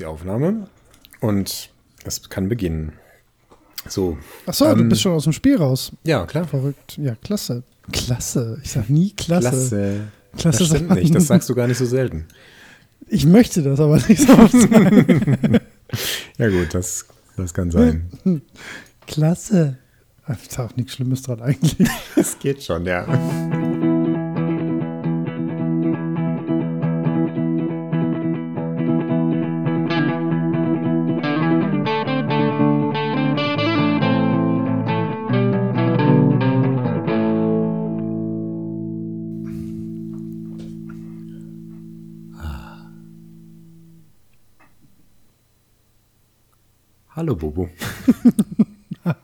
die Aufnahme und es kann beginnen. So. Achso, ähm, du bist schon aus dem Spiel raus. Ja, klar. Verrückt. Ja, klasse. Klasse. Ich sag nie klasse. Klasse. Klasse das stimmt nicht. Das sagst du gar nicht so selten. Ich möchte das aber nicht so oft sagen. ja, gut, das, das kann sein. Klasse. Da ist auch nichts Schlimmes dran eigentlich. Es geht schon, ja. Bobo.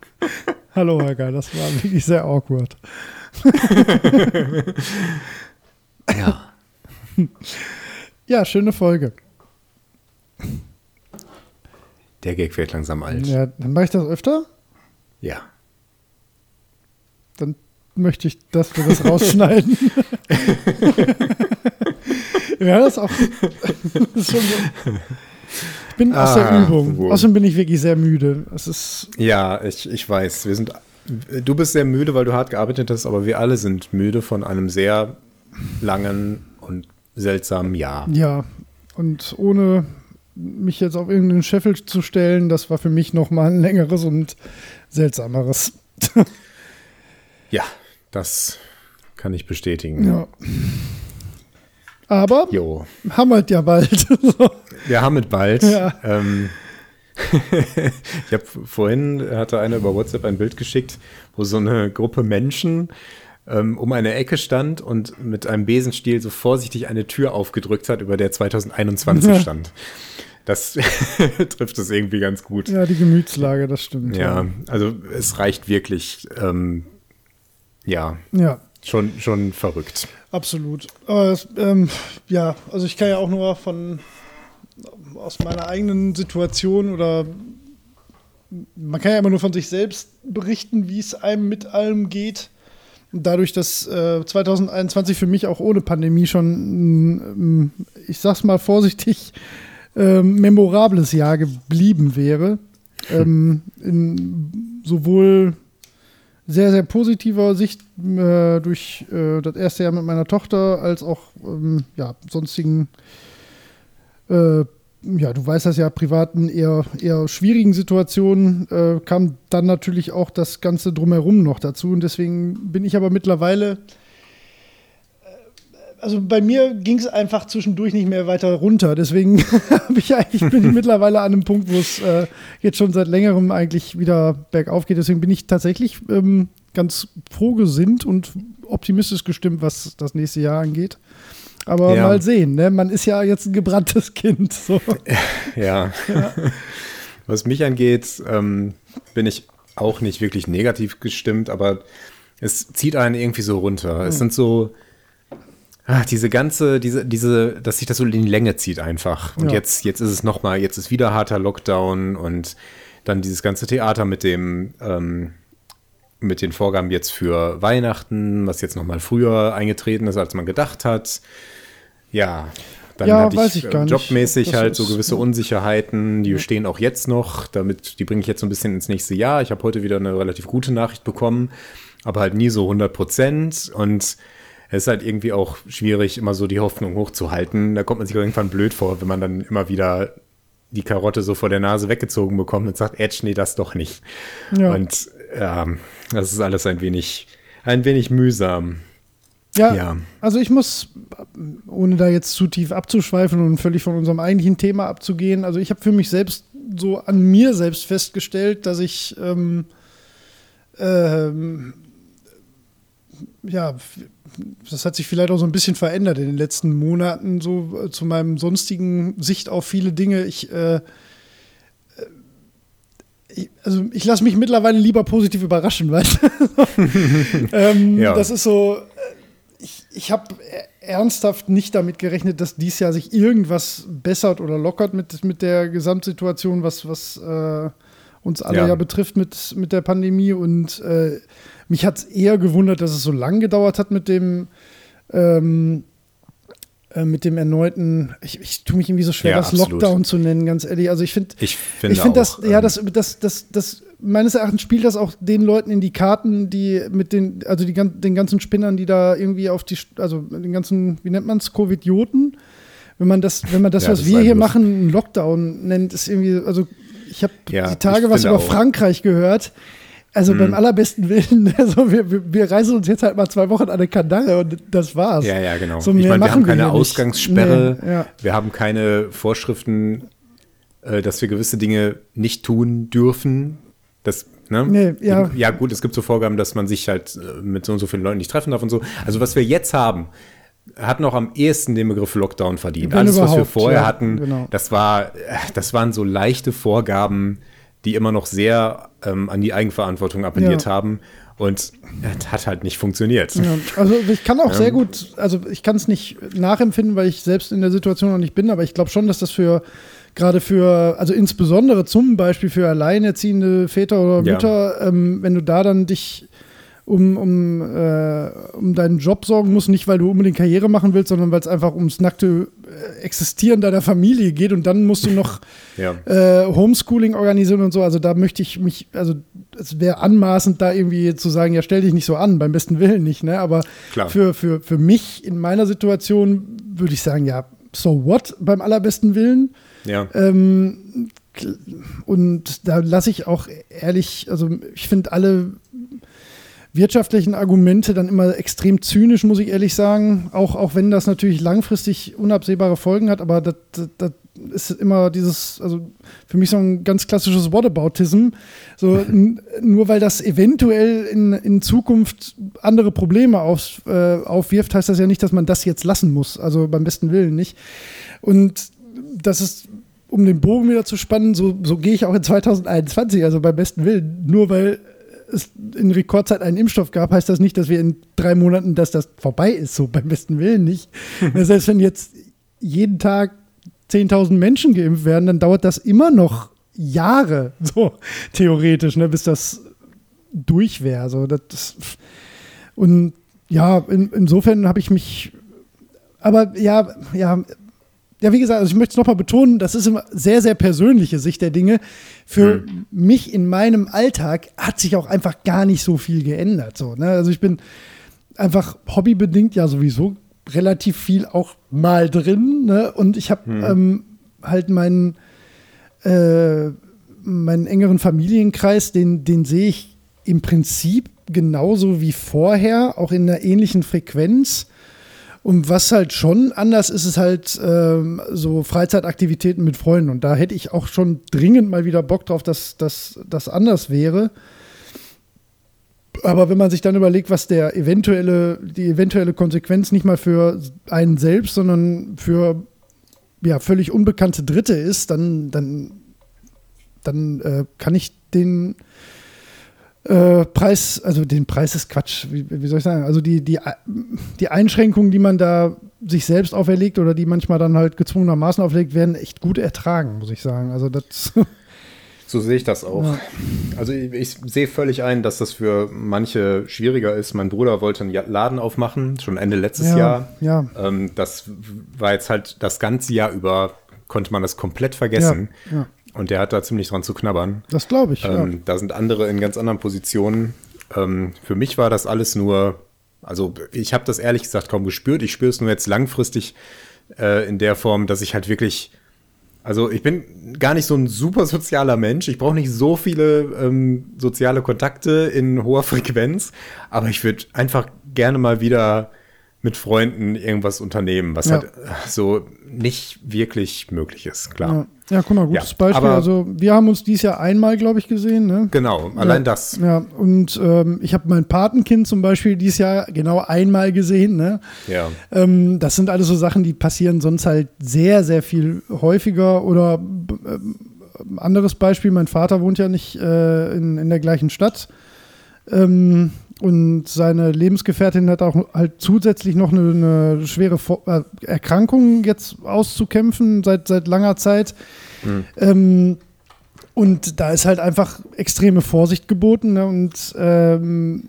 Hallo Herr das war wirklich sehr awkward. ja. Ja, schöne Folge. Der Gag wird langsam alt. Ja, dann mache ich das öfter? Ja. Dann möchte ich, dass wir das rausschneiden. ja, das auch. Das ist schon so. Ich bin aus der ah, Übung. Wo. Außerdem bin ich wirklich sehr müde. Es ist ja, ich, ich weiß. Wir sind, du bist sehr müde, weil du hart gearbeitet hast, aber wir alle sind müde von einem sehr langen und seltsamen Jahr. Ja, und ohne mich jetzt auf irgendeinen Scheffel zu stellen, das war für mich noch mal ein längeres und seltsameres. ja, das kann ich bestätigen. Ja. Aber jo. wir ja bald. wir haben es bald. Ja. Ähm, ich habe vorhin hatte einer über WhatsApp ein Bild geschickt, wo so eine Gruppe Menschen ähm, um eine Ecke stand und mit einem Besenstiel so vorsichtig eine Tür aufgedrückt hat, über der 2021 ja. stand. Das trifft es irgendwie ganz gut. Ja, die Gemütslage, das stimmt. Ja, ja. also es reicht wirklich. Ähm, ja. Ja. Schon, schon verrückt. Absolut. Aber ähm, ja, also ich kann ja auch nur von aus meiner eigenen Situation oder man kann ja immer nur von sich selbst berichten, wie es einem mit allem geht. dadurch, dass äh, 2021 für mich auch ohne Pandemie schon, äh, ich sag's mal vorsichtig, äh, memorables Jahr geblieben wäre. Ähm, in sowohl sehr, sehr positiver Sicht äh, durch äh, das erste Jahr mit meiner Tochter als auch ähm, ja, sonstigen, äh, ja, du weißt das ja, privaten, eher, eher schwierigen Situationen äh, kam dann natürlich auch das Ganze drumherum noch dazu. Und deswegen bin ich aber mittlerweile also bei mir ging es einfach zwischendurch nicht mehr weiter runter. Deswegen ich eigentlich, bin ich mittlerweile an einem Punkt, wo es äh, jetzt schon seit längerem eigentlich wieder bergauf geht. Deswegen bin ich tatsächlich ähm, ganz froh gesinnt und optimistisch gestimmt, was das nächste Jahr angeht. Aber ja. mal sehen, ne? man ist ja jetzt ein gebranntes Kind. So. Ja. ja. Was mich angeht, ähm, bin ich auch nicht wirklich negativ gestimmt, aber es zieht einen irgendwie so runter. Es sind so Ach, diese ganze, diese, diese, dass sich das so in die Länge zieht einfach. Und ja. jetzt, jetzt ist es nochmal, jetzt ist wieder harter Lockdown und dann dieses ganze Theater mit dem, ähm, mit den Vorgaben jetzt für Weihnachten, was jetzt nochmal früher eingetreten ist, als man gedacht hat. Ja, dann ja, hatte ich, ich äh, jobmäßig halt so gewisse. Unsicherheiten, die stehen auch jetzt noch, damit, die bringe ich jetzt so ein bisschen ins nächste Jahr. Ich habe heute wieder eine relativ gute Nachricht bekommen, aber halt nie so 100 Prozent und es ist halt irgendwie auch schwierig, immer so die Hoffnung hochzuhalten. Da kommt man sich irgendwann blöd vor, wenn man dann immer wieder die Karotte so vor der Nase weggezogen bekommt und sagt, Edge, nee, das doch nicht. Ja. Und ähm, das ist alles ein wenig, ein wenig mühsam. Ja, ja, also ich muss, ohne da jetzt zu tief abzuschweifen und völlig von unserem eigentlichen Thema abzugehen, also ich habe für mich selbst so an mir selbst festgestellt, dass ich ähm, ähm, ja, das hat sich vielleicht auch so ein bisschen verändert in den letzten Monaten, so äh, zu meinem sonstigen Sicht auf viele Dinge. Ich, äh, äh also ich lasse mich mittlerweile lieber positiv überraschen, weil ähm, ja. das ist so, äh, ich, habe ernsthaft nicht damit gerechnet, dass dies Jahr sich irgendwas bessert oder lockert mit, mit der Gesamtsituation, was, was äh, uns alle ja. ja, betrifft mit, mit der Pandemie und äh, mich hat es eher gewundert, dass es so lang gedauert hat mit dem, ähm, äh, mit dem erneuten, ich, ich tue mich irgendwie so schwer, Ja, das absolut. Lockdown zu nennen, ganz ehrlich. Also ich finde, Ich finde ich finde das, ja, ähm, das, das, das, das, meines Erachtens spielt das auch den Leuten in die Karten, die mit den, also die, den ganzen Spinnern, die da irgendwie auf die, also den ganzen, wie nennt man es, Covidioten. Wenn man das, wenn man das, Ja, was das wir hier einfach- machen, einen Lockdown nennt, ist irgendwie, also ich habe Ja, die Tage was über auch. Frankreich gehört. Also Mhm. beim allerbesten Willen, also wir, wir, wir reisen uns jetzt halt mal zwei Wochen an eine Kandare und das war's. Ja, ja, genau. So ich meine, wir machen haben keine wir. Ausgangssperre, Nee, ja. wir haben keine Vorschriften, äh, dass wir gewisse Dinge nicht tun dürfen. Das, ne? Nee, ja. ja, gut, es gibt so Vorgaben, dass man sich halt äh, mit so und so vielen Leuten nicht treffen darf und so. Also, was wir jetzt haben, hat noch am ehesten den Begriff Lockdown verdient. Wenn Alles, was wir vorher ja, hatten, genau. das war, äh, das waren so leichte Vorgaben, die immer noch sehr ähm, an die Eigenverantwortung appelliert Ja. haben. Und das hat halt nicht funktioniert. Ja, also ich kann auch Ähm. sehr gut, also ich kann es nicht nachempfinden, weil ich selbst in der Situation noch nicht bin, aber ich glaube schon, dass das für gerade für, also insbesondere zum Beispiel für alleinerziehende Väter oder Ja. Mütter, ähm, wenn du da dann dich um, um, äh, um deinen Job sorgen musst, nicht weil du unbedingt Karriere machen willst, sondern weil es einfach ums nackte äh, Existieren deiner Familie geht und dann musst du noch Ja. äh, Homeschooling organisieren und so. Also da möchte ich mich, also es wäre anmaßend, da irgendwie zu sagen, ja, stell dich nicht so an, beim besten Willen nicht, ne? Aber Klar. für, für, für mich in meiner Situation würde ich sagen, ja, so what beim allerbesten Willen. Ja. Ähm, und da lasse ich auch ehrlich, also ich finde alle wirtschaftlichen Argumente dann immer extrem zynisch, muss ich ehrlich sagen. Auch, auch wenn das natürlich langfristig unabsehbare Folgen hat, aber das, das, das ist immer dieses, also für mich so ein ganz klassisches Whataboutism. So, nur weil das eventuell in, in Zukunft andere Probleme auf, äh, aufwirft, heißt das ja nicht, dass man das jetzt lassen muss. Also beim besten Willen nicht. Und das ist, um den Bogen wieder zu spannen, so, so gehe ich auch in 2021, also beim besten Willen. Nur weil es in Rekordzeit einen Impfstoff gab, heißt das nicht, dass wir in drei Monaten, dass das vorbei ist, so beim besten Willen nicht. Selbst wenn jetzt jeden Tag 10.000 Menschen geimpft werden, dann dauert das immer noch Jahre, so theoretisch, ne, bis das durch wäre. So, das, das, und ja, in, insofern habe ich mich, aber ja, ja, ja, wie gesagt, also ich möchte es nochmal betonen, das ist immer sehr, sehr persönliche Sicht der Dinge. Für mich in meinem Alltag hat sich auch einfach gar nicht so viel geändert. So, ne? Also ich bin einfach hobbybedingt ja sowieso relativ viel auch mal drin. Ne? Und ich habe ähm, halt meinen, äh, meinen engeren Familienkreis, den, den sehe ich im Prinzip genauso wie vorher, auch in einer ähnlichen Frequenz. Und was halt schon anders ist, ist halt ähm, so Freizeitaktivitäten mit Freunden. Und da hätte ich auch schon dringend mal wieder Bock drauf, dass das anders wäre. Aber wenn man sich dann überlegt, was der eventuelle, die eventuelle Konsequenz nicht mal für einen selbst, sondern für ja, völlig unbekannte Dritte ist, dann, dann, dann äh, kann ich den äh, Preis, also den Preis ist Quatsch, wie, wie soll ich sagen, also die, die, die Einschränkungen, die man da sich selbst auferlegt oder die manchmal dann halt gezwungenermaßen auflegt, werden echt gut ertragen, muss ich sagen. Also das, So sehe ich das auch. Ja. Also ich, ich sehe völlig ein, dass das für manche schwieriger ist. Mein Bruder wollte einen Laden aufmachen, schon Ende letztes Ja, Jahr. ja. Ähm, das war jetzt halt das ganze Jahr über, konnte man das komplett vergessen. Ja. Und der hat da ziemlich dran zu knabbern. das glaube ich. ja. Ähm, Da sind andere in ganz anderen Positionen. Ähm, für mich war das alles nur, also ich habe das ehrlich gesagt kaum gespürt. Ich spüre es nur jetzt langfristig äh, in der Form, dass ich halt wirklich, also ich bin gar nicht so ein super sozialer Mensch. Ich brauche nicht so viele ähm, soziale Kontakte in hoher Frequenz, aber ich würde einfach gerne mal wieder mit Freunden irgendwas unternehmen, was Ja. halt äh, so nicht wirklich möglich ist, klar. Ja. ja, guck mal, gutes Ja, Beispiel. Also wir haben uns dieses Jahr einmal, glaube ich, gesehen. Ne? Genau, allein das. Ja, und ähm, ich habe mein Patenkind zum Beispiel dieses Jahr genau einmal gesehen. Ne? Ja. Ähm, das sind alles so Sachen, die passieren sonst halt sehr, sehr viel häufiger. Oder ähm, anderes Beispiel, mein Vater wohnt ja nicht äh, in, in der gleichen Stadt. Ähm, und seine Lebensgefährtin hat auch halt zusätzlich noch eine, eine schwere äh, Erkrankung jetzt auszukämpfen seit, seit langer Zeit. Ähm, und da ist halt einfach extreme Vorsicht geboten. Ne? Und ähm,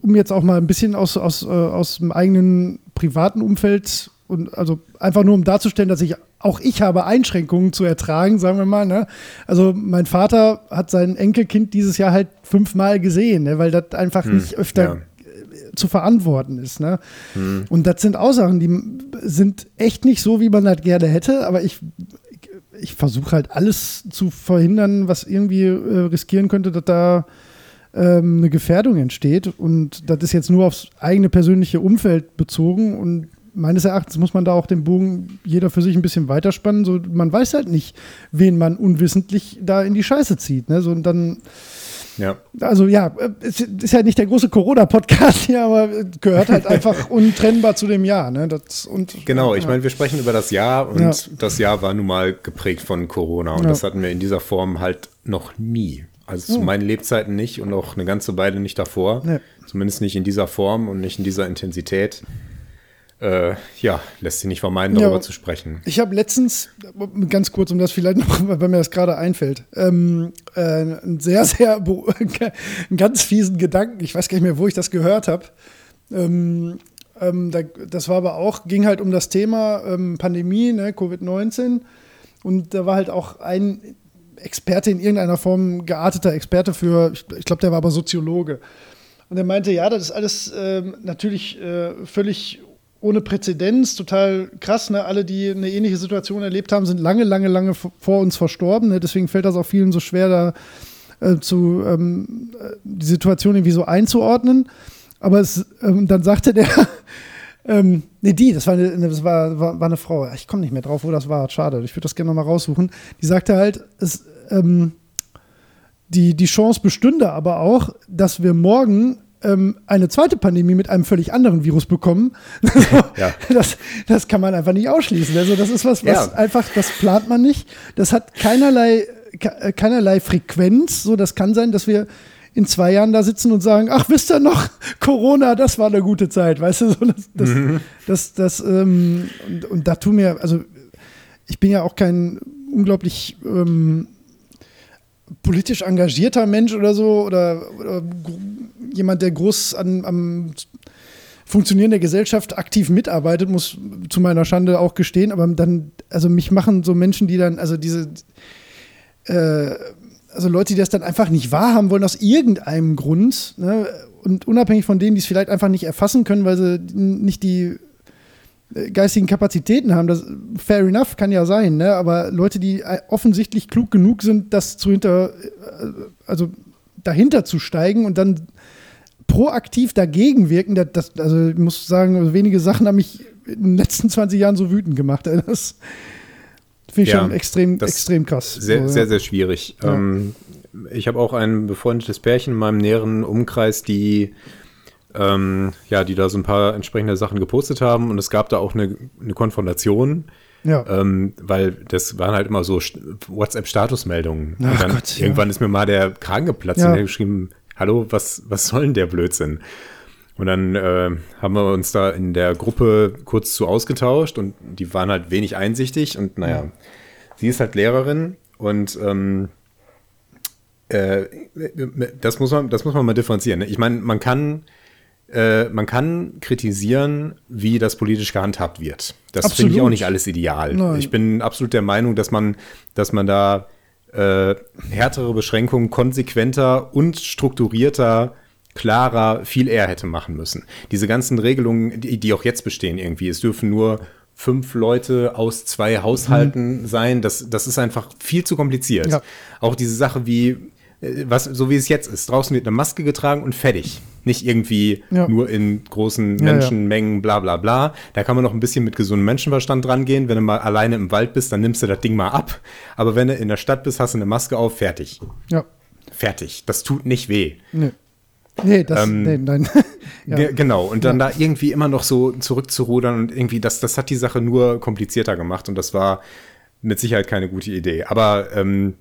um jetzt auch mal ein bisschen aus, aus, äh, aus dem eigenen privaten Umfeld und also einfach nur um darzustellen, dass ich auch ich habe Einschränkungen zu ertragen, sagen wir mal. Ne? Also mein Vater hat sein Enkelkind dieses Jahr halt fünfmal gesehen, ne? weil das einfach hm, nicht öfter ja. zu verantworten ist. Ne? Hm. Und das sind auch Sachen, die sind echt nicht so, wie man das gerne hätte, aber ich, ich versuche halt alles zu verhindern, was irgendwie äh, riskieren könnte, dass da ähm, eine Gefährdung entsteht. Und das ist jetzt nur aufs eigene persönliche Umfeld bezogen. Und meines Erachtens muss man da auch den Bogen jeder für sich ein bisschen weiterspannen. So, man weiß halt nicht, wen man unwissentlich da in die Scheiße zieht. Ne? So, und dann. Ja. Also ja, es ist ja nicht der große Corona-Podcast hier, aber gehört halt einfach untrennbar zu dem Jahr. Ne? Das, und, genau, ich meine, wir sprechen über das Jahr und ja. das Jahr war nun mal geprägt von Corona und ja. das hatten wir in dieser Form halt noch nie. Also zu hm. meinen Lebzeiten nicht und auch eine ganze Weile nicht davor. Ja. Zumindest nicht in dieser Form und nicht in dieser Intensität. Äh, ja, lässt sich nicht vermeiden, darüber ja, zu sprechen. Ich habe letztens, ganz kurz, um das vielleicht noch, weil mir das gerade einfällt, ähm, äh, einen sehr, sehr, einen ganz fiesen Gedanken. Ich weiß gar nicht mehr, wo ich das gehört habe. Ähm, ähm, da, das war aber auch, ging halt um das Thema ähm, Pandemie, ne, Covid-19. Und da war halt auch ein Experte in irgendeiner Form, gearteter Experte für, ich, ich glaube, der war aber Soziologe. Und er meinte, ja, das ist alles äh, natürlich äh, völlig ohne Präzedenz, total krass. Ne? Alle, die eine ähnliche Situation erlebt haben, sind lange, lange, lange vor uns verstorben. Ne? Deswegen fällt das auch vielen so schwer, da äh, zu, ähm, die Situation irgendwie so einzuordnen. Aber es, ähm, dann sagte der, ähm, nee, die, das, war eine, das war, war, war eine Frau. Ich komme nicht mehr drauf, wo das war. Schade. Ich würde das gerne nochmal raussuchen. Die sagte halt, es, ähm, die, die Chance bestünde aber auch, dass wir morgen ähm, eine zweite Pandemie mit einem völlig anderen Virus bekommen. ja. das, das kann man einfach nicht ausschließen. Also, das ist was, was ja. einfach, das plant man nicht. Das hat keinerlei, keinerlei Frequenz. So, das kann sein, dass wir in zwei Jahren da sitzen und sagen, ach, wisst ihr noch, Corona, das war eine gute Zeit, weißt du, so, das, das, mhm. das, das ähm, und, und, da tun mir, also ich bin ja auch kein unglaublich ähm, politisch engagierter Mensch oder so oder, oder jemand, der groß an, am Funktionieren der Gesellschaft aktiv mitarbeitet, muss zu meiner Schande auch gestehen, aber dann, also mich machen so Menschen, die dann, also diese äh, also Leute, die das dann einfach nicht wahrhaben wollen aus irgendeinem Grund. Ne? Und unabhängig von denen, die es vielleicht einfach nicht erfassen können, weil sie nicht die geistigen Kapazitäten haben, das fair enough kann ja sein, ne? aber Leute, die äh, offensichtlich klug genug sind, das zu hinter, äh, also dahinter zu steigen und dann proaktiv dagegen wirken, das, das also ich muss sagen, wenige Sachen haben mich in den letzten 20 Jahren so wütend gemacht. Das, Finde ich ja, schon extrem, extrem krass. Sehr, so, sehr, sehr schwierig. Ja. Ähm, ich habe auch ein befreundetes Pärchen in meinem näheren Umkreis, die ähm, ja, die da so ein paar entsprechende Sachen gepostet haben und es gab da auch eine, eine Konfrontation. Ja. Ähm, weil das waren halt immer so WhatsApp-Statusmeldungen. Und dann Gott, irgendwann ja. ist mir mal der Kragen geplatzt ja. und er geschrieben, hallo, was, was soll denn der Blödsinn? Und dann äh, haben wir uns da in der Gruppe kurz zu ausgetauscht und die waren halt wenig einsichtig und naja, ja. sie ist halt Lehrerin und ähm, äh, das, muss man, das muss man mal differenzieren. Ne? Ich meine, man kann, äh, man kann kritisieren, wie das politisch gehandhabt wird. Das finde ich auch nicht alles ideal. Nein. Ich bin absolut der Meinung, dass man, dass man da äh, härtere Beschränkungen konsequenter und strukturierter klarer, viel eher hätte machen müssen. Diese ganzen Regelungen, die, die auch jetzt bestehen irgendwie, es dürfen nur fünf Leute aus zwei Haushalten mhm. sein, das, das ist einfach viel zu kompliziert. Ja. Auch diese Sache wie, was, so wie es jetzt ist, draußen wird eine Maske getragen und fertig. Nicht irgendwie ja. nur in großen Menschenmengen, bla bla bla. Da kann man noch ein bisschen mit gesundem Menschenverstand dran gehen. Wenn du mal alleine im Wald bist, dann nimmst du das Ding mal ab. Aber wenn du in der Stadt bist, hast du eine Maske auf, fertig. Ja. Fertig. Das tut nicht weh. Nee. Nee, das, ähm, nee, nein. ja. Genau, und dann ja. da irgendwie immer noch so zurückzurudern und irgendwie, das, das hat die Sache nur komplizierter gemacht und das war mit Sicherheit keine gute Idee. Aber ähm,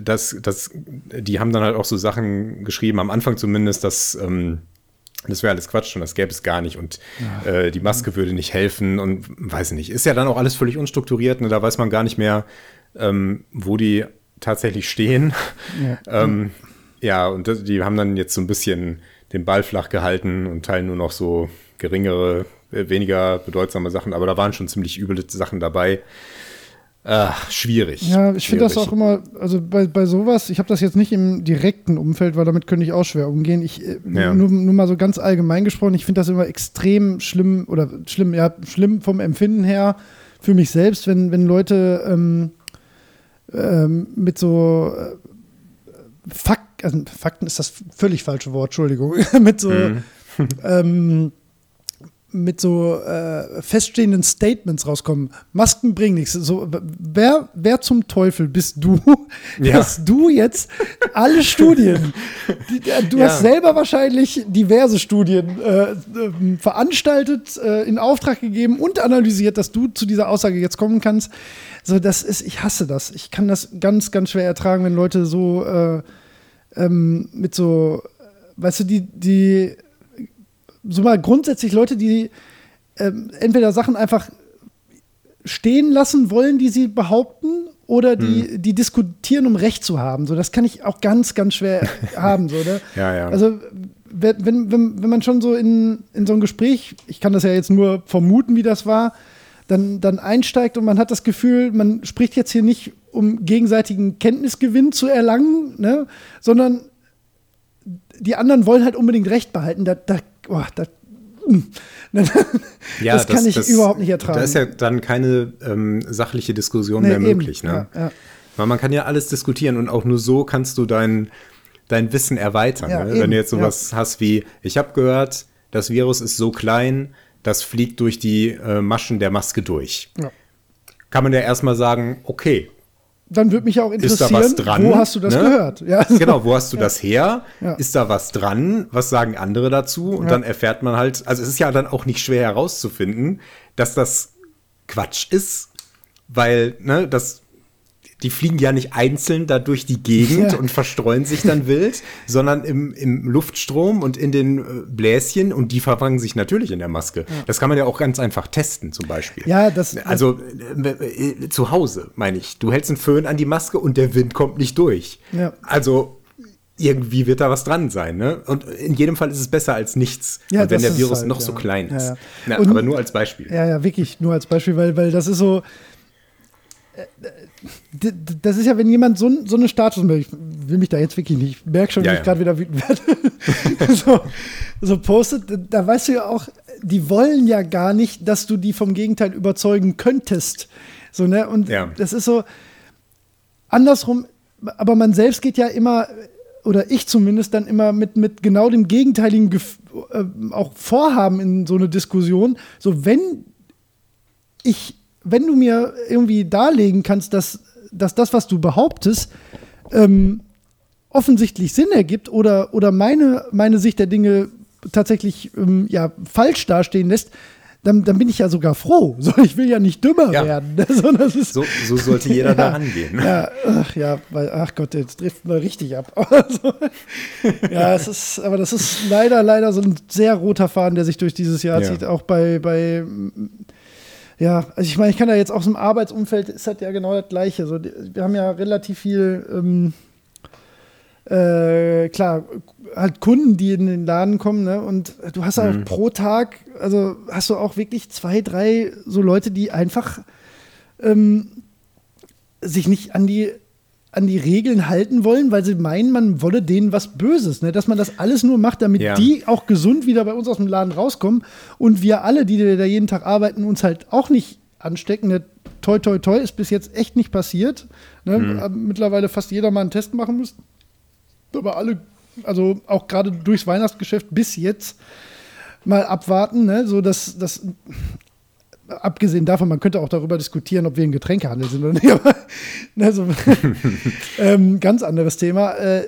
das, das, die haben dann halt auch so Sachen geschrieben, am Anfang zumindest, dass ähm, das wäre alles Quatsch und das gäbe es gar nicht und äh, die Maske würde nicht helfen und weiß nicht. Ist ja dann auch alles völlig unstrukturiert und da weiß man gar nicht mehr, ähm, wo die tatsächlich stehen. Ja. ähm, ja, und das, die haben dann jetzt so ein bisschen den Ball flach gehalten und teilen nur noch so geringere äh, weniger bedeutsame Sachen, aber da waren schon ziemlich üble Sachen dabei. Ach, schwierig. Ja, ich finde das auch immer, also bei, bei sowas, ich habe das jetzt nicht im direkten Umfeld, weil damit könnte ich auch schwer umgehen. Ich, äh, ja. nur, nur mal so ganz allgemein gesprochen, ich finde das immer extrem schlimm oder schlimm, ja, schlimm vom Empfinden her für mich selbst, wenn, wenn Leute ähm, ähm, mit so äh, Fakt, also Fakten ist das völlig falsche Wort, Entschuldigung, mit so mhm. ähm, mit so äh, feststehenden Statements rauskommen. Masken bringen nichts. So, wer, wer zum Teufel bist du, ja. dass du jetzt alle Studien, die, du ja. hast selber wahrscheinlich diverse Studien äh, äh, veranstaltet, äh, in Auftrag gegeben und analysiert, dass du zu dieser Aussage jetzt kommen kannst. So, das ist, ich hasse das. Ich kann das ganz, ganz schwer ertragen, wenn Leute so äh, ähm, mit so, weißt du, die, die so mal grundsätzlich Leute, die ähm, entweder Sachen einfach stehen lassen wollen, die sie behaupten, oder die, hm. die diskutieren, um Recht zu haben. So, das kann ich auch ganz, ganz schwer haben. So, ne? ja, ja. Also, wenn, wenn, wenn man schon so in, in so ein Gespräch, ich kann das ja jetzt nur vermuten, wie das war, dann, dann einsteigt und man hat das Gefühl, man spricht jetzt hier nicht, um gegenseitigen Kenntnisgewinn zu erlangen, ne? sondern die anderen wollen halt unbedingt Recht behalten. Da, da oh, da, ja, das, das kann ich das, überhaupt nicht ertragen. Da ist ja dann keine ähm, sachliche Diskussion nee, mehr möglich. Ne? Ja, ja. Weil man kann ja alles diskutieren und auch nur so kannst du dein, dein Wissen erweitern. Ja, ne? Wenn du jetzt sowas hast wie, ich habe gehört, das Virus ist so klein, das fliegt durch die äh, Maschen der Maske durch. Kann man ja erstmal sagen, okay, dann würde mich auch interessieren, wo hast du das ne? gehört? Ja. Genau, wo hast du ja. das her? Ja. Ist da was dran? Was sagen andere dazu? Und dann erfährt man halt, also es ist ja dann auch nicht schwer herauszufinden, dass das Quatsch ist, weil, ne, das die fliegen ja nicht einzeln da durch die Gegend ja. und verstreuen sich dann wild, sondern im, im Luftstrom und in den äh, Bläschen und die verfangen sich natürlich in der Maske. Ja. Das kann man ja auch ganz einfach testen, zum Beispiel. Ja, das. Also äh, äh, zu Hause, meine ich. Du hältst einen Föhn an die Maske und der Wind kommt nicht durch. Ja. Also irgendwie wird da was dran sein. Ne? Und in jedem Fall ist es besser als nichts, ja, wenn der Virus halt, noch ja. so klein ist. Ja, ja. Na, aber nur als Beispiel. Ja, ja, wirklich nur als Beispiel, weil, weil das ist so, das ist ja, wenn jemand so, so eine Status, ich will mich da jetzt wirklich nicht, ich merke schon, ja, wie ich gerade wieder wütend werde, so, so postet, da weißt du ja auch, die wollen ja gar nicht, dass du die vom Gegenteil überzeugen könntest. So, ne? Und ja. das ist so andersrum, aber man selbst geht ja immer, oder ich zumindest, dann immer mit, mit genau dem gegenteiligen Gef äh, auch Vorhaben in so eine Diskussion. So, wenn ich wenn du mir irgendwie darlegen kannst, dass, dass das, was du behauptest, ähm, offensichtlich Sinn ergibt oder, oder meine, meine Sicht der Dinge tatsächlich ähm, ja, falsch dastehen lässt, dann, dann bin ich ja sogar froh. So, ich will ja nicht dümmer ja. werden. so, so, sollte jeder ja, da rangehen. Ja, ach, ja, weil, ach Gott, jetzt trifft man richtig ab. Also, ja, es ist, aber das ist leider, leider so ein sehr roter Faden, der sich durch dieses Jahr ja. zieht, auch bei, bei ja, also ich meine, ich kann da jetzt aus dem Arbeitsumfeld ist das ja genau das Gleiche. Also, wir haben ja relativ viel, ähm, äh, klar, halt Kunden, die in den Laden kommen, ne? Und du hast halt mhm. pro Tag, also hast du auch wirklich zwei, drei so Leute, die einfach ähm, sich nicht an die an die Regeln halten wollen, weil sie meinen, man wolle denen was Böses. Ne? Dass man das alles nur macht, damit ja. die auch gesund wieder bei uns aus dem Laden rauskommen und wir alle, die da jeden Tag arbeiten, uns halt auch nicht anstecken. Ne? Toi, toi, toi ist bis jetzt echt nicht passiert. Ne? Mhm. Mittlerweile fast jeder mal einen Test machen muss. Aber alle, also auch gerade durchs Weihnachtsgeschäft bis jetzt mal abwarten, ne? so dass das abgesehen davon, man könnte auch darüber diskutieren, ob wir ein Getränkehandel sind oder nicht. Also, ähm, ganz anderes Thema. Äh,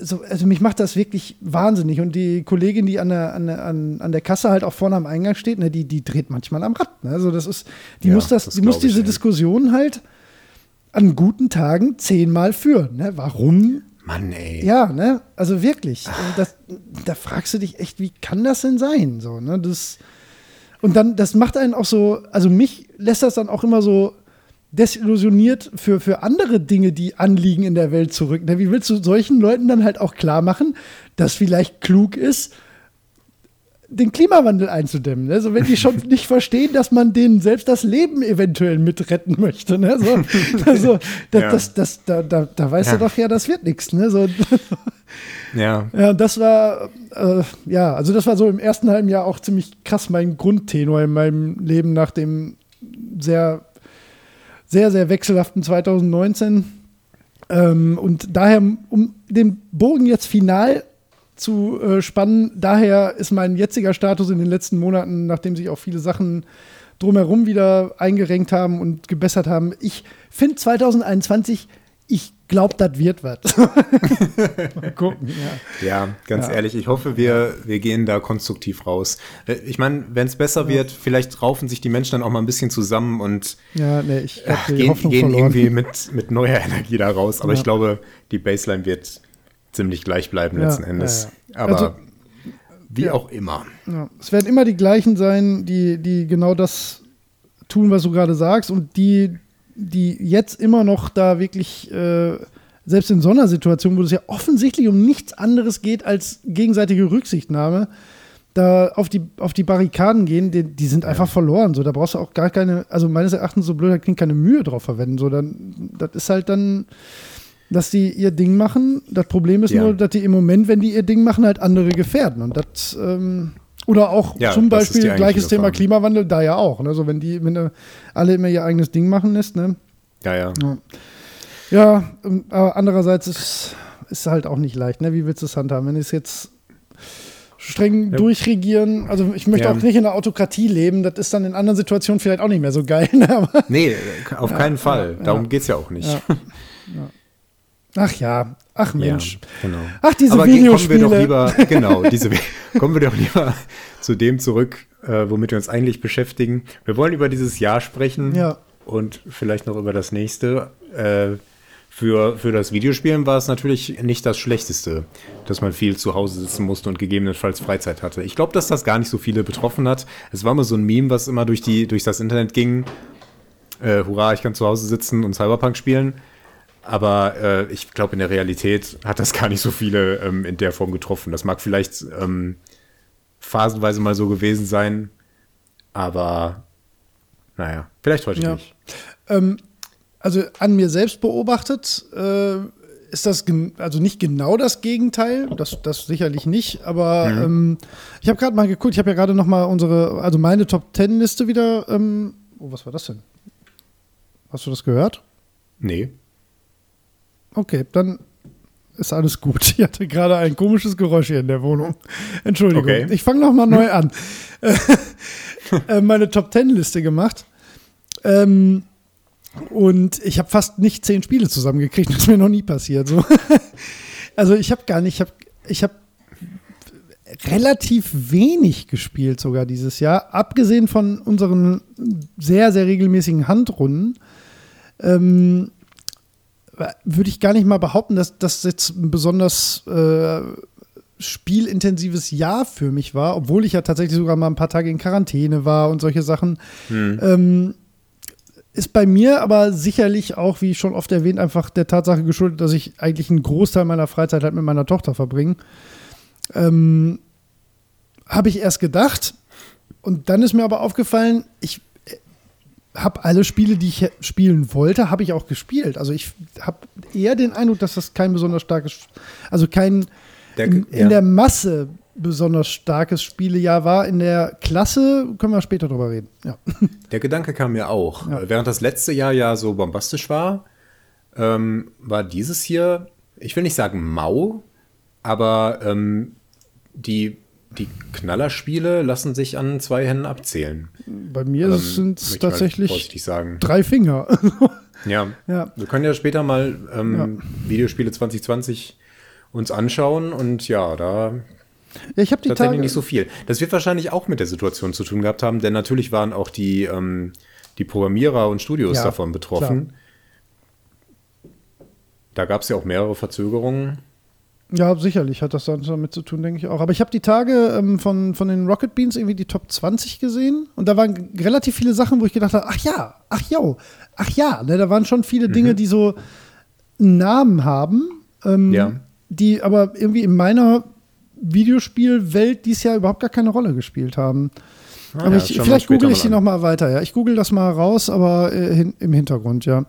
so, also mich macht das wirklich wahnsinnig. Und die Kollegin, die an der, an der, an der Kasse halt auch vorne am Eingang steht, ne, die, die dreht manchmal am Rad. Ne? Also das ist, die ja, muss das, das die muss diese ich, Diskussion halt an guten Tagen zehnmal führen. Ne? Warum? Mann, ey. Ja, ne? Also wirklich. Das, da fragst du dich echt, wie kann das denn sein? So, ne? Das und dann, das macht einen auch so, also mich lässt das dann auch immer so desillusioniert für, für andere Dinge, die anliegen in der Welt zurück. Wie willst du solchen Leuten dann halt auch klar machen, dass vielleicht klug ist, den Klimawandel einzudämmen. Ne? So, wenn die schon nicht verstehen, dass man denen selbst das Leben eventuell mitretten möchte. Ne? So, also, das, ja. das, das, da, da, da weißt ja. du doch ja, das wird nichts. Ne? So, ja. Ja, das war, äh, ja, also das war so im ersten halben Jahr auch ziemlich krass mein Grundtenor in meinem Leben nach dem sehr, sehr, sehr wechselhaften 2019. Ähm, und daher, um den Bogen jetzt final zu äh, spannen, daher ist mein jetziger Status in den letzten Monaten, nachdem sich auch viele Sachen drumherum wieder eingerenkt haben und gebessert haben, ich finde 2021 ich glaube, das wird was. Mal gucken. Ja, ja ganz ja. ehrlich, ich hoffe, wir, wir gehen da konstruktiv raus. Äh, ich meine, wenn es besser ja. wird, vielleicht raufen sich die Menschen dann auch mal ein bisschen zusammen und ja, nee, ich ach, gehen, gehen irgendwie mit, mit neuer Energie da raus. Aber ich glaube, die Baseline wird ziemlich gleich bleiben letzten Endes. Aber also, wie auch immer. Es werden immer die gleichen sein, die, die genau das tun, was du gerade sagst und die die jetzt immer noch da wirklich, äh, selbst in so einer Situation, wo es ja offensichtlich um nichts anderes geht als gegenseitige Rücksichtnahme, da auf die, auf die Barrikaden gehen, die, die sind einfach ja. verloren. So, da brauchst du auch gar keine, also meines Erachtens so blöd klingt, keine Mühe drauf verwenden. So, dann, das ist halt dann, dass die ihr Ding machen. Das Problem ist ja. nur, dass die im Moment, wenn die ihr Ding machen, halt andere gefährden. Und das, ähm, oder auch ja, zum Beispiel gleiches Thema Klimawandel, da ja auch. Ne? So, wenn die, wenn alle immer ihr eigenes Ding machen lässt, ne? Ja, ja. Ja, ja ähm, aber andererseits ist es halt auch nicht leicht, ne? Wie willst du es handhaben? Wenn es jetzt streng ja. durchregieren. Also ich möchte ja. auch nicht in einer Autokratie leben. Das ist dann in anderen Situationen vielleicht auch nicht mehr so geil. Ne? Nee, auf ja, keinen Fall. Darum geht es ja auch nicht. Ach ja, ach Mensch. Ja, genau. Ach, diese Aber Videospiele. Kommen wir doch lieber, genau, diese, kommen wir doch lieber zu dem zurück, äh, womit wir uns eigentlich beschäftigen. Wir wollen über dieses Jahr sprechen ja. und vielleicht noch über das nächste. Äh, für, für das Videospielen war es natürlich nicht das Schlechteste, dass man viel zu Hause sitzen musste und gegebenenfalls Freizeit hatte. Ich glaube, dass das gar nicht so viele betroffen hat. Es war immer so ein Meme, was immer durch, die, durch das Internet ging. Äh, hurra, ich kann zu Hause sitzen und Cyberpunk spielen. Aber äh, ich glaube, in der Realität hat das gar nicht so viele ähm, in der Form getroffen. Das mag vielleicht ähm, phasenweise mal so gewesen sein, aber naja, vielleicht heute ja. nicht. Ähm, also an mir selbst beobachtet äh, ist das also nicht genau das Gegenteil, das, das sicherlich nicht, aber mhm. ähm, ich habe gerade mal geguckt, ich habe ja gerade noch mal unsere, also meine Top Ten Liste wieder, ähm, oh, was war das denn? Hast du das gehört? Nee. Okay, dann ist alles gut. Ich hatte gerade ein komisches Geräusch hier in der Wohnung. Entschuldigung. Okay. Ich fange nochmal neu an. Äh, meine Top Ten Liste gemacht. Ähm, und ich habe fast nicht zehn Spiele zusammengekriegt. Das ist mir noch nie passiert. So. Also ich habe gar nicht, ich habe ich hab relativ wenig gespielt sogar dieses Jahr. Abgesehen von unseren sehr, sehr regelmäßigen Handrunden. Ähm, würde ich gar nicht mal behaupten, dass das jetzt ein besonders äh, spielintensives Jahr für mich war, obwohl ich ja tatsächlich sogar mal ein paar Tage in Quarantäne war und solche Sachen. Hm. Ähm, ist bei mir aber sicherlich auch, wie schon oft erwähnt, einfach der Tatsache geschuldet, dass ich eigentlich einen Großteil meiner Freizeit halt mit meiner Tochter verbringe. Ähm, Habe ich erst gedacht. Und dann ist mir aber aufgefallen, ich habe alle Spiele, die ich spielen wollte, habe ich auch gespielt. Also ich habe eher den Eindruck, dass das kein besonders starkes, also kein der, in, ja. in, der Masse besonders starkes Spielejahr war. In der Klasse können wir später drüber reden. Ja. Der Gedanke kam mir auch. Ja. Während das letzte Jahr ja so bombastisch war, ähm, war dieses hier, ich will nicht sagen mau, aber ähm, die die Knallerspiele lassen sich an zwei Händen abzählen. Bei mir ähm, sind es tatsächlich drei Finger. ja. ja, wir können ja später mal ähm, ja. Videospiele 2020 uns anschauen und ja, da ja, ich habe die tatsächlich Tage nicht so viel. Das wird wahrscheinlich auch mit der Situation zu tun gehabt haben, denn natürlich waren auch die, ähm, die Programmierer und Studios ja, davon betroffen. Klar. Da gab es ja auch mehrere Verzögerungen. Ja, sicherlich hat das damit zu tun, denke ich auch. Aber ich habe die Tage ähm, von, von den Rocket Beans irgendwie die Top 20 gesehen und da waren relativ viele Sachen, wo ich gedacht habe, ach ja, ach ja, ach ja, ne, da waren schon viele mhm. Dinge, die so einen Namen haben, ähm, ja. die aber irgendwie in meiner Videospielwelt dieses Jahr überhaupt gar keine Rolle gespielt haben. Ah, aber ja, ich, vielleicht google ich die an. noch mal weiter. Ja, ich google das mal raus, aber äh, hin, im Hintergrund, ja.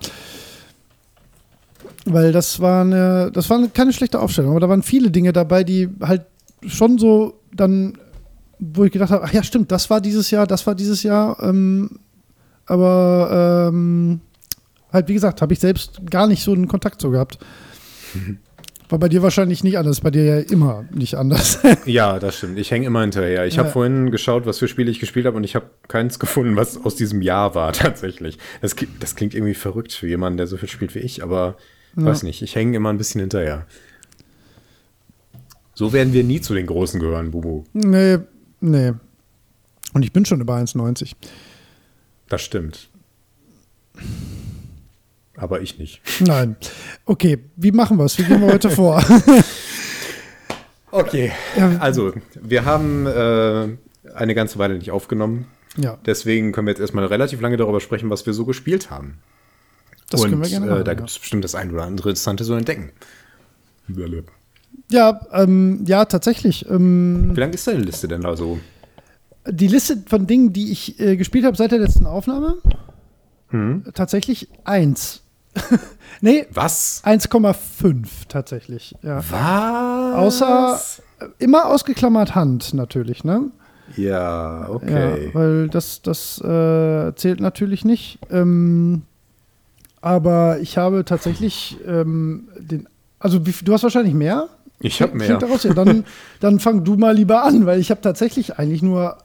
Weil das war eine, das war eine, keine schlechte Aufstellung, aber da waren viele Dinge dabei, die halt schon so dann, wo ich gedacht habe, ach ja, stimmt, das war dieses Jahr, das war dieses Jahr, ähm, aber ähm, halt, wie gesagt, habe ich selbst gar nicht so einen Kontakt zu gehabt. War bei dir wahrscheinlich nicht anders, bei dir ja immer nicht anders. Ja, das stimmt. Ich hänge immer hinterher. Ich Ja. habe vorhin geschaut, was für Spiele ich gespielt habe und ich habe keins gefunden, was aus diesem Jahr war tatsächlich. Das, das klingt irgendwie verrückt für jemanden, der so viel spielt wie ich, aber weiß nicht. Ich hänge immer ein bisschen hinterher. So werden wir nie zu den Großen gehören, Bubu. nee, nee. Und ich bin schon über 1,90. Das stimmt. Aber ich nicht. Nein. Okay, wie machen wir es? Wie gehen wir heute vor? Okay. Ja. Also, wir haben äh, eine ganze Weile nicht aufgenommen. ja, Deswegen können wir jetzt erstmal relativ lange darüber sprechen, was wir so gespielt haben. Das und können wir gerne machen. äh, da ja. gibt es bestimmt das ein oder andere Interessante so entdecken. Wie Ja, ähm, ja, tatsächlich. Ähm, lang ist deine Liste denn da so? die Liste von Dingen, die ich äh, gespielt habe seit der letzten Aufnahme, Hm? tatsächlich eins. nee, Was? 1,5 tatsächlich. Ja. Was? Außer äh, immer ausgeklammert Hand natürlich, ne? Ja, okay. Ja, weil das, das äh, zählt natürlich nicht. Ähm, aber ich habe tatsächlich ähm, den. Also, du hast wahrscheinlich mehr? ich habe mehr. daraus, ja, dann, dann fang du mal lieber an, weil ich habe tatsächlich eigentlich nur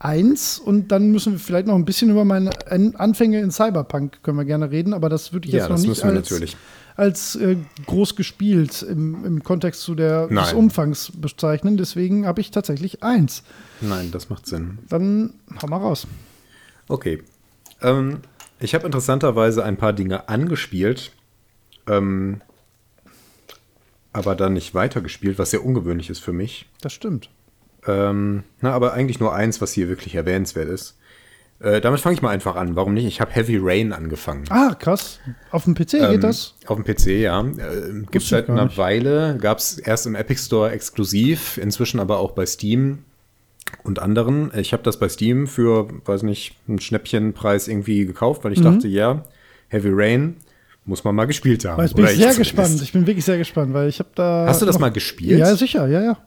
eins und dann müssen wir vielleicht noch ein bisschen über meine An- Anfänge in Cyberpunk können wir gerne reden, aber das würde ich Ja, jetzt noch nicht als, natürlich. als äh, groß gespielt im, im Kontext zu der, des. Umfangs bezeichnen. Deswegen habe ich tatsächlich eins. Nein, das macht Sinn. Dann hau mal raus. Okay. Ähm, ich habe interessanterweise ein paar Dinge angespielt, ähm, aber dann nicht weitergespielt, was sehr ungewöhnlich ist für mich. Das stimmt. Ähm, na, aber eigentlich nur eins, was hier wirklich erwähnenswert ist. Äh, damit fange ich mal einfach an. Warum nicht? Ich habe Heavy Rain angefangen. Ah, krass. Auf dem PC Ähm, geht das? Auf dem PC, ja. Äh, Gibt seit einer. Weile. Gab es erst im Epic Store exklusiv, inzwischen aber auch bei Steam und anderen. Ich habe das bei Steam für, weiß nicht, einen Schnäppchenpreis irgendwie gekauft, weil ich dachte, ja, Heavy Rain muss man mal gespielt haben. Jetzt bin ich sehr gespannt. Ich bin wirklich sehr gespannt, weil ich habe da. Hast du das mal gespielt? Ja, sicher, ja, ja.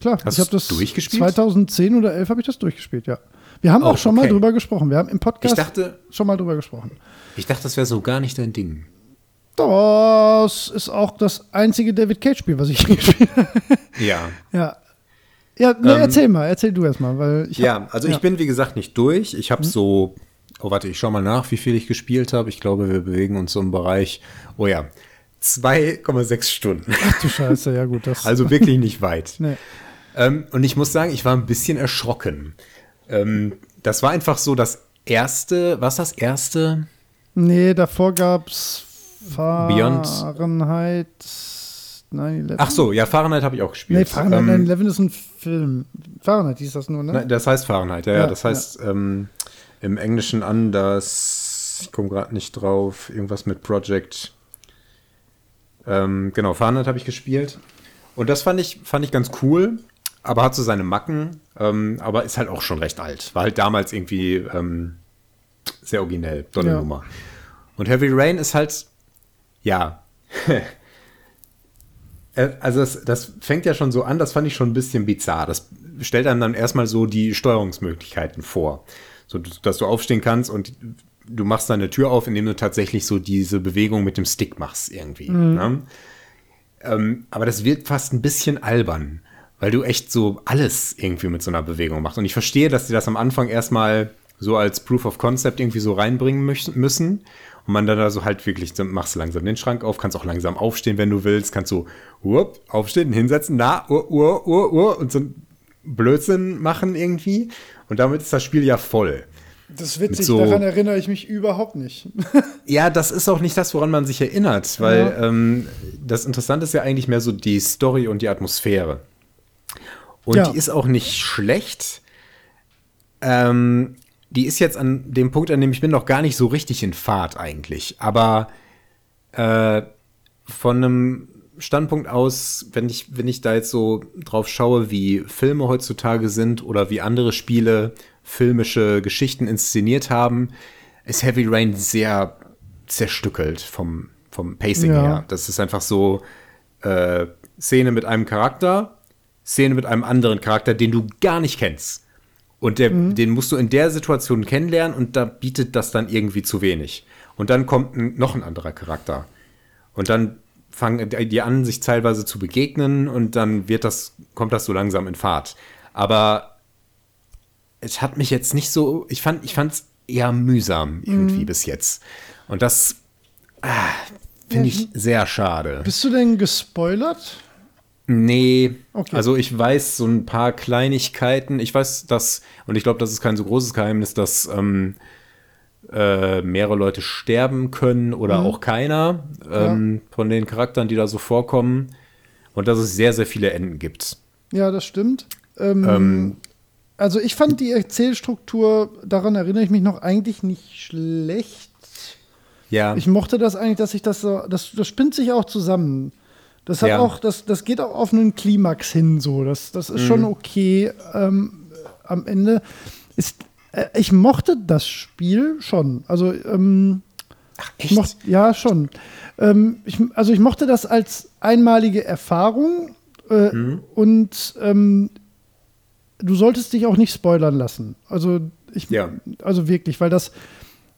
Klar. Hast ich habe das durchgespielt? 2010 oder 11 habe ich das durchgespielt, ja. Wir haben Oh, auch schon mal okay. drüber gesprochen. Wir haben im Podcast Ich dachte- schon mal drüber gesprochen. Ich dachte, das wäre so gar nicht dein Ding. Das ist auch das einzige David Cage-Spiel, was ich gespielt habe. Ja. ja. Ja, nee, Ähm, erzähl mal, erzähl du erst mal, weil ich hab- Ja, also ich bin wie gesagt nicht durch. Ich habe so, oh warte, ich schau mal nach, wie viel ich gespielt habe. Ich glaube, wir bewegen uns so im Bereich, oh ja, 2,6 Stunden. Ach du Scheiße, ja gut, das. Also wirklich nicht weit. nee. Ähm, und ich muss sagen, ich war ein bisschen erschrocken. Ähm, das war einfach so das erste, was das erste? Nee, davor gab's Beyond. Fahrenheit 9-11. Ach so, ja, Fahrenheit habe ich auch gespielt. Nee, Fahrenheit Ähm, 9-11 ist ein Film. Fahrenheit hieß das nur, ne? Nein, das heißt Fahrenheit, ja, ja. Ja, Das heißt ähm, im Englischen anders, ich komme gerade nicht drauf, irgendwas mit Project. Ähm, genau, Fahrenheit habe ich gespielt. Und das fand ich, fand ich ganz cool, aber hat so seine Macken, ähm, aber ist halt auch schon recht alt. War halt damals irgendwie ähm, sehr originell, so eine Ja. Nummer. Und Heavy Rain ist halt, ja. Äh, Also das, das fängt ja schon so an, das fand ich schon ein bisschen bizarr. Das stellt einem dann erstmal so die Steuerungsmöglichkeiten vor. So, dass du aufstehen kannst und du machst deine Tür auf, indem du tatsächlich so diese Bewegung mit dem Stick machst irgendwie. Ne? Ähm, aber das wird fast ein bisschen albern, weil du echt so alles irgendwie mit so einer Bewegung machst. Und ich verstehe, dass die das am Anfang erstmal so als Proof of Concept irgendwie so reinbringen müssen. Und man dann da so halt wirklich, so machst du langsam den Schrank auf, kannst auch langsam aufstehen, wenn du willst, kannst so, up, aufstehen, hinsetzen, na, ur, ur, ur, ur, und so ein Blödsinn machen irgendwie. Und damit ist das Spiel ja voll. Das ist witzig, so- daran erinnere ich mich überhaupt nicht. Ja, das ist auch nicht das, woran man sich erinnert, weil Ja. ähm, das Interessante ist ja eigentlich mehr so die Story und die Atmosphäre. Und Ja. die ist auch nicht schlecht. Ähm, die ist jetzt an dem Punkt, an dem ich bin, noch gar nicht so richtig in Fahrt eigentlich. Aber äh, von einem Standpunkt aus, wenn ich, wenn ich da jetzt so drauf schaue, wie Filme heutzutage sind oder wie andere Spiele filmische Geschichten inszeniert haben, ist Heavy Rain sehr zerstückelt vom, vom Pacing Ja. her. Das ist einfach so äh, Szene mit einem Charakter, Szene mit einem anderen Charakter, den du gar nicht kennst. Und der, den musst du in der Situation kennenlernen und da bietet das dann irgendwie zu wenig. Und dann kommt ein, noch ein anderer Charakter. Und dann fangen die an, sich teilweise zu begegnen und dann wird das, kommt das so langsam in Fahrt. Aber es hat mich jetzt nicht so, ich fand, ich fand es eher mühsam irgendwie bis jetzt. Und das ah, finde ich sehr schade. Bist du denn gespoilert? Nee, Okay. also ich weiß so ein paar Kleinigkeiten. Ich weiß, dass, und ich glaube, das ist kein so großes Geheimnis, dass ähm, äh, mehrere Leute sterben können oder auch keiner ähm, von den Charakteren, die da so vorkommen. Und dass es sehr, sehr viele Enden gibt. Ja, das stimmt. Ähm, Ähm, also ich fand die Erzählstruktur, daran erinnere ich mich noch, eigentlich nicht schlecht. ja, Ich mochte das eigentlich, dass sich das so, das, das spinnt sich auch zusammen. Das hat Ja. auch, das, das geht auch auf einen Klimax hin, so. Das, das ist Mhm. schon okay. Ähm, am Ende ist, äh, ich mochte das Spiel schon. Also, ähm, ich mocht, ja, schon. Ähm, ich, also ich mochte das als einmalige Erfahrung äh, Mhm. und ähm, du solltest dich auch nicht spoilern lassen. Also ich, Ja. also wirklich, weil das,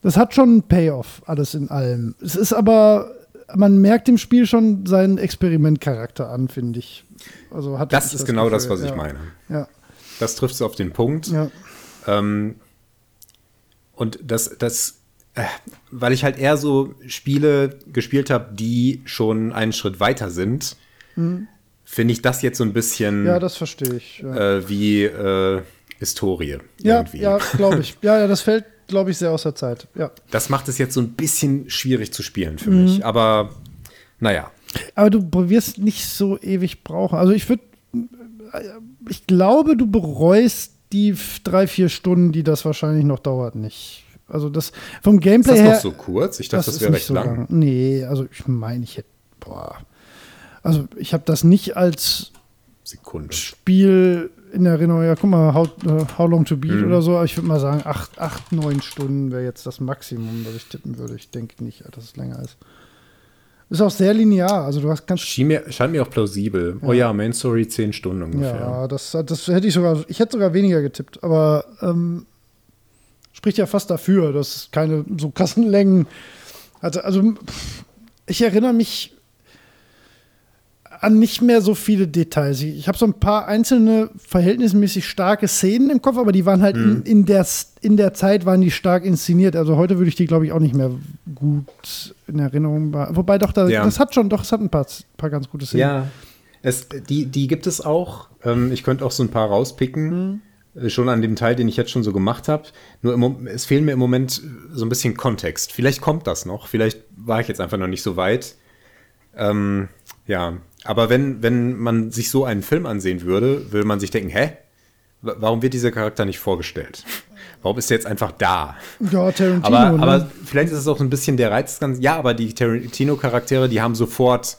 das hat schon einen Payoff, alles in allem. Es ist aber, man merkt im Spiel schon seinen Experimentcharakter an, finde ich. Also hat das ist genau das, Gefühl, was ich ja. meine. Ja, Das trifft es auf den Punkt. ja. Ähm, und das, das, äh, weil ich halt eher so Spiele gespielt habe, die schon einen Schritt weiter sind, finde ich das jetzt so ein bisschen Mhm. ja, das verstehe ich. Ja, äh, wie äh, Historie. ja, irgendwie. ja glaube ich. Ja, ja, das fällt, glaube ich, sehr aus der Zeit. Ja. Das macht es jetzt so ein bisschen schwierig zu spielen für Mhm. mich. Aber naja. Aber du wirst nicht so ewig brauchen. Also ich würde, ich glaube, du bereust die drei, vier Stunden, die das wahrscheinlich noch dauert, nicht. Also das vom Ist Gameplay das her. noch so kurz? Ich dachte, das, ist wäre recht so lang. Nee, also ich meine, ich hätte, boah. Also ich habe das nicht als Sekunde. Spiel in Erinnerung. Ja, guck mal, How, äh, how Long to Beat Mhm. oder so. Aber ich würde mal sagen, acht, acht, neun Stunden wäre jetzt das Maximum, was ich tippen würde. Ich denke nicht, dass es länger ist. Ist auch sehr linear. Also du hast ganz Schien mir, scheint mir auch plausibel. Oh ja, Main Story 10 Stunden ungefähr. Ja, das, das hätte ich sogar, ich hätte sogar weniger getippt, aber ähm, spricht ja fast dafür, dass keine so krassen Längen hatte. Also ich erinnere mich an nicht mehr so viele Details. Ich, habe so ein paar einzelne verhältnismäßig starke Szenen im Kopf, aber die waren halt in, in, der, in der Zeit waren die stark inszeniert. Also heute würde ich die, glaube ich, auch nicht mehr gut in Erinnerung behalten. Wobei doch, da, Ja. das hat schon, doch, es hat ein paar, paar ganz gute Szenen. Ja, es, die, die gibt es auch. Ähm, ich könnte auch so ein paar rauspicken. äh, Schon an dem Teil, den ich jetzt schon so gemacht habe. Nur im, Mom- es fehlen mir im Moment so ein bisschen Kontext. Vielleicht kommt das noch. Vielleicht war ich jetzt einfach noch nicht so weit. Ähm, ja, aber wenn, wenn man sich so einen Film ansehen würde, würde man sich denken, hä? Wa- Warum wird dieser Charakter nicht vorgestellt? Warum ist er jetzt einfach da? Ja, Tarantino. Aber, ne? aber vielleicht ist es auch so ein bisschen der Reiz Ganzen. Ja, aber die Tarantino-Charaktere, die haben sofort,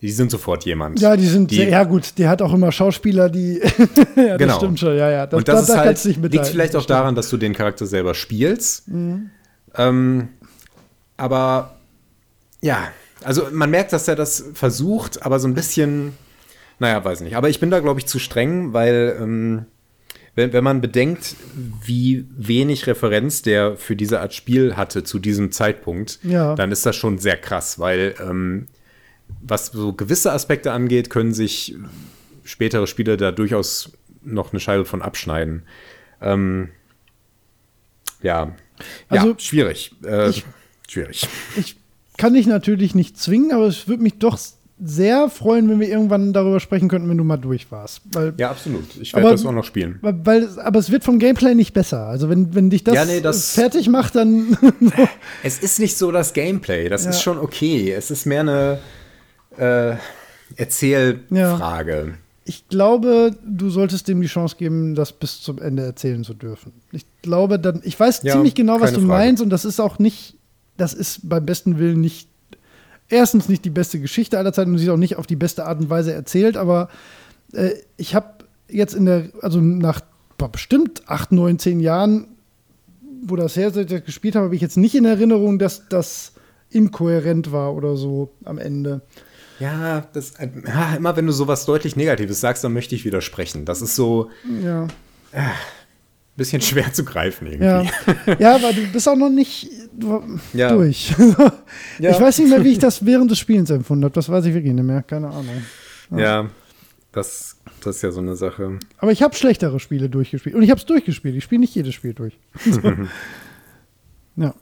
die sind sofort jemand. Ja, die sind die, sehr, ja gut, der hat auch immer Schauspieler, die ja, das Genau. stimmt schon, ja, ja. Das, und das da, ist da halt, nicht liegt vielleicht auch Das daran, dass du den Charakter selber spielst. Mhm. Ähm, aber ja, also man merkt, dass er das versucht, aber so ein bisschen, naja, weiß nicht. Aber ich bin da, glaube ich, zu streng, weil ähm, wenn, wenn man bedenkt, wie wenig Referenz der für diese Art Spiel hatte zu diesem Zeitpunkt, Ja. dann ist das schon sehr krass, weil ähm, was so gewisse Aspekte angeht, können sich spätere Spiele da durchaus noch eine Scheibe von abschneiden. Ähm, ja, Also, ja, schwierig. Äh, ich- schwierig. Ich kann dich natürlich nicht zwingen, aber es würde mich doch sehr freuen, wenn wir irgendwann darüber sprechen könnten, wenn du mal durch warst. Weil, Ja, absolut. Ich werde das auch noch spielen. weil, aber es wird vom Gameplay nicht besser. Also wenn, wenn dich das, Ja, nee, das- fertig macht, dann Es ist nicht so das Gameplay, das Ja. ist schon okay. Es ist mehr eine äh, Erzählfrage. ich glaube, du solltest dem die Chance geben, das bis zum Ende erzählen zu dürfen. Ich glaube dann, ich weiß Ja, ziemlich genau, was du Frage. meinst und das ist auch nicht, das ist beim besten Willen nicht erstens nicht die beste Geschichte aller Zeiten und sie ist auch nicht auf die beste Art und Weise erzählt, aber äh, ich habe jetzt in der, also nach boah, bestimmt acht, neun, zehn Jahren, wo das her gespielt habe, habe ich jetzt nicht in Erinnerung, dass das inkohärent war oder so am Ende. Ja, das, äh, ja, immer wenn du sowas deutlich Negatives sagst, dann möchte ich widersprechen. Das ist so Ja. ein bisschen schwer zu greifen irgendwie. Ja, ja aber du bist auch noch nicht Ja. durch. Ja. Ich weiß nicht mehr, wie ich das während des Spielens empfunden habe. Das weiß ich wirklich nicht mehr. Keine Ahnung. Ja, das, das ist ja so eine Sache. Aber ich habe schlechtere Spiele durchgespielt. Und ich habe es durchgespielt. Ich spiele nicht jedes Spiel durch. ja.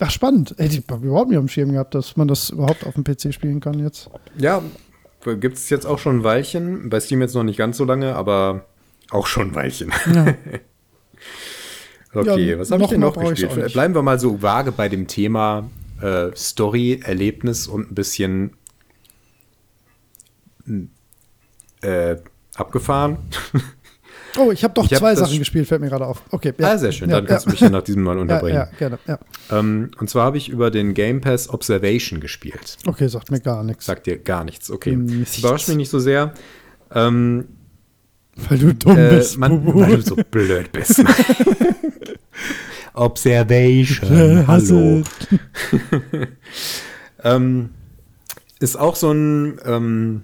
Ach, spannend. Ey, ich überhaupt nicht auf dem Schirm gehabt, dass man das überhaupt auf dem PC spielen kann jetzt. Ja, gibt es jetzt auch schon ein Weilchen. Bei Steam jetzt noch nicht ganz so lange, aber auch schon ein Weilchen. Ja. Okay, Ja, was habe ich noch denn noch gespielt? Bleiben wir mal so vage bei dem Thema äh, Story, Erlebnis und ein bisschen äh, abgefahren. Oh, ich habe doch Ich hab zwei das Sachen gespielt, fällt mir gerade auf. Okay. Ah, sehr schön. Ja, Dann kannst ja. du mich ja nach diesem Mal Ja, unterbringen. ja, gerne. Ja. Ähm, und zwar habe ich über den Game Pass Observation gespielt. Okay, sagt mir gar nichts. Sagt dir gar nichts. Okay. Nichts. Überrascht mich nicht so sehr. Ähm, Weil du dumm äh, bist. man, weil du so blöd bist. Observation. Äh, Hallo. Ähm, ist auch so ein, ähm,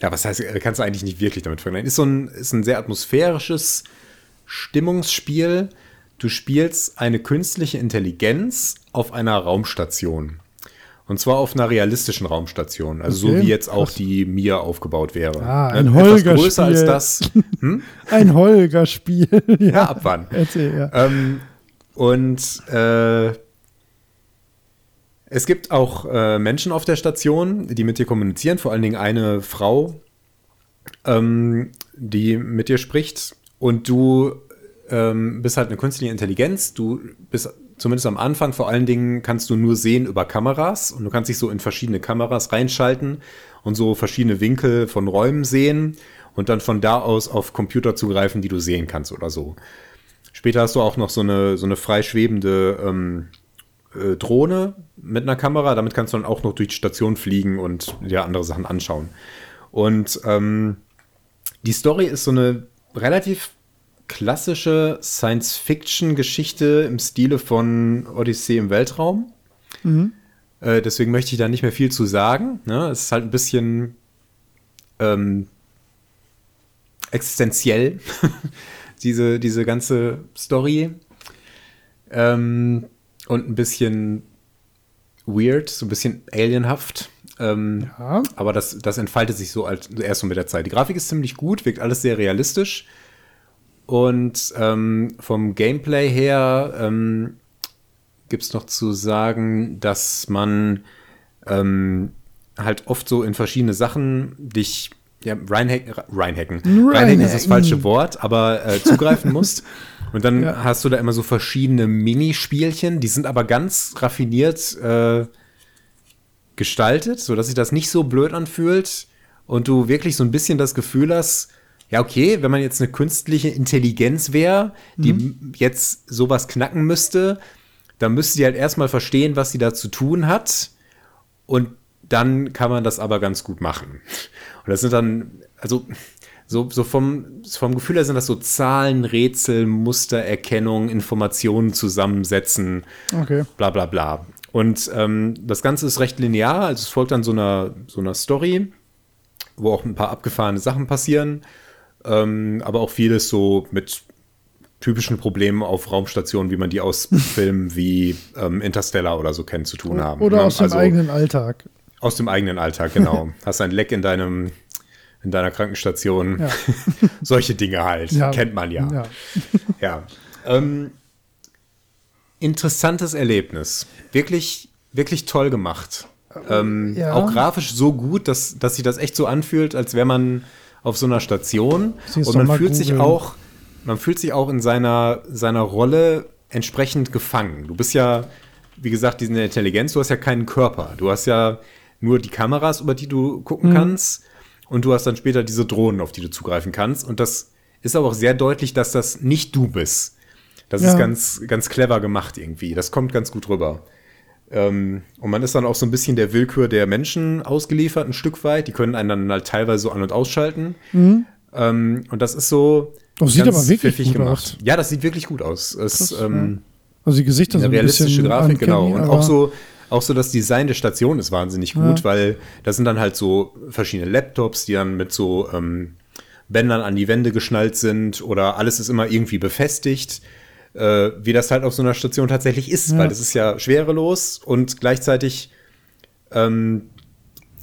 ja, was heißt, kannst du eigentlich nicht wirklich damit vergleichen. Ist so ein, ist ein sehr atmosphärisches Stimmungsspiel. Du spielst eine künstliche Intelligenz auf einer Raumstation. Und zwar auf einer realistischen Raumstation. Also Okay, so wie jetzt auch die Mir aufgebaut wäre. Ah, ein Etwas Holger-Spiel. größer als das. Hm? Ein Holger-Spiel. ja, Ja, ab wann? Erzähl, ja. Ähm, und äh, es gibt auch äh, Menschen auf der Station, die mit dir kommunizieren, vor allen Dingen eine Frau, ähm, die mit dir spricht. Und du ähm, bist halt eine künstliche Intelligenz. Du bist zumindest am Anfang vor allen Dingen kannst du nur sehen über Kameras und du kannst dich so in verschiedene Kameras reinschalten und so verschiedene Winkel von Räumen sehen und dann von da aus auf Computer zugreifen, die du sehen kannst oder so. Später hast du auch noch so eine, so eine freischwebende ähm, äh, Drohne mit einer Kamera. Damit kannst du dann auch noch durch die Station fliegen und dir andere Sachen anschauen. Und ähm, die Story ist so eine relativ klassische Science-Fiction-Geschichte im Stile von Odyssee im Weltraum. Äh, deswegen möchte ich da nicht mehr viel zu sagen. Ne? Es ist halt ein bisschen ähm, existenziell, diese, diese ganze Story. Ähm, und ein bisschen weird, so ein bisschen alienhaft. Ähm, Ja. aber das, das entfaltet sich so als, erst so mit der Zeit. Die Grafik ist ziemlich gut, wirkt alles sehr realistisch. Und ähm, vom Gameplay her ähm, gibt es noch zu sagen, dass man ähm, halt oft so in verschiedene Sachen dich ja, reinhacken, reinhacken. Reinhacken ist das falsche Wort, aber äh, zugreifen musst. Und dann Ja. hast du da immer so verschiedene Minispielchen, die sind aber ganz raffiniert äh, gestaltet, sodass sich das nicht so blöd anfühlt und du wirklich so ein bisschen das Gefühl hast, ja, okay, wenn man jetzt eine künstliche Intelligenz wäre, die m- jetzt sowas knacken müsste, dann müsste sie halt erstmal verstehen, was sie da zu tun hat und dann kann man das aber ganz gut machen. Und das sind dann, also so, so vom, vom Gefühl her sind das so Zahlen, Rätsel, Mustererkennung, Informationen zusammensetzen, Okay. bla bla bla. Und ähm, das Ganze ist recht linear, also es folgt dann so einer, so einer Story, wo auch ein paar abgefahrene Sachen passieren, ähm, aber auch vieles so mit typischen Problemen auf Raumstationen, wie man die aus Filmen wie ähm, Interstellar oder so kennt, zu tun haben. Oder ne? aus dem Also eigenen Alltag. Aus dem eigenen Alltag, genau. Hast ein Leck in deinem in deiner Krankenstation. Ja. Solche Dinge halt. Ja. Kennt man ja. Ja. Ja. Ähm, interessantes Erlebnis. Wirklich, wirklich toll gemacht. Ähm, Ja. Auch grafisch so gut, dass, dass sich das echt so anfühlt, als wäre man auf so einer Station. Und man fühlt sich googeln. auch, man fühlt sich auch in seiner, seiner Rolle entsprechend gefangen. Du bist ja, wie gesagt, diese Intelligenz, du hast ja keinen Körper. Du hast ja nur die Kameras, über die du gucken kannst. Und du hast dann später diese Drohnen, auf die du zugreifen kannst. Und das ist aber auch sehr deutlich, dass das nicht du bist. Das Ja. ist ganz, ganz clever gemacht irgendwie. Das kommt ganz gut rüber. Ähm, und man ist dann auch so ein bisschen der Willkür der Menschen ausgeliefert, ein Stück weit. Die können einen dann halt teilweise so an- und ausschalten. Ähm, und das ist so. Oh, sieht aber wirklich gut aus. Ja, das sieht wirklich gut aus. Es, Krass, ähm, Also die Gesichter sind ein realistische bisschen Grafik, genau. Und auch so, auch so das Design der Station ist wahnsinnig gut, Ja. weil das sind dann halt so verschiedene Laptops, die dann mit so ähm, Bändern an die Wände geschnallt sind oder alles ist immer irgendwie befestigt, äh, wie das halt auf so einer Station tatsächlich ist, Ja. weil das ist ja schwerelos und gleichzeitig ähm,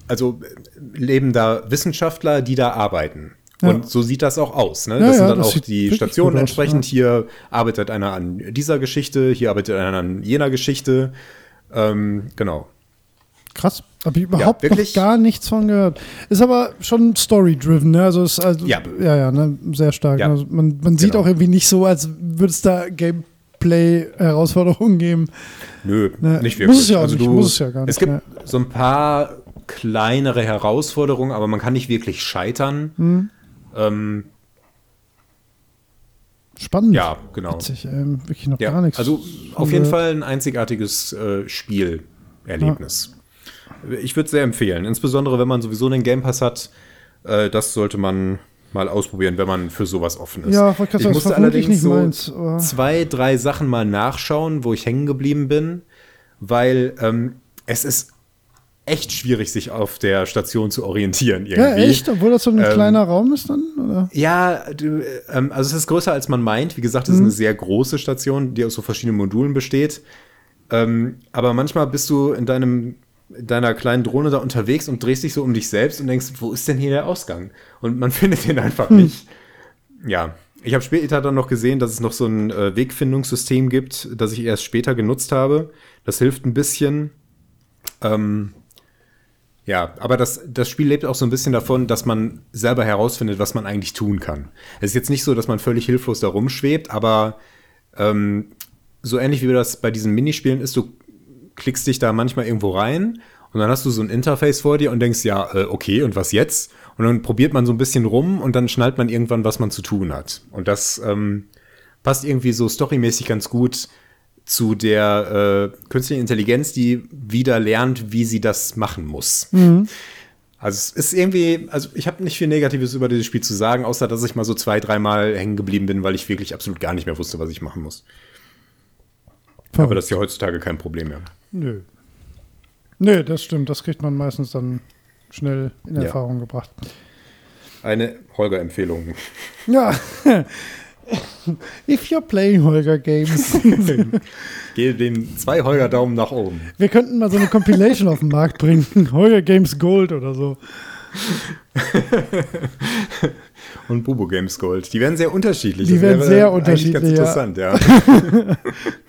also äh, leben da Wissenschaftler, die da arbeiten. Ja. Und so sieht das auch aus. Ne? Ja, das sind dann das auch die Stationen gut aus, entsprechend. Hier arbeitet einer an dieser Geschichte, hier arbeitet einer an jener Geschichte. Ähm, genau. Krass. Habe ich überhaupt noch wirklich. gar nichts von gehört. Ist aber schon story-driven, ne? Also ist also, Ja. ja, ja, ne? sehr stark. Ja. Also man, man sieht Genau. auch irgendwie nicht so, als würde es da Gameplay-Herausforderungen geben. Nö, Ne, nicht wirklich. muss es ja also nicht, du, muss es ja gar Es nicht, gibt ne. so ein paar kleinere Herausforderungen, aber man kann nicht wirklich scheitern. Hm. Ähm, Spannend. ja, genau. Witzig, ähm, wirklich noch Ja, gar nichts. also auf jeden. Fall ein einzigartiges äh, Spielerlebnis. Ich würde es sehr empfehlen, insbesondere wenn man sowieso einen Game Pass hat. Äh, das sollte man mal ausprobieren, wenn man für sowas offen ist. Ja, ich musste allerdings nicht so meins, zwei, drei Sachen mal nachschauen, wo ich hängen geblieben bin, weil ähm, es ist echt schwierig, sich auf der Station zu orientieren. Irgendwie. Ja, echt? Obwohl das so ein Ähm, kleiner Raum ist dann? Oder? Ja, ähm, also es ist größer als man meint. Wie gesagt, es ist eine sehr große Station, die aus so verschiedenen Modulen besteht. Ähm, aber manchmal bist du in deinem in deiner kleinen Drohne da unterwegs und drehst dich so um dich selbst und denkst, wo ist denn hier der Ausgang? Und man findet den einfach nicht. Ja, ich habe später dann noch gesehen, dass es noch so ein äh, Wegfindungssystem gibt, das ich erst später genutzt habe. Das hilft ein bisschen. Ähm, ja, aber das, das Spiel lebt auch so ein bisschen davon, dass man selber herausfindet, was man eigentlich tun kann. Es ist jetzt nicht so, dass man völlig hilflos da rumschwebt, aber ähm, so ähnlich wie das bei diesen Minispielen ist, du klickst dich da manchmal irgendwo rein und dann hast du so ein Interface vor dir und denkst, ja, äh, okay, und was jetzt? Und dann probiert man so ein bisschen rum und dann schnallt man irgendwann, was man zu tun hat. Und das ähm, passt irgendwie so storymäßig ganz gut zu der äh, künstlichen Intelligenz, die wieder lernt, wie sie das machen muss. Also es ist irgendwie, also ich habe nicht viel Negatives über dieses Spiel zu sagen, außer dass ich mal so zwei, dreimal hängen geblieben bin, weil ich wirklich absolut gar nicht mehr wusste, was ich machen muss. Aber das ist ja heutzutage kein Problem mehr. Nö. Nö, das stimmt. Das kriegt man meistens dann schnell in Ja. Erfahrung gebracht. Eine Holger-Empfehlung. Ja. If you're playing Holger Games. Gehe dem zwei Holger-Daumen nach oben. Wir könnten mal so eine Compilation auf den Markt bringen. Holger Games Gold oder so. Und Bubo Games Gold. Die werden sehr unterschiedlich. Die Das werden sehr unterschiedlich, Ganz interessant, ja.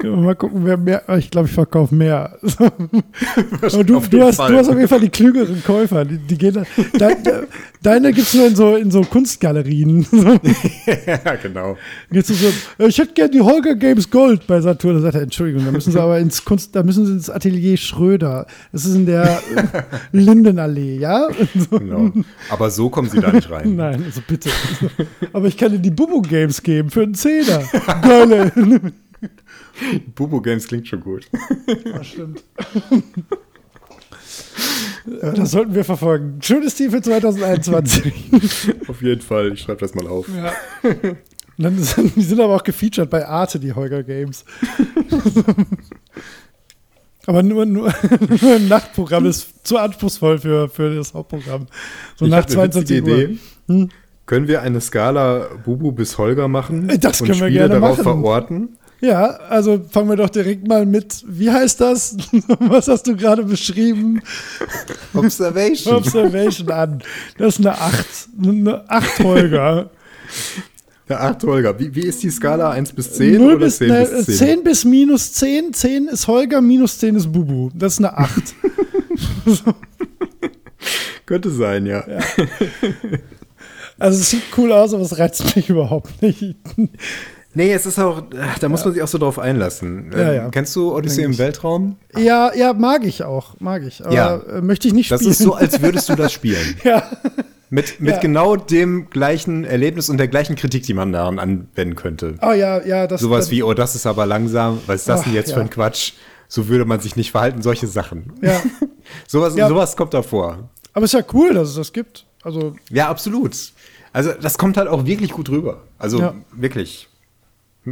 Mal gucken, wer mehr. Ich glaube, ich verkaufe mehr. Aber du, du, hast, Fall. du hast auf jeden Fall die klügeren Käufer. Die, die gehen, de, de, deine gibt es nur in so, in so Kunstgalerien. ja, genau. Jetzt so, ich hätte gerne die Holger Games Gold bei Saturn. Da sagt er, Entschuldigung, da müssen Sie aber ins Kunst, da müssen Sie ins Atelier Schröder. Das ist in der Lindenallee, ja? So, genau. Aber so kommen sie da nicht rein. Nein, also bitte. Aber ich kann dir die Bubu Games geben für einen Zehner. Geile. Bubo Games klingt schon gut. Das stimmt. Ja, das sollten wir verfolgen. Schönes Team für 2021. Auf jeden Fall. Ich schreibe das mal auf. Ja. Dann sind, die sind aber auch gefeatured bei Arte, die Holger Games. aber nur, nur, nur im Nachtprogramm ist zu anspruchsvoll für, für das Hauptprogramm. So Ich nach hab eine witzige 22 Uhr. Idee. Können wir eine Skala Bubu bis Holger machen? Äh, das und können wir Spiele gerne darauf machen. verorten? Ja, also fangen wir doch direkt mal mit, wie heißt das? Was hast du gerade beschrieben? Observation. Observation an. Das ist eine 8. Eine 8 Holger. Ja, 8 Holger. Wie, wie ist die Skala? 1 bis 10 0 oder bis, 10 ne, bis 10? 10 bis minus 10. 10 ist Holger, minus 10 ist Bubu. Das ist eine 8. Könnte sein, ja. Also es sieht cool aus, aber es reizt mich überhaupt nicht. Nee, es ist auch, da muss man sich auch so drauf einlassen. Ja, Ähm, ja. Kennst du Odyssey im Eigentlich. Weltraum? Ja, ja, mag ich auch. Mag ich. Aber Ja. möchte ich nicht Das spielen. ist so, als würdest du das spielen. ja. Mit, mit Ja. genau dem gleichen Erlebnis und der gleichen Kritik, die man daran anwenden könnte. Oh ja, ja, das Sowas das- wie, oh, das ist aber langsam, was ist das Ach, denn jetzt ja. für ein Quatsch? so würde man sich nicht verhalten, solche Sachen. Ja. sowas, Ja. sowas kommt davor. Aber ist ja cool, dass es das gibt. Also, Ja, absolut. Also das kommt halt auch wirklich gut rüber. Also Ja. wirklich.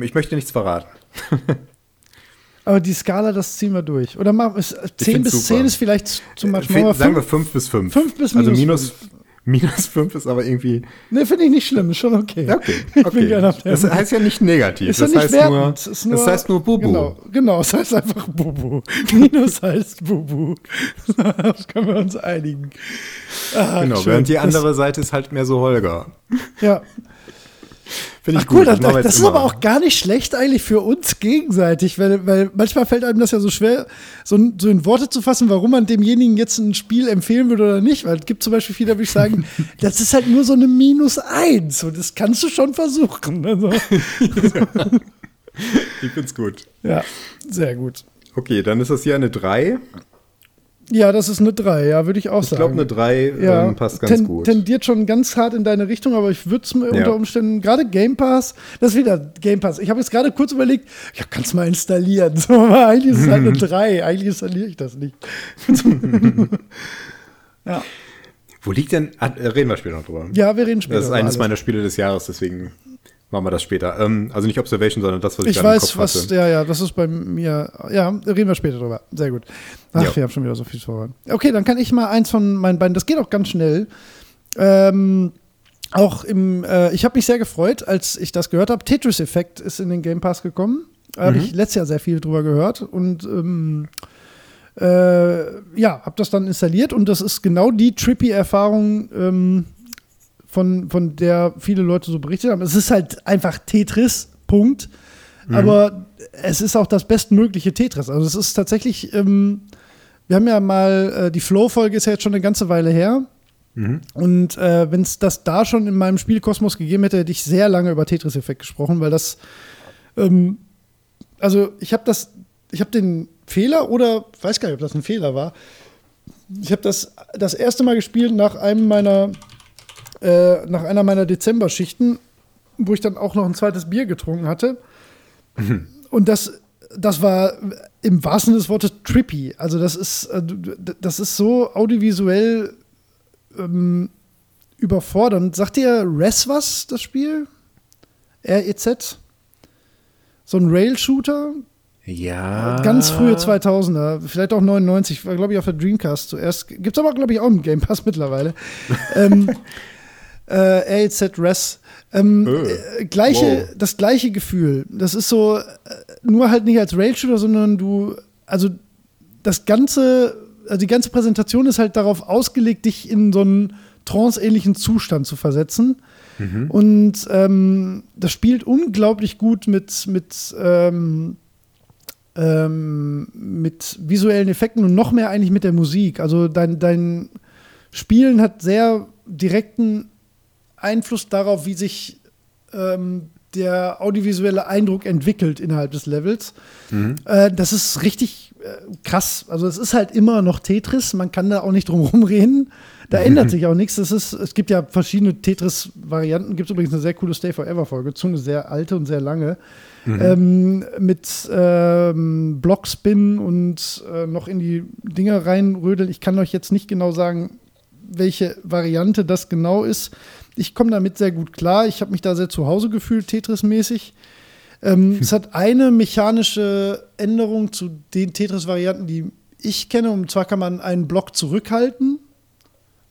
Ich möchte nichts verraten. aber die Skala, das ziehen wir durch. Oder machen wir 10 find's bis super. 10 ist vielleicht zu much. Fe- Machen Sagen wir fünf? 5 bis 5. Fünf bis Also minus minus, minus 5 ist aber irgendwie. Ne, finde ich nicht schlimm, ist schon okay. Okay, okay. Das heißt ja nicht negativ. Ist ja das, nicht heißt nur, ist nur, das heißt nur Bubu. Genau, genau, es heißt einfach Bubu. Minus heißt Bubu. das können wir uns einigen. Ah, Genau, schön. während die andere Seite ist halt mehr so Holger. Ja. Finde ich Ach cool, gut. das, ist aber auch gar nicht schlecht eigentlich für uns gegenseitig, weil, weil manchmal fällt einem das ja so schwer, so, in- so in Worte zu fassen, warum man demjenigen jetzt ein Spiel empfehlen würde oder nicht. Weil es gibt zum Beispiel viele, ich sagen, das ist halt nur so eine Minus eins und das kannst du schon versuchen. Also, Ich finde es gut. ja, sehr gut. Okay, dann ist das hier eine 3. Ja, das ist eine 3, ja, würde ich auch Ich sagen. glaube, eine 3 ja, ähm, passt ganz ten, gut. tendiert schon ganz hart in deine Richtung, aber ich würde es mir Ja. unter Umständen, gerade Game Pass, das ist wieder Game Pass. Ich habe jetzt gerade kurz überlegt, ja, kannst mal installieren. So, aber eigentlich ist es halt eine 3, eigentlich installiere ich das nicht. ja. Wo liegt denn. Ah, äh, reden wir später noch drüber. ja, wir reden später. das ist eines meiner Spiele des Jahres, deswegen machen wir das später. Ähm, also nicht Observation, sondern das, was ich, Ich gerade im weiß, Kopf was, hatte. ja, ja, das ist bei mir, ja, reden wir später drüber. Sehr gut. Ach, Ja. wir haben schon wieder so viel voran. Okay, dann kann ich mal eins von meinen beiden, das geht auch ganz schnell. Ähm, auch im, äh, ich habe mich sehr gefreut, als ich das gehört habe. Tetris Effect ist in den Game Pass gekommen. Da habe Mhm. ich letztes Jahr sehr viel drüber gehört und ähm, äh, ja, habe das dann installiert und das ist genau die trippy Erfahrung, ähm, von, von der viele Leute so berichtet haben. Es ist halt einfach Tetris, Punkt. Aber es ist auch das bestmögliche Tetris. Also es ist tatsächlich, ähm, wir haben ja mal, äh, die Flow-Folge ist ja jetzt schon eine ganze Weile her. Mhm. Und äh, wenn es das da schon in meinem Spielkosmos gegeben hätte, hätte ich sehr lange über Tetris-Effekt gesprochen, weil das, ähm, also ich habe das, ich habe den Fehler oder, weiß gar nicht, ob das ein Fehler war. Ich habe das das erste Mal gespielt nach einem meiner, äh, nach einer meiner Dezember-Schichten, wo ich dann auch noch ein zweites Bier getrunken hatte. Und das, das war im wahrsten Sinne des Wortes trippy. Also das ist, äh, das ist so audiovisuell ähm, überfordernd. Sagt dir Res was, das Spiel? REZ? So ein Rail-Shooter? Ja. Ganz frühe 2000er, vielleicht auch 99, war glaube ich auf der Dreamcast zuerst. Gibt es aber glaube ich auch im Game Pass mittlerweile. ähm, äh, REZ Res. Ähm, Äh, äh, gleiche, wow. Das gleiche Gefühl. Das ist so, äh, nur halt nicht als Rail-Shooter, sondern du, also das ganze, also die ganze Präsentation ist halt darauf ausgelegt, dich in so einen trance-ähnlichen Zustand zu versetzen. Und ähm, das spielt unglaublich gut mit, mit, ähm, ähm, mit visuellen Effekten und noch mehr eigentlich mit der Musik. Also dein, dein Spielen hat sehr direkten Einfluss darauf, wie sich ähm, der audiovisuelle Eindruck entwickelt innerhalb des Levels. Äh, das ist richtig äh, krass. Also es ist halt immer noch Tetris, man kann da auch nicht drum rumreden. Da ändert sich auch nichts. Das ist, es gibt ja verschiedene Tetris-Varianten. Gibt übrigens eine sehr coole Stay Forever-Folge zu, eine sehr alte und sehr lange. Ähm, mit ähm, Blockspin und äh, noch in die Dinger reinrödeln. Ich kann euch jetzt nicht genau sagen, welche Variante das genau ist. Ich komme damit sehr gut klar. Ich habe mich da sehr zu Hause gefühlt, Tetris-mäßig. Ähm, es hat eine mechanische Änderung zu den Tetris-Varianten, die ich kenne. Und zwar kann man einen Block zurückhalten.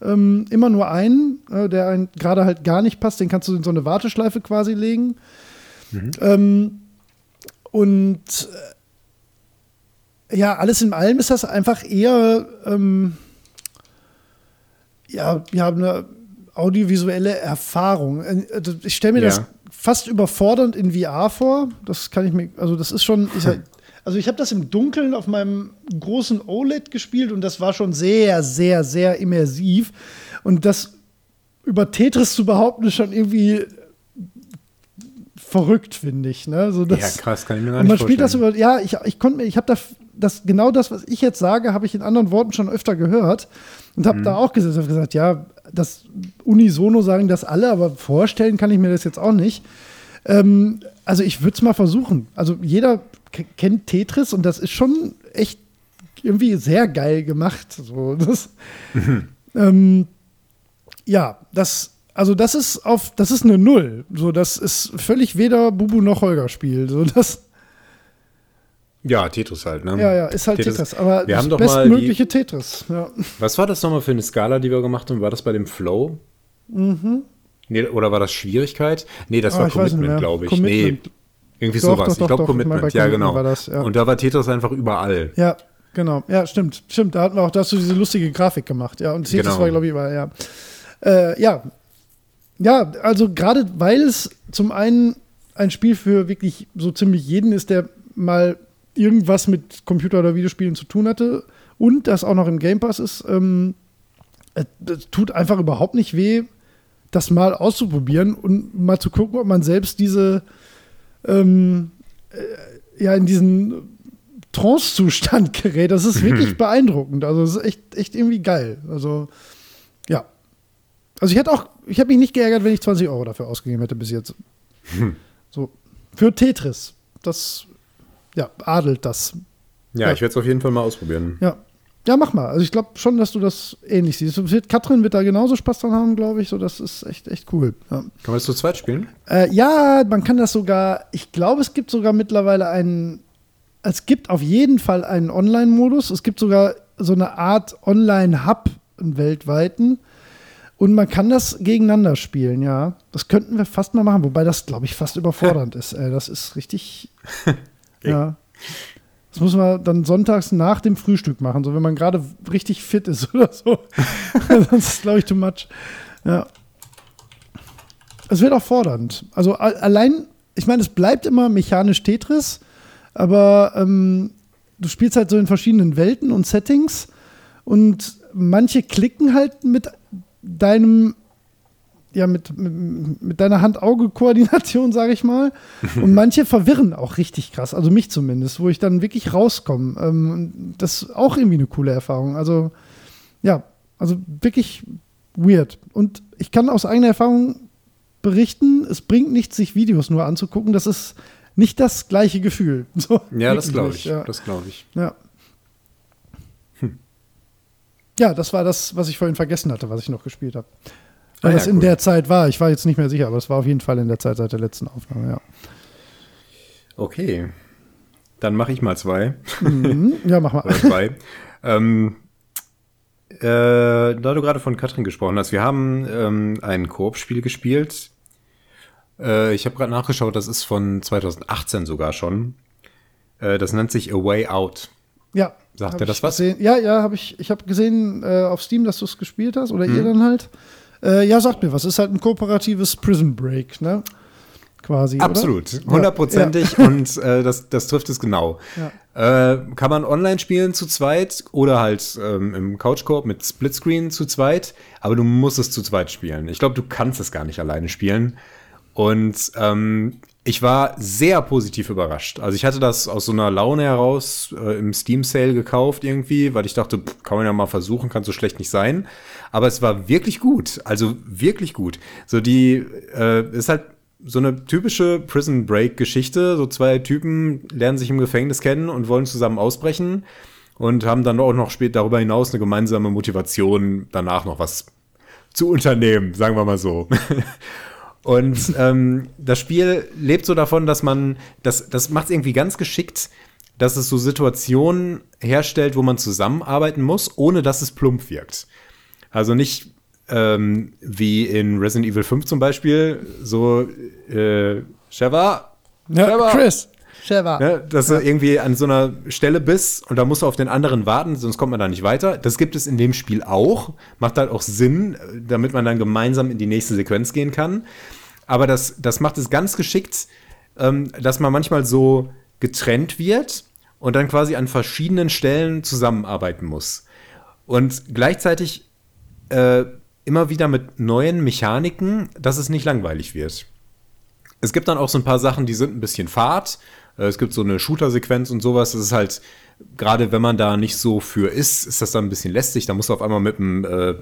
Ähm, immer nur einen, äh, der gerade halt gar nicht passt. Den kannst du in so eine Warteschleife quasi legen. Ähm, und äh, ja, alles in allem ist das einfach eher ähm, ja, wir haben eine audiovisuelle Erfahrung. Äh, also Ich stelle mir Ja. das fast überfordernd in VR vor. Das kann ich mir, also das ist schon, ich, also ich habe das im Dunkeln auf meinem großen OLED gespielt und das war schon sehr, sehr, sehr immersiv. Und das über Tetris zu behaupten, ist schon irgendwie verrückt, finde ich. Ne? So, Ja, das, krass, kann ich mir gar nicht man spielt das vorstellen. über, ja, ich, ich konnte mir, ich habe da, das, genau das, was ich jetzt sage, habe ich in anderen Worten schon öfter gehört und habe Mhm. da auch gesessen, hab gesagt, ja, das unisono sagen das alle, aber vorstellen kann ich mir das jetzt auch nicht. Ähm, also ich würde es mal versuchen. Also jeder kennt Tetris und das ist schon echt irgendwie sehr geil gemacht. So, das, ähm, ja, das, also das ist auf, das ist eine Null. So, das ist völlig weder Bubu noch Holger Spiel. So, das. Ja, Tetris halt, ne? Ja, ja, ist halt Tetris. Tetris aber wir das haben doch bestmögliche die, Tetris. Ja. Was war das nochmal für eine Skala, die wir gemacht haben? War das bei dem Flow? Mhm. Nee, oder war das Schwierigkeit? Nee, das ah, war Commitment, glaube ich. Commitment. Nee, irgendwie doch, sowas. Doch, doch, ich glaube Commitment. Ja, genau. Das, ja. Und da war Tetris einfach überall. Ja, genau. Ja, stimmt. Stimmt. Da hatten wir auch dazu diese lustige Grafik gemacht. Ja, und Tetris genau. war, glaube ich, überall, ja. Äh, ja. Ja, also gerade weil es zum einen ein Spiel für wirklich so ziemlich jeden ist, der mal irgendwas mit Computer- oder Videospielen zu tun hatte und das auch noch im Game Pass ist, ähm, es, es tut einfach überhaupt nicht weh, das mal auszuprobieren und mal zu gucken, ob man selbst diese, ähm, äh, ja, in diesen Trance-Zustand gerät. Das ist wirklich beeindruckend. Also, das ist echt, echt irgendwie geil. Also, ja. Also, ich hätte auch, ich habe mich nicht geärgert, wenn ich 20 Euro dafür ausgegeben hätte bis jetzt. Hm. So, für Tetris. Das, ja, adelt das. Ja, ja. ich werde es auf jeden Fall mal ausprobieren. Ja, ja, mach mal. Also ich glaube schon, dass du das ähnlich siehst. Katrin wird da genauso Spaß dran haben, glaube ich. So, das ist echt, echt cool. Ja. Kann man das zu zweit spielen? Äh, ja, man kann das sogar. Ich glaube, es gibt sogar mittlerweile einen. Es gibt auf jeden Fall einen Online-Modus. Es gibt sogar so eine Art Online-Hub, einen weltweiten. Und man kann das gegeneinander spielen, ja. Das könnten wir fast mal machen, wobei das, glaube ich, fast überfordernd ist. Äh, das ist richtig. ja. Das muss man dann sonntags nach dem Frühstück machen, so wenn man gerade richtig fit ist oder so. Sonst ist glaube ich, too much. Ja. Es wird auch fordernd. Also allein, ich meine, es bleibt immer mechanisch Tetris, aber ähm, du spielst halt so in verschiedenen Welten und Settings und manche klicken halt mit deinem ja, mit, mit, mit deiner Hand-Auge-Koordination, sage ich mal. Und manche verwirren auch richtig krass, also mich zumindest, wo ich dann wirklich rauskomme. Ähm, das ist auch irgendwie eine coole Erfahrung. Also, ja, also wirklich weird. Und ich kann aus eigener Erfahrung berichten, es bringt nichts, sich Videos nur anzugucken. Das ist nicht das gleiche Gefühl. So, ja, das glaube ich. Ja. Das glaube ich. Ja. Hm. Ja, das war das, was ich vorhin vergessen hatte, was ich noch gespielt habe. Weil ah, das in cool. der Zeit war. Ich war jetzt nicht mehr sicher, aber es war auf jeden Fall in der Zeit seit der letzten Aufnahme, ja. Okay. Dann mache ich mal zwei. Mhm. Ja, mach mal. Oder zwei. ähm, äh, da du gerade von Katrin gesprochen hast, wir haben ähm, ein Koop-Spiel gespielt. Äh, ich habe gerade nachgeschaut, das ist von 2018 sogar schon. Äh, das nennt sich A Way Out. Ja. Sagt er das was? Gesehen. Ja, ja, habe ich. Ich habe gesehen äh, auf Steam, dass du es gespielt hast oder hm. ihr dann halt. Äh, ja, sagt mir was. Ist halt ein kooperatives Prison Break, ne? Quasi. Absolut, hundertprozentig ja. und äh, das, das trifft es genau. Ja. Äh, kann man online spielen zu zweit oder halt ähm, im Couchkorb mit Splitscreen zu zweit, aber du musst es zu zweit spielen. Ich glaube, du kannst es gar nicht alleine spielen. Und ähm, ich war sehr positiv überrascht. Also ich hatte das aus so einer Laune heraus äh, im Steam Sale gekauft irgendwie, weil ich dachte, pff, kann man ja mal versuchen, kann so schlecht nicht sein. Aber es war wirklich gut, also wirklich gut. So die äh, ist halt so eine typische Prison Break Geschichte. So zwei Typen lernen sich im Gefängnis kennen und wollen zusammen ausbrechen und haben dann auch noch später darüber hinaus eine gemeinsame Motivation, danach noch was zu unternehmen, sagen wir mal so. Und ähm, das Spiel lebt so davon, dass man, das, das macht es irgendwie ganz geschickt, dass es so Situationen herstellt, wo man zusammenarbeiten muss, ohne dass es plump wirkt. Also nicht ähm, wie in Resident Evil 5 zum Beispiel, so äh, Sheva, ja, Sheva. Chris, Sheva. Ne, dass ja. du irgendwie an so einer Stelle bist und da musst du auf den anderen warten, sonst kommt man da nicht weiter. Das gibt es in dem Spiel auch. Macht halt auch Sinn, damit man dann gemeinsam in die nächste Sequenz gehen kann. Aber das, das macht es ganz geschickt, ähm, dass man manchmal so getrennt wird und dann quasi an verschiedenen Stellen zusammenarbeiten muss. Und gleichzeitig äh, immer wieder mit neuen Mechaniken, dass es nicht langweilig wird. Es gibt dann auch so ein paar Sachen, die sind ein bisschen fad. Äh, es gibt so eine Shooter-Sequenz und sowas. Das ist halt, gerade wenn man da nicht so für ist, ist das dann ein bisschen lästig. Da muss du auf einmal mit dem, äh,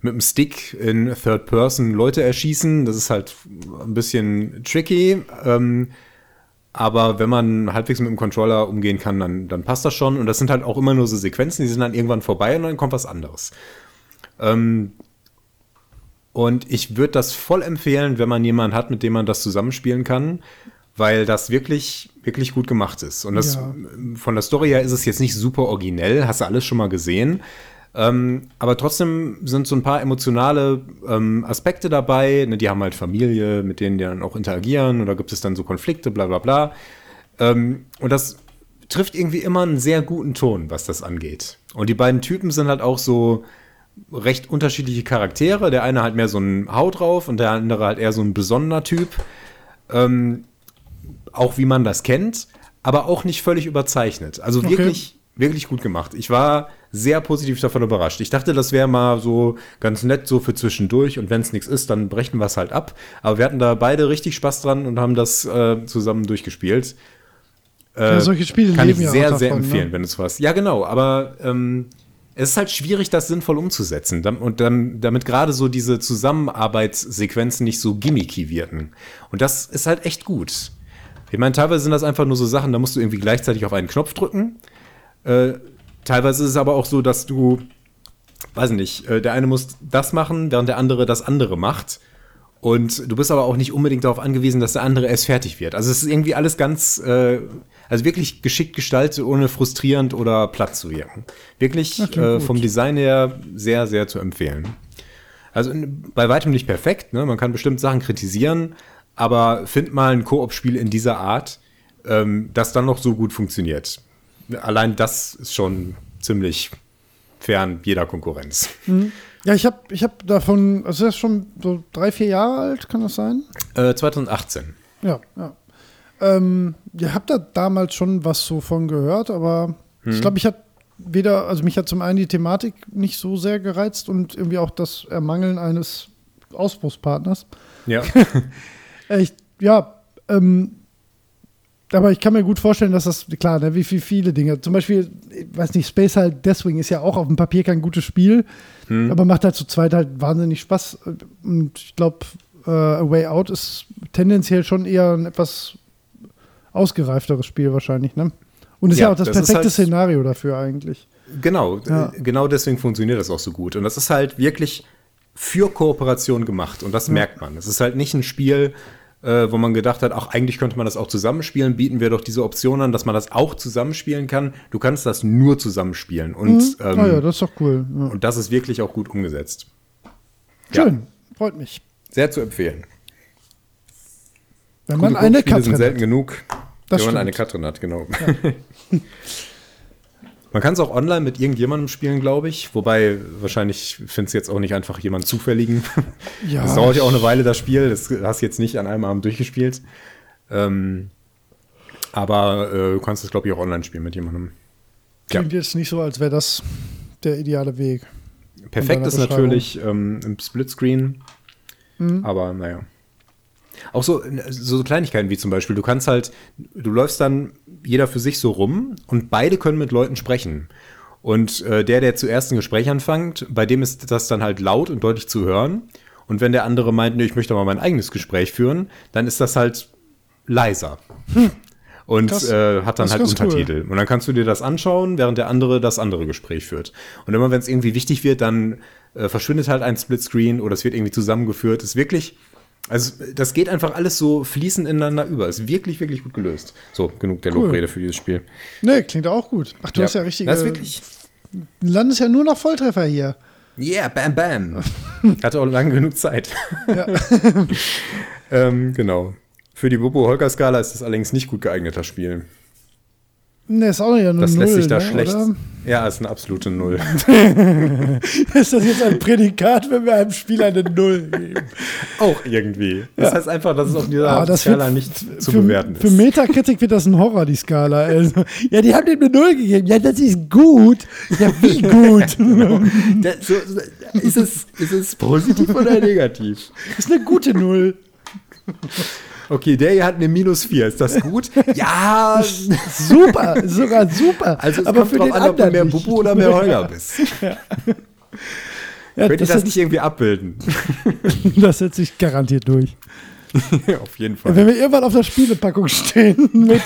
mit dem Stick in Third Person Leute erschießen. Das ist halt ein bisschen tricky. Ähm, aber wenn man halbwegs mit dem Controller umgehen kann, dann, dann passt das schon. Und das sind halt auch immer nur so Sequenzen, die sind dann irgendwann vorbei und dann kommt was anderes. Ähm, und ich würde das voll empfehlen, wenn man jemanden hat, mit dem man das zusammenspielen kann, weil das wirklich, wirklich gut gemacht ist. Und das Ja. von der Story her ist es jetzt nicht super originell, hast du alles schon mal gesehen. Ähm, aber trotzdem sind so ein paar emotionale ähm, Aspekte dabei. Ne, die haben halt Familie, mit denen die dann auch interagieren. Und da gibt es dann so Konflikte, bla bla bla. Ähm, und das trifft irgendwie immer einen sehr guten Ton, was das angeht. Und die beiden Typen sind halt auch so recht unterschiedliche Charaktere. Der eine halt mehr so ein Haut drauf und der andere halt eher so ein besonderer Typ. Ähm, auch wie man das kennt, aber auch nicht völlig überzeichnet. Also Okay. wirklich, wirklich gut gemacht. Ich war sehr positiv davon überrascht. Ich dachte, das wäre mal so ganz nett so für zwischendurch und wenn es nichts ist, dann brechen wir es halt ab. Aber wir hatten da beide richtig Spaß dran und haben das äh, zusammen durchgespielt. Äh, Ja, solche Spiele kann ich sehr, auch sehr davon, empfehlen, ne? wenn es was. Ja, genau, aber ähm, es ist halt schwierig, das sinnvoll umzusetzen. Und dann, damit gerade so diese Zusammenarbeitssequenzen nicht so gimmicky wirken. Und das ist halt echt gut. Ich meine, teilweise sind das einfach nur so Sachen, da musst du irgendwie gleichzeitig auf einen Knopf drücken. Äh, teilweise ist es aber auch so, dass du, weiß nicht, äh, der eine muss das machen, während der andere das andere macht. Und du bist aber auch nicht unbedingt darauf angewiesen, dass der andere erst fertig wird. Also es ist irgendwie alles ganz, äh, also wirklich geschickt gestaltet, ohne frustrierend oder platt zu wirken. Wirklich äh, vom Design her sehr, sehr zu empfehlen. Also bei weitem nicht perfekt, ne? man kann bestimmt Sachen kritisieren, aber find mal ein Koop-Spiel in dieser Art, ähm, das dann noch so gut funktioniert. Allein das ist schon ziemlich fern jeder Konkurrenz. Ja, ich habe ich hab davon, also das ist schon so drei, vier Jahre alt, kann das sein? Äh, 2018. Ja, ja. Ähm, ihr habt da damals schon was so von gehört, aber ich glaube, ich hat weder, also mich hat zum einen die Thematik nicht so sehr gereizt und irgendwie auch das Ermangeln eines Ausbruchspartners. Ja. Äh, Ich, ja, ähm, aber ich kann mir gut vorstellen, dass das, klar, ne, wie viel, viele Dinge. Zum Beispiel, ich weiß nicht, Space halt Deathwing ist ja auch auf dem Papier kein gutes Spiel, aber macht halt zu zweit halt wahnsinnig Spaß. Und ich glaube, äh, A Way Out ist tendenziell schon eher ein etwas ausgereifteres Spiel wahrscheinlich, ne? Und ist ja, Ja, auch das, das perfekte halt- Szenario dafür eigentlich. Genau, Ja. äh, genau deswegen funktioniert das auch so gut. Und das ist halt wirklich für Kooperation gemacht. Und das merkt man. Es ist halt nicht ein Spiel, äh, wo man gedacht hat, ach, eigentlich könnte man das auch zusammenspielen. Bieten wir doch diese Option an, dass man das auch zusammenspielen kann. Du kannst das nur zusammenspielen. Und, ähm, ah ja, das ist doch cool. Ja. und das ist wirklich auch gut umgesetzt. Ja. Schön, freut mich. Sehr zu empfehlen. Wenn Gute man eine Koop-Spiele sind selten genug, Das wenn man stimmt. eine Katze hat, genau. man kann es auch online mit irgendjemandem spielen, glaube ich. Wobei, wahrscheinlich findest du jetzt auch nicht einfach jemanden zufälligen. Ja, das dauert ja auch eine Weile, das Spiel. Das hast du jetzt nicht an einem Abend durchgespielt. Ähm, aber äh, du kannst es, glaube ich, auch online spielen mit jemandem. Ja. Klingt jetzt nicht so, als wäre das der ideale Weg. Perfekt ist natürlich ähm, im Splitscreen. Mhm. Aber naja. Auch so, so Kleinigkeiten wie zum Beispiel, du kannst halt, du läufst dann jeder für sich so rum und beide können mit Leuten sprechen. Und äh, der, der zuerst ein Gespräch anfängt, bei dem ist das dann halt laut und deutlich zu hören. Und wenn der andere meint, nee, ich möchte mal mein eigenes Gespräch führen, dann ist das halt leiser. Und Krass. äh, hat dann Das halt ganz cool. Untertitel. Und dann kannst du dir das anschauen, während der andere das andere Gespräch führt. Und immer wenn es irgendwie wichtig wird, dann äh, verschwindet halt ein Splitscreen oder es wird irgendwie zusammengeführt. Ist wirklich, also das geht einfach alles so fließend ineinander über. Ist wirklich, wirklich gut gelöst. So, genug der Cool. Lobrede für dieses Spiel. Nee, klingt auch gut. Ach, du hast ja richtige. Das ist wirklich. landest ja nur noch Volltreffer hier. Yeah, bam, bam. Hatte auch lange genug Zeit. ähm, genau. Für die Bobo-Holger-Skala ist das allerdings nicht gut geeignet, das Spiel. Ne, ist auch ja nur Das Null, lässt sich da ne, schlecht. Oder? Ja, ist eine absolute Null. Ist das jetzt ein Prädikat, wenn wir einem Spiel eine Null geben? Auch irgendwie. Das heißt einfach, dass es auf dieser Ah, das Skala wird nicht zu für, bewerten Für ist. Metakritik wird das ein Horror, die Skala. Also, ja, die haben dem eine Null gegeben. Ja, das ist gut. Ja, wie gut? Das- so- so- ist, es, ist es positiv oder negativ? Das ist eine gute Null. Okay, der hier hat eine Minus 4. Ist das gut? Ja, Super, sogar super. also es Aber kommt für drauf den an, ob du mehr. Bubu oder mehr Holger bist. Ja, Könnt ihr das das nicht irgendwie abbilden? Das setzt sich garantiert durch. auf jeden Fall. Wenn wir irgendwann auf der Spielepackung stehen mit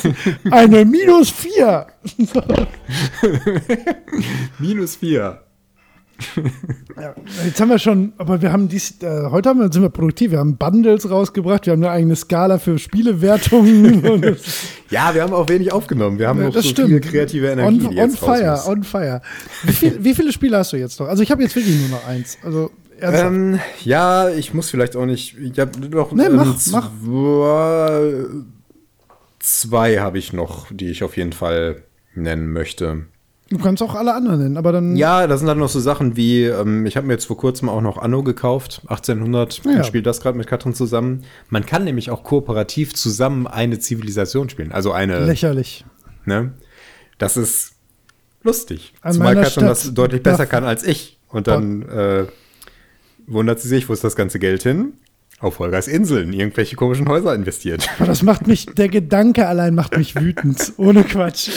eine minus 4. Minus vier. Ja, jetzt haben wir schon, aber wir haben dies, äh, heute haben wir, sind wir produktiv. Wir haben Bundles rausgebracht, wir haben eine eigene Skala für Spielewertungen. Ja, wir haben auch wenig aufgenommen. Wir haben noch das so stimmt. viel kreative Energie, on, on fire, on fire. Wie, viel, wie viele Spiele hast du jetzt noch? Also ich habe jetzt wirklich nur noch eins. Also. Ähm, ja, ich muss vielleicht auch nicht. Ich habe noch Nee, ähm, mach, mach. zwei, zwei habe ich noch, die ich auf jeden Fall nennen möchte. Du kannst auch alle anderen nennen, aber dann. Ja, da sind dann noch so Sachen wie, ähm, ich habe mir jetzt vor kurzem auch noch Anno gekauft, 1800, Ja. und spiele das gerade mit Katrin zusammen. Man kann nämlich auch kooperativ zusammen eine Zivilisation spielen, also eine, Lächerlich. ne? Das ist lustig. An Zumal Katrin das Stadt deutlich besser kann als ich. Und dann äh, wundert sie sich, wo ist das ganze Geld hin? Auf Holgers Inseln, irgendwelche komischen Häuser investiert. Aber das macht mich, der Gedanke allein macht mich wütend. Ohne Quatsch.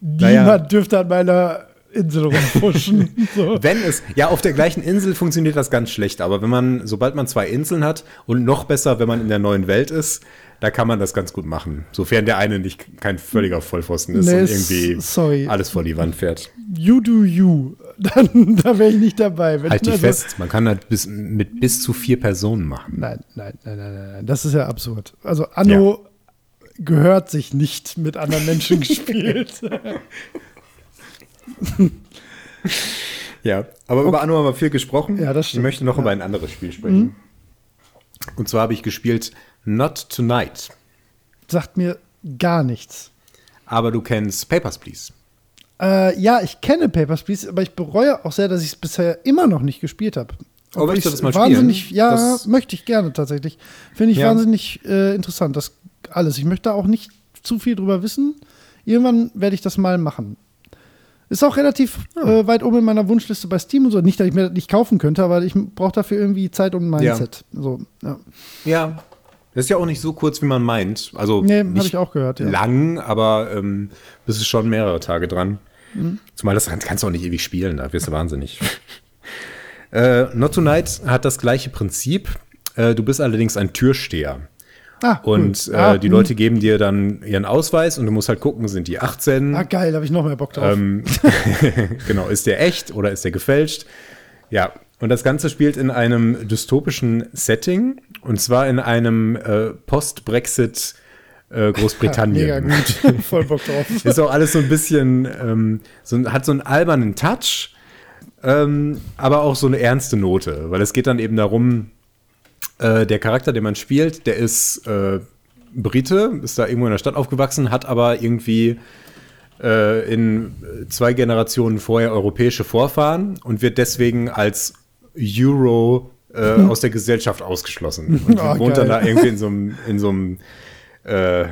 Naja. Niemand dürfte an meiner Insel rumfuschen. So. Wenn es, ja, auf der gleichen Insel funktioniert das ganz schlecht, aber wenn man, sobald man zwei Inseln hat und noch besser, wenn man in der neuen Welt ist, da kann man das ganz gut machen. Sofern der eine nicht kein völliger Vollpfosten ist Nee, und irgendwie sorry. alles vor die Wand fährt. You do you. Dann, da wäre ich nicht dabei. Wenn, Halt dich also- fest, man kann das bis, mit bis zu vier Personen machen. Nein, nein, nein, nein, nein, nein. Das ist ja absurd. Also Anno gehört sich nicht mit anderen Menschen gespielt. Ja, aber über Anno haben wir viel gesprochen. Ja, das Ich stimmt. möchte noch über ein anderes Spiel sprechen. Und zwar habe ich gespielt Not Tonight. Sagt mir gar nichts. Aber du kennst Papers, Please. Äh, ja, ich kenne Papers, Please, aber ich bereue auch sehr, dass ich es bisher immer noch nicht gespielt habe. Oh, möchtest du das mal wahnsinnig, spielen? Ja, Das- möchte ich gerne tatsächlich. Finde ich Ja. wahnsinnig äh, interessant, das alles. Ich möchte da auch nicht zu viel drüber wissen. Irgendwann werde ich das mal machen. Ist auch relativ äh, weit oben in meiner Wunschliste bei Steam und so. Nicht, dass ich mir das nicht kaufen könnte, aber ich brauche dafür irgendwie Zeit und Mindset. So, ja. Ja. Das ist ja auch nicht so kurz, wie man meint. Also Nee, habe ich auch gehört. Ja. lang, aber ähm, bist du schon mehrere Tage dran. Mhm. Zumal das kannst, kannst du auch nicht ewig spielen, da wirst du wahnsinnig. äh, Not Tonight hat das gleiche Prinzip. Äh, du bist allerdings ein Türsteher. Ah, cool. Und äh, ah, die hm. Leute geben dir dann ihren Ausweis und du musst halt gucken, sind die 18? Ah, geil, habe ich noch mehr Bock drauf. Ähm, genau, ist der echt oder ist der gefälscht? Ja, und das Ganze spielt in einem dystopischen Setting und zwar in einem äh, Post-Brexit äh, Großbritannien. Mega gut. Voll Bock drauf. Ist auch alles so ein bisschen, ähm, so, hat so einen albernen Touch, ähm, aber auch so eine ernste Note, weil es geht dann eben darum, äh, der Charakter, den man spielt, der ist äh, Brite, ist da irgendwo in der Stadt aufgewachsen, hat aber irgendwie äh, in zwei Generationen vorher europäische Vorfahren und wird deswegen als Euro äh, aus der Gesellschaft ausgeschlossen. Und Ah, wohnt dann geil. da irgendwie in so einem, in so einem äh,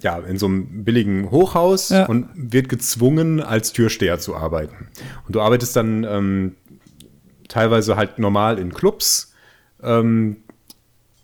ja, in so einem billigen Hochhaus Ja. und wird gezwungen, als Türsteher zu arbeiten. Und du arbeitest dann ähm, teilweise halt normal in Clubs. Ähm,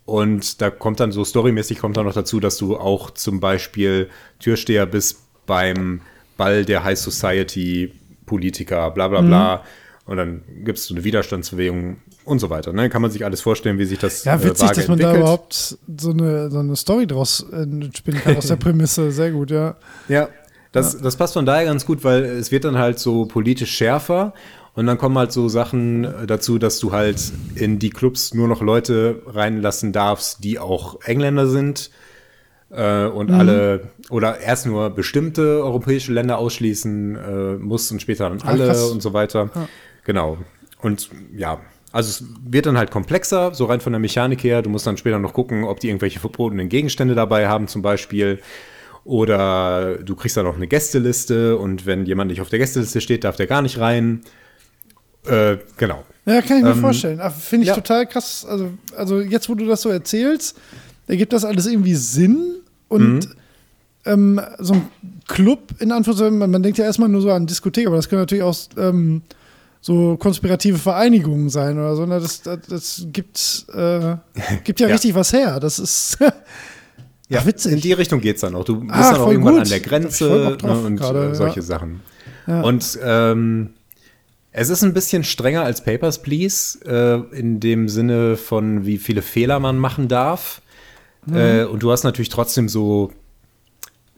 und da kommt dann so storymäßig kommt dann noch dazu, dass du auch zum Beispiel Türsteher bist beim Ball der High Society Politiker, bla bla bla. Und dann gibt es so eine Widerstandsbewegung und so weiter. Ne? Kann man sich alles vorstellen, wie sich das Ja, witzig, vage dass man da entwickelt. überhaupt so eine, so eine Story draus äh, spinnen kann aus der Prämisse. Sehr gut, ja. Ja, das, das passt von daher ganz gut, weil es wird dann halt so politisch schärfer und dann kommen halt so Sachen äh, dazu, dass du halt in die Clubs nur noch Leute reinlassen darfst, die auch Engländer sind äh, und alle oder erst nur bestimmte europäische Länder ausschließen äh, musst und später dann alle krass. und so weiter. Genau. Und ja, also es wird dann halt komplexer, so rein von der Mechanik her. Du musst dann später noch gucken, ob die irgendwelche verbotenen Gegenstände dabei haben, zum Beispiel. Oder du kriegst dann noch eine Gästeliste und wenn jemand nicht auf der Gästeliste steht, darf der gar nicht rein. Äh, genau. Ja, kann ich mir Ähm, vorstellen. Finde ich ja. total krass. Also, also jetzt, wo du das so erzählst, ergibt das alles irgendwie Sinn und Mhm. ähm, so ein Club, in Anführungszeichen, man, man denkt ja erstmal nur so an Diskothek, aber das können natürlich auch ähm, so konspirative Vereinigungen sein oder so. Ne? Das, das, das gibt, äh, gibt ja, Ja. richtig was her. Das ist Ja, Ach, witzig. In die Richtung geht es dann auch. Du bist Ah, dann auch irgendwann gut. an der Grenze ne, und gerade, solche ja. Sachen. Und ähm, Es ist ein bisschen strenger als Papers, Please, äh, in dem Sinne von, wie viele Fehler man machen darf. Mhm. Äh, und du hast natürlich trotzdem so,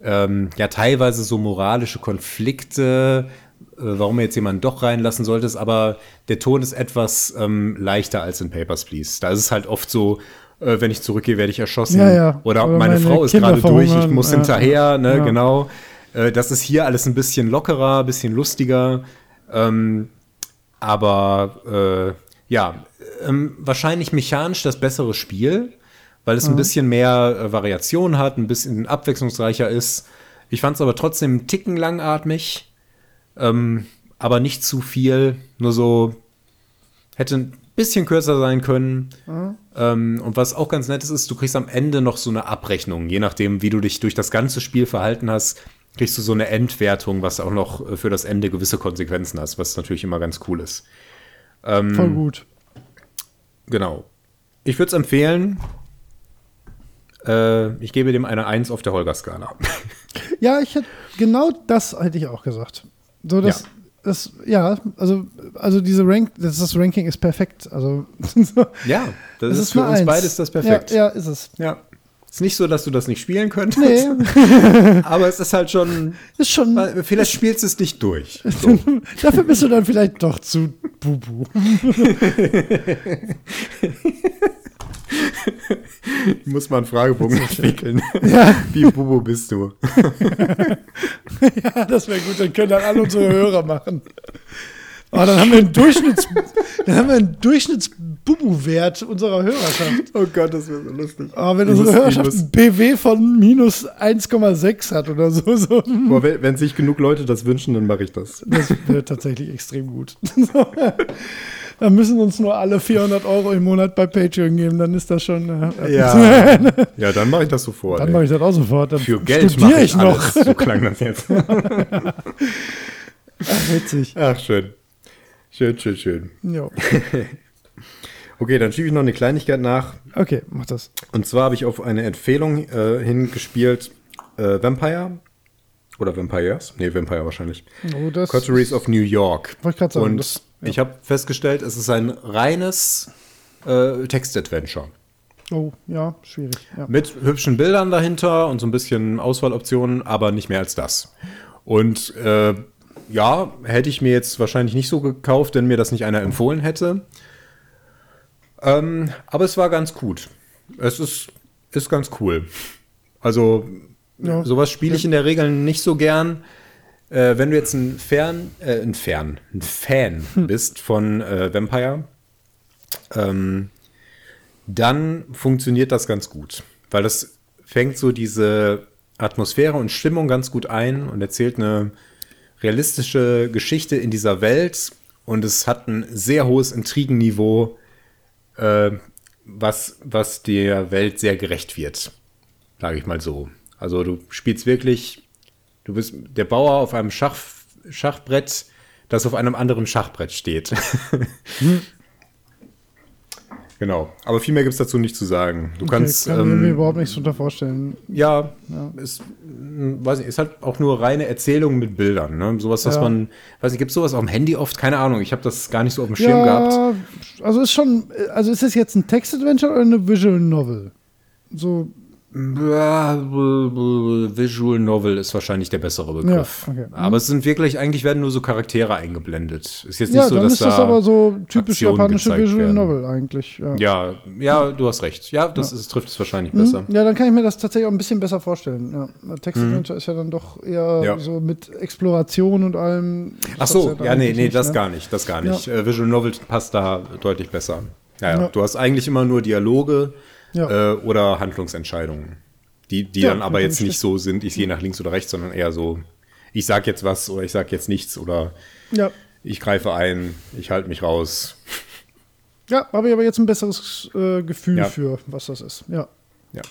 ähm, ja, teilweise so moralische Konflikte, äh, warum er jetzt jemanden doch reinlassen solltest, aber der Ton ist etwas ähm, leichter als in Papers, Please. Da ist es halt oft so, äh, wenn ich zurückgehe, werde ich erschossen. Ja, ja. Oder, Oder meine, meine, Frau ist gerade durch, ich muss ja. hinterher, ne, genau. Äh, das ist hier alles ein bisschen lockerer, ein bisschen lustiger. Ähm, aber äh, ja, ähm, wahrscheinlich mechanisch das bessere Spiel, weil es mhm. ein bisschen mehr äh, Variation hat, ein bisschen abwechslungsreicher ist. Ich fand es aber trotzdem einen Ticken langatmig, ähm, aber nicht zu viel. Nur so hätte ein bisschen kürzer sein können. Mhm. Ähm, und was auch ganz nett ist, ist, du kriegst am Ende noch so eine Abrechnung, je nachdem, wie du dich durch das ganze Spiel verhalten hast kriegst du so eine Endwertung, was auch noch äh, für das Ende gewisse Konsequenzen hat, was natürlich immer ganz cool ist. Ähm, Voll gut. Genau. Ich würde es empfehlen. Äh, ich gebe dem eine 1 auf der Holger-Skala. Ja, ich hätte genau das hätte ich auch gesagt. So, das, ja. Das, ja, also, also diese Rank, das, das Ranking ist perfekt. Also, ja, das, das ist, ist für uns eins. beides das perfekt. Ja, ja, ist es. Ja. Ist nicht so, dass du das nicht spielen könntest. Nee. aber es ist halt schon. Ist schon. Vielleicht spielst du es nicht durch. So. Dafür bist du dann vielleicht doch zu Bubu. ich muss mal einen Fragebogen entwickeln. Ja. Wie Bubu bist du? ja, das wäre gut. Dann können dann alle unsere Hörer machen. Oh, dann haben wir einen Durchschnitts, dann haben wir einen Durchschnittsbubu-Wert unserer Hörerschaft. Oh Gott, das wäre so lustig. Oh, wenn ich unsere Hörerschaft ein BW von minus 1,6 hat oder so. so. Boah, wenn, wenn, sich genug Leute das wünschen, dann mache ich das. Das wäre tatsächlich extrem gut. dann müssen uns nur alle 400 Euro im Monat bei Patreon geben, dann ist das schon. Äh, ja. ja, dann mache ich das sofort. Dann mache ich das auch sofort. Dann Für Geld mache ich, ich noch. So klang das jetzt. Ach, witzig. Ach, schön. Schön, schön, schön. Ja. okay, dann schiebe ich noch eine Kleinigkeit nach. Okay, mach das. Und zwar habe ich auf eine Empfehlung äh, hingespielt äh, Vampire. Oder Vampires? Nee, Vampire wahrscheinlich. Oh, das Coteries of New York. Wollte ich gerade sagen. Und das, ja. ich habe festgestellt, es ist ein reines äh, Text-Adventure. Oh, ja, schwierig. Ja. Mit hübschen Bildern dahinter und so ein bisschen Auswahloptionen, aber nicht mehr als das. Und äh, ja, hätte ich mir jetzt wahrscheinlich nicht so gekauft, wenn mir das nicht einer empfohlen hätte. Ähm, aber es war ganz gut. Es ist, ist ganz cool. Also, ja. sowas spiele ich in der Regel nicht so gern. Äh, wenn du jetzt ein Fern, äh, ein Fern, ein Fan hm. bist von äh, Vampire, ähm, dann funktioniert das ganz gut. Weil das fängt so diese Atmosphäre und Stimmung ganz gut ein und erzählt eine realistische Geschichte in dieser Welt und es hat ein sehr hohes Intrigenniveau, äh, was, was der Welt sehr gerecht wird, sage ich mal so. Also du spielst wirklich, du bist der Bauer auf einem Schach, Schachbrett, das auf einem anderen Schachbrett steht. Genau, aber viel mehr gibt es dazu nicht zu sagen. Du okay, kannst. Kann ähm, mir überhaupt nichts darunter vorstellen. Ja, ja. Ist, hm, weiß nicht, ist halt auch nur reine Erzählung mit Bildern. Ne? Sowas, was ja. man, weiß nicht, gibt es sowas auf dem Handy oft? Keine Ahnung, ich habe das gar nicht so auf dem Schirm ja, gehabt. Also ist schon, also ist das jetzt ein Text-Adventure oder eine Visual Novel? So Visual Novel ist wahrscheinlich der bessere Begriff. Ja, okay. Aber mhm. es sind wirklich, eigentlich werden nur so Charaktere eingeblendet. Ist jetzt nicht ja, so, dass ist das aber so typisch japanische Visual werden. Novel eigentlich. Ja. ja, ja, du hast recht. Ja, das Ist, trifft es wahrscheinlich mhm. besser. Ja, dann kann ich mir das tatsächlich auch ein bisschen besser vorstellen. Ja. Text Adventure mhm. ist ja dann doch eher so mit Exploration und allem. Ach so, ja, nee, nee, nicht, das ne? gar nicht, das gar nicht. Äh, Visual Novel passt da deutlich besser. Ja, du hast eigentlich immer nur Dialoge ja. äh, oder Handlungsentscheidungen. Die, die ja, dann aber jetzt nicht so sind, ich gehe nach links oder rechts, sondern eher so, ich sag jetzt was oder ich sag jetzt nichts oder ja. ich greife ein, ich halte mich raus. Ja, habe ich aber jetzt ein besseres äh, Gefühl für, was das ist. Ja. Ja.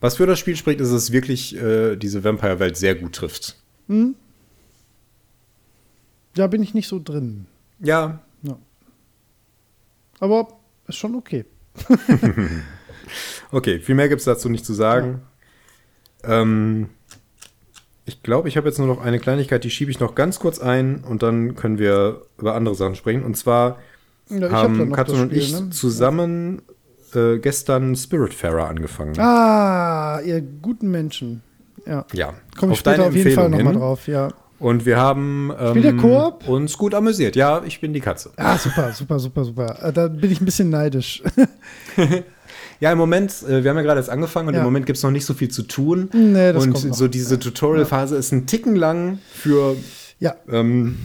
Was für das Spiel spricht, ist, dass es wirklich äh, diese Vampire-Welt sehr gut trifft. Hm? Da bin ich nicht so drin. Ja. ja. Aber ist schon okay. Okay, viel mehr gibt es dazu nicht zu sagen. Ja. Ähm, Ich glaube, ich habe jetzt nur noch eine Kleinigkeit, die schiebe ich noch ganz kurz ein und dann können wir über andere Sachen sprechen. Und zwar Ja, haben Katrin und ich ne? zusammen äh, gestern Spiritfarer angefangen. Ah, ihr guten Menschen. Ja. Ja, Komme ich später auf jeden Fall nochmal drauf, ja. Und wir haben ähm, uns gut amüsiert. Ja, ich bin die Katze. Ah, super, super, super, super. Äh, Da bin ich ein bisschen neidisch. Ja, im Moment, äh, wir haben ja gerade erst angefangen und Ja. im Moment gibt es noch nicht so viel zu tun. Nee, das und kommt noch. so diese Tutorial-Phase ist ein Ticken lang für Ja, ähm,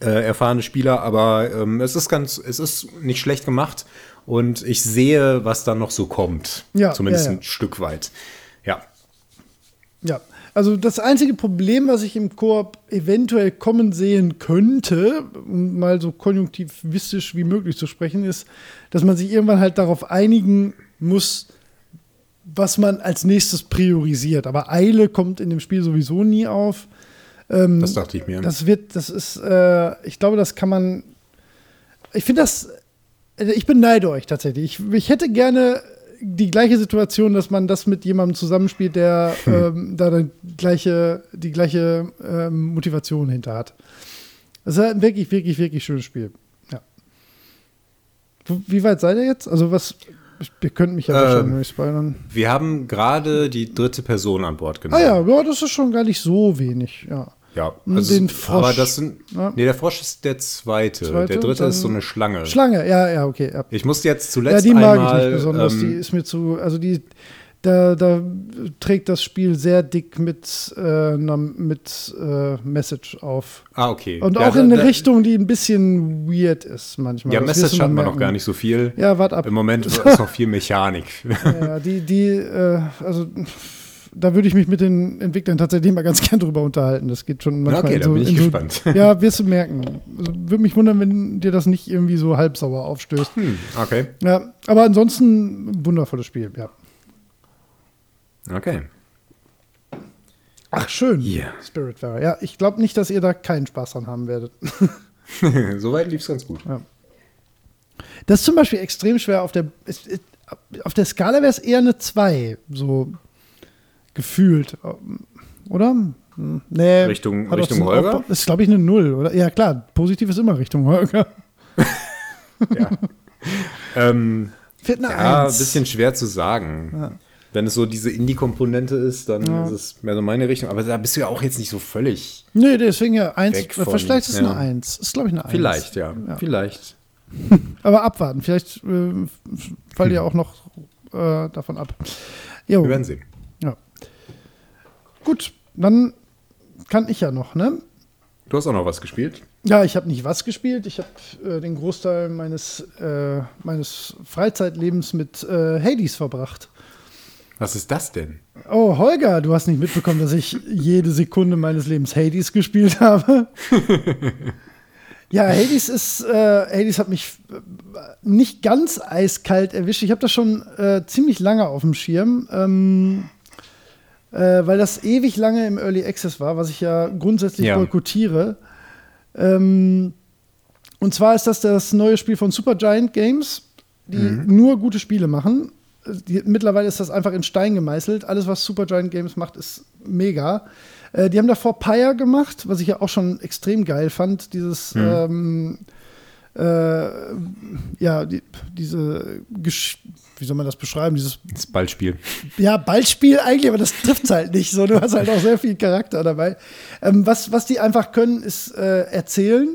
äh, erfahrene Spieler, aber ähm, es ist ganz, es ist nicht schlecht gemacht und ich sehe, was dann noch so kommt. Ja, Zumindest ja, ja. ein Stück weit. Ja. ja. Also das einzige Problem, was ich im Koop eventuell kommen sehen könnte, um mal so konjunktivistisch wie möglich zu sprechen, ist, dass man sich irgendwann halt darauf einigen muss, was man als nächstes priorisiert. Aber Eile kommt in dem Spiel sowieso nie auf. Ähm, Das dachte ich mir. Das wird, das ist, äh, ich glaube, das kann man. Ich finde das. äh, Ich beneide euch tatsächlich. Ich, ich hätte gerne die gleiche Situation, dass man das mit jemandem zusammenspielt, der ähm, da die gleiche, die gleiche ähm, Motivation hinter hat. Das ist ein wirklich, wirklich, wirklich schönes Spiel. Ja. Wie weit seid ihr jetzt? Also was. Wir könnten mich ja Ähm, wahrscheinlich spoilern. Wir haben gerade die dritte Person an Bord Ah genommen. ja, ja, das ist schon gar nicht so wenig. Ja. Ja, also, den Frosch. aber das sind, Ja. nee, der Frosch ist der zweite. Zweite der dritte ist so eine Schlange. Schlange, ja, ja, okay. Ja. Ich musste jetzt Ja, zuletzt die mag einmal, ich nicht besonders. die ähm, ist mir zu, also die, da, da trägt das Spiel sehr dick mit, äh, mit äh, Message auf. ah, okay. Und Ja, auch da- in eine da- Richtung, die ein bisschen weird ist manchmal. Ja, Das Message hatten wir noch gar nicht so viel. Ja, wart ab. Im Moment ist noch viel Mechanik. Ja, die, die, äh, also da würde ich mich mit den Entwicklern tatsächlich mal ganz gern drüber unterhalten. Das geht schon manchmal okay, in da so, bin ich so, gespannt. Ja, wirst du merken. Also, würde mich wundern, wenn dir das nicht irgendwie so halbsauer aufstößt. Hm, okay. Ja, aber ansonsten wundervolles Spiel, ja. Okay. Ach, schön. Ja. Spiritfarer. Ja, ich glaube nicht, dass ihr da keinen Spaß dran haben werdet. Soweit lief es ganz gut. Das ist zum Beispiel extrem schwer auf der. Auf der Skala wäre es eher eine 2, so gefühlt. Oder? Nee. Richtung- Richtung Holger? Aufbau- Ist, glaube ich, eine 0, oder? Ja, klar. Positiv ist immer Richtung Holger. Ja. ähm, Fehlt eine ja, ein 1. bisschen schwer zu sagen. Ja. Wenn es so diese Indie-Komponente ist, dann Ja. ist es mehr so meine Richtung. Aber da bist du ja auch jetzt nicht so völlig. Nee, deswegen ja 1. Weg von- Vielleicht ist es ja. eine 1. Ist, glaube ich, eine 1. Vielleicht, ja. Ja. Vielleicht. Aber abwarten. Vielleicht äh, fallt ihr auch noch äh, davon ab. Jo. Wir werden sehen. Gut, dann kann ich ja noch, ne? Du hast auch noch was gespielt. Ja, ich habe nicht was gespielt. Ich habe äh, den Großteil meines, äh, meines Freizeitlebens mit äh, Hades verbracht. Was ist das denn? Oh, Holger, du hast nicht mitbekommen, dass ich jede Sekunde meines Lebens Hades gespielt habe. ja, Hades ist, äh, Hades hat mich äh, nicht ganz eiskalt erwischt. Ich habe das schon äh, ziemlich lange auf dem Schirm, ähm, äh, weil das ewig lange im Early Access war, was ich ja grundsätzlich Ja. boykottiere. Ähm, und zwar ist das das neue Spiel von Supergiant Games, die nur gute Spiele machen. Die, mittlerweile ist das einfach in Stein gemeißelt. Alles, was Supergiant Games macht, ist mega. Äh, die haben davor Pyre gemacht, was ich ja auch schon extrem geil fand. Dieses, ähm, äh, ja, die, diese, Gesch wie soll man das beschreiben? Dieses Das Ballspiel. ja, Ballspiel eigentlich, aber das trifft halt nicht so. Du hast halt auch sehr viel Charakter dabei. Ähm, was, was die einfach können, ist äh, erzählen.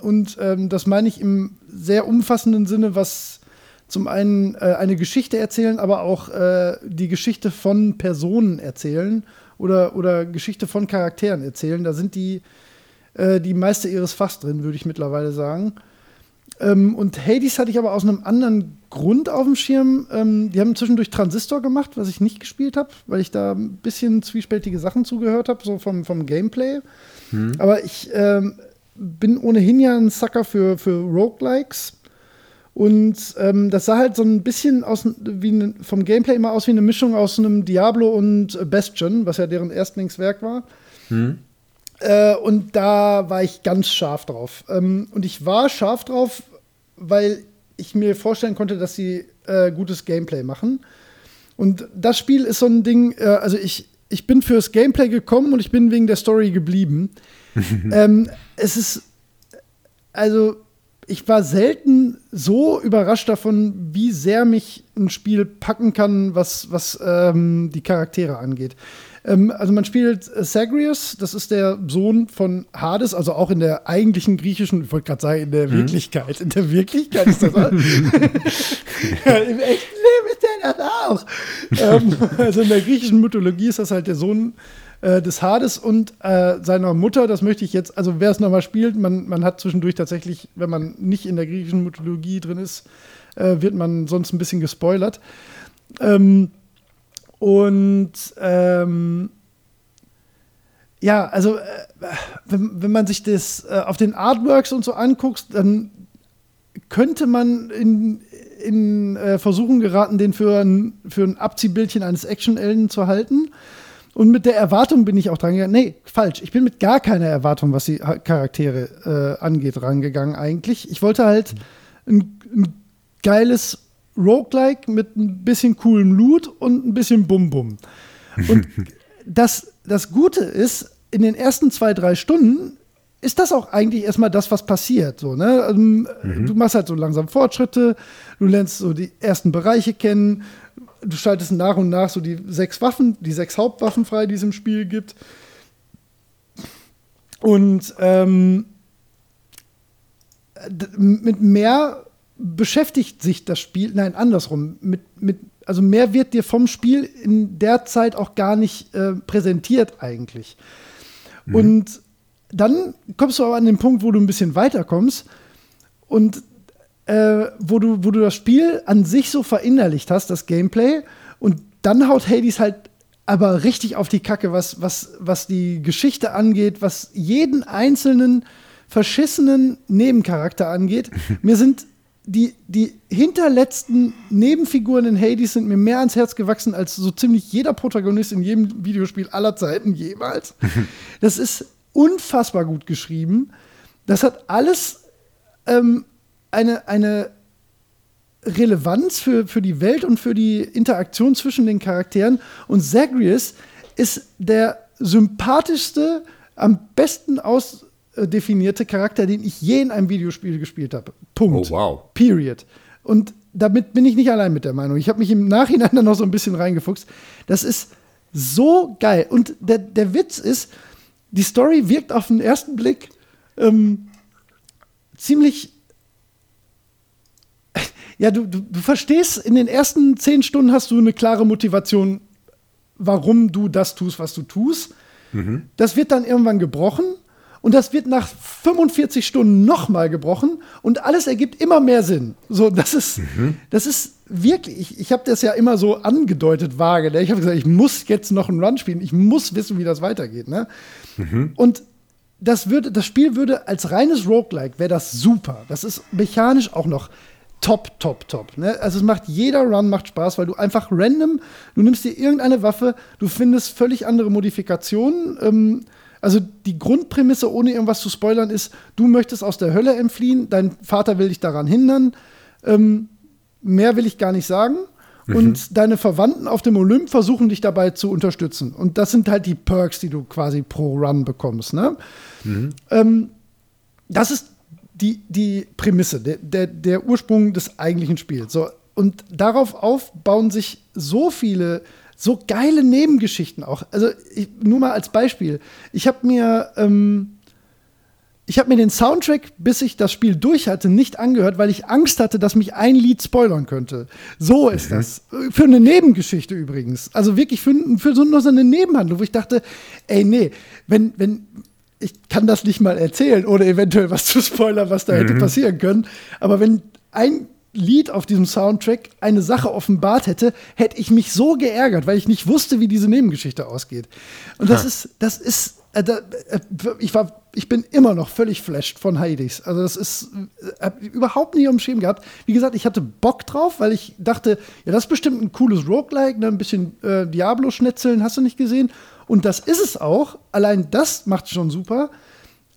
Und ähm, das meine ich im sehr umfassenden Sinne, was zum einen äh, eine Geschichte erzählen, aber auch äh, die Geschichte von Personen erzählen oder, oder Geschichte von Charakteren erzählen. Da sind die, äh, die meiste ihres Fachs drin, würde ich mittlerweile sagen. Ähm, und Hades hatte ich aber aus einem anderen Grund auf dem Schirm. Ähm, die haben zwischendurch Transistor gemacht, was ich nicht gespielt habe, weil ich da ein bisschen zwiespältige Sachen zugehört habe, so vom, vom Gameplay. Aber ich ähm, bin ohnehin ja ein Sucker für, für Roguelikes. Und ähm, das sah halt so ein bisschen aus, wie ne, vom Gameplay immer aus wie eine Mischung aus einem Diablo und Bastion, was ja deren Erstlingswerk war. Äh, und da war ich ganz scharf drauf. Ähm, und ich war scharf drauf, weil ich mir vorstellen konnte, dass sie äh, gutes Gameplay machen. Und das Spiel ist so ein Ding, äh, also ich, ich bin fürs Gameplay gekommen und ich bin wegen der Story geblieben. ähm, es ist, also ich war selten so überrascht davon, wie sehr mich ein Spiel packen kann, was, was ähm, die Charaktere angeht. Ähm, also man spielt Sagrius, das ist der Sohn von Hades, also auch in der eigentlichen griechischen, ich wollte gerade sagen, in der mhm. Wirklichkeit. In der Wirklichkeit ist das. ja, Im echten Leben ist der das auch. ähm, also in der griechischen Mythologie ist das halt der Sohn äh, des Hades und äh, seiner Mutter. Das möchte ich jetzt, also wer es nochmal spielt, man, man hat zwischendurch tatsächlich, wenn man nicht in der griechischen Mythologie drin ist, äh, wird man sonst ein bisschen gespoilert. Ähm, und ähm, ja, also äh, wenn, wenn man sich das äh, auf den Artworks und so anguckt, dann könnte man in, in äh, Versuchen geraten, den für ein, für ein Abziehbildchen eines Action-Elden zu halten. Und mit der Erwartung bin ich auch dran gegangen. Nee, falsch. Ich bin mit gar keiner Erwartung, was die Charaktere äh, angeht, rangegangen eigentlich. Ich wollte halt ein, ein geiles Roguelike mit ein bisschen coolem Loot und ein bisschen Bum-Bum. Und das, das Gute ist, in den ersten zwei, drei Stunden ist das auch eigentlich erstmal das, was passiert. So, ne? Ähm, mhm. Du machst halt so langsam Fortschritte, du lernst so die ersten Bereiche kennen, du schaltest nach und nach so die sechs Waffen, die sechs Hauptwaffen frei, die es im Spiel gibt. Und ähm, mit mehr beschäftigt sich das Spiel, nein, andersrum, mit, mit, also mehr wird dir vom Spiel in der Zeit auch gar nicht äh, präsentiert eigentlich. Mhm. Und dann kommst du aber an den Punkt, wo du ein bisschen weiterkommst und äh, wo, du, wo du das Spiel an sich so verinnerlicht hast, das Gameplay, und dann haut Hades halt aber richtig auf die Kacke, was, was, was die Geschichte angeht, was jeden einzelnen verschissenen Nebencharakter angeht. Mir sind die, die hinterletzten Nebenfiguren in Hades sind mir mehr ans Herz gewachsen als so ziemlich jeder Protagonist in jedem Videospiel aller Zeiten jemals. Das ist unfassbar gut geschrieben. Das hat alles ähm, eine, eine Relevanz für, für die Welt und für die Interaktion zwischen den Charakteren. Und Zagreus ist der sympathischste, am besten ausdefinierte Charakter, den ich je in einem Videospiel gespielt habe. Punkt. Oh, wow. Period. Und damit bin ich nicht allein mit der Meinung. Ich habe mich im Nachhinein dann noch so ein bisschen reingefuchst. Das ist so geil. Und der, der Witz ist, die Story wirkt auf den ersten Blick ähm, ziemlich ja, du, du, du verstehst, in den ersten zehn Stunden hast du eine klare Motivation, warum du das tust, was du tust. Mhm. Das wird dann irgendwann gebrochen und das wird nach 45 Stunden nochmal gebrochen und alles ergibt immer mehr Sinn. So, das ist, mhm. das ist wirklich, ich, ich habe das ja immer so angedeutet, vage. Ne? Ich habe gesagt, ich muss jetzt noch einen Run spielen, ich muss wissen, wie das weitergeht. Ne? Mhm. Und das, würde, das Spiel würde als reines Roguelike, wäre das super. Das ist mechanisch auch noch top, top, top. Ne? Also es macht jeder Run macht Spaß, weil du einfach random, du nimmst dir irgendeine Waffe, du findest völlig andere Modifikationen. Ähm, also die Grundprämisse, ohne irgendwas zu spoilern, ist, du möchtest aus der Hölle entfliehen, dein Vater will dich daran hindern. Ähm, mehr will ich gar nicht sagen. Mhm. Und deine Verwandten auf dem Olymp versuchen dich dabei zu unterstützen. Und das sind halt die Perks, die du quasi pro Run bekommst. Ne? Mhm. Ähm, das ist die, die Prämisse, der, der, der Ursprung des eigentlichen Spiels. So, und darauf aufbauen sich so viele so geile Nebengeschichten auch. Also ich, nur mal als Beispiel. Ich habe mir ähm, ich habe mir den Soundtrack, bis ich das Spiel durch hatte, nicht angehört, weil ich Angst hatte, dass mich ein Lied spoilern könnte. So ist mhm. das. Für eine Nebengeschichte übrigens. Also wirklich für, für so, nur so eine Nebenhandlung, wo ich dachte, ey, nee, wenn, wenn, ich kann das nicht mal erzählen, ohne eventuell was zu spoilern, was da mhm. hätte passieren können. Aber wenn ein Lied auf diesem Soundtrack eine Sache offenbart hätte, hätte ich mich so geärgert, weil ich nicht wusste, wie diese Nebengeschichte ausgeht. Und das ha. ist, das ist, äh, da, äh, ich war, ich bin immer noch völlig flashed von Hades. Also das ist, äh, hab überhaupt nie am Schirm gehabt. Wie gesagt, ich hatte Bock drauf, weil ich dachte, ja, das ist bestimmt ein cooles Roguelike, ne, ein bisschen äh, Diablo-Schnetzeln, hast du nicht gesehen? Und das ist es auch. Allein das macht schon super.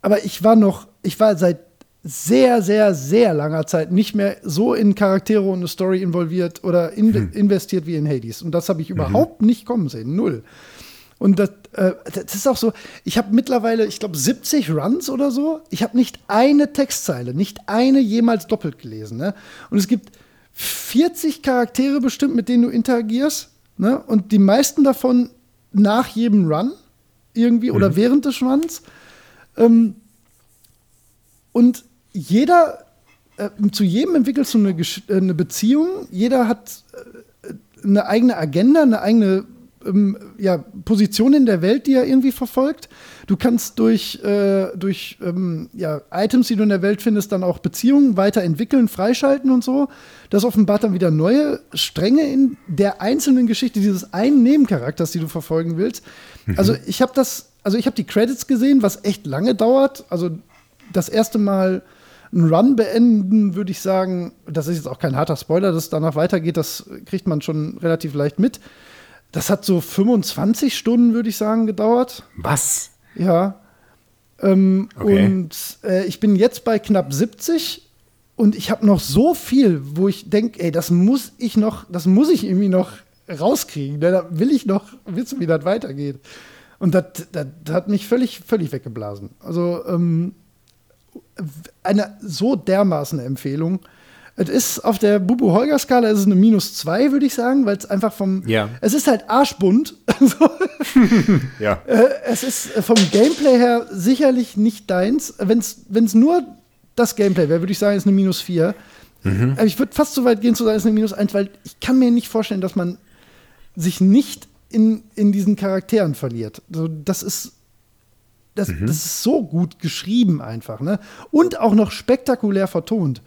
Aber ich war noch, ich war seit sehr, sehr, sehr langer Zeit nicht mehr so in Charaktere und eine Story involviert oder in hm. investiert wie in Hades. Und das habe ich mhm. überhaupt nicht kommen sehen. Null. Und das, äh, das ist auch so, ich habe mittlerweile, ich glaube, 70 Runs oder so. Ich habe nicht eine Textzeile, nicht eine jemals doppelt gelesen. Ne? Und es gibt 40 Charaktere bestimmt, mit denen du interagierst. Ne? Und die meisten davon nach jedem Run irgendwie mhm. oder während des Runs. Ähm, und jeder, äh, zu jedem entwickelst du eine, äh, eine Beziehung. Jeder hat äh, eine eigene Agenda, eine eigene ähm, ja, Position in der Welt, die er irgendwie verfolgt. Du kannst durch, äh, durch ähm, ja, Items, die du in der Welt findest, dann auch Beziehungen weiterentwickeln, freischalten und so. Das offenbart dann wieder neue Stränge in der einzelnen Geschichte dieses einen Nebencharakters, die du verfolgen willst. Mhm. Also ich habe das, also ich habe die Credits gesehen, was echt lange dauert. Also das erste Mal einen Run beenden, würde ich sagen, das ist jetzt auch kein harter Spoiler, dass es danach weitergeht, das kriegt man schon relativ leicht mit. Das hat so 25 Stunden, würde ich sagen, gedauert. Was? Ja. Ähm, okay. Und äh, ich bin jetzt bei knapp 70 und ich habe noch so viel, wo ich denke, ey, das muss ich noch, das muss ich irgendwie noch rauskriegen. Ne? Da will ich noch wissen, wie das weitergeht. Und das, hat mich völlig, völlig weggeblasen. Also ähm, eine so dermaßen Empfehlung. Es ist auf der Bubu-Holger-Skala ist es eine minus zwei, würde ich sagen, weil es einfach vom. Ja. Es ist halt arschbunt. ja. Äh, es ist vom Gameplay her sicherlich nicht deins. Wenn es nur das Gameplay wäre, würde ich sagen, ist eine minus vier. Mhm. Ich würde fast so weit gehen zu sagen, es ist eine minus eins, weil ich kann mir nicht vorstellen, dass man sich nicht in, in diesen Charakteren verliert. Also das ist das, mhm. das ist so gut geschrieben einfach, ne? Und auch noch spektakulär vertont.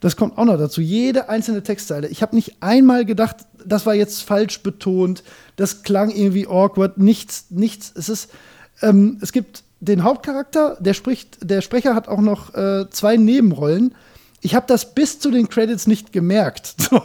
Das kommt auch noch dazu. Jede einzelne Textzeile. Ich habe nicht einmal gedacht, das war jetzt falsch betont, das klang irgendwie awkward. Nichts, nichts. Es ist, ähm, es gibt den Hauptcharakter, der spricht, der Sprecher hat auch noch äh, zwei Nebenrollen. Ich habe das bis zu den Credits nicht gemerkt. So.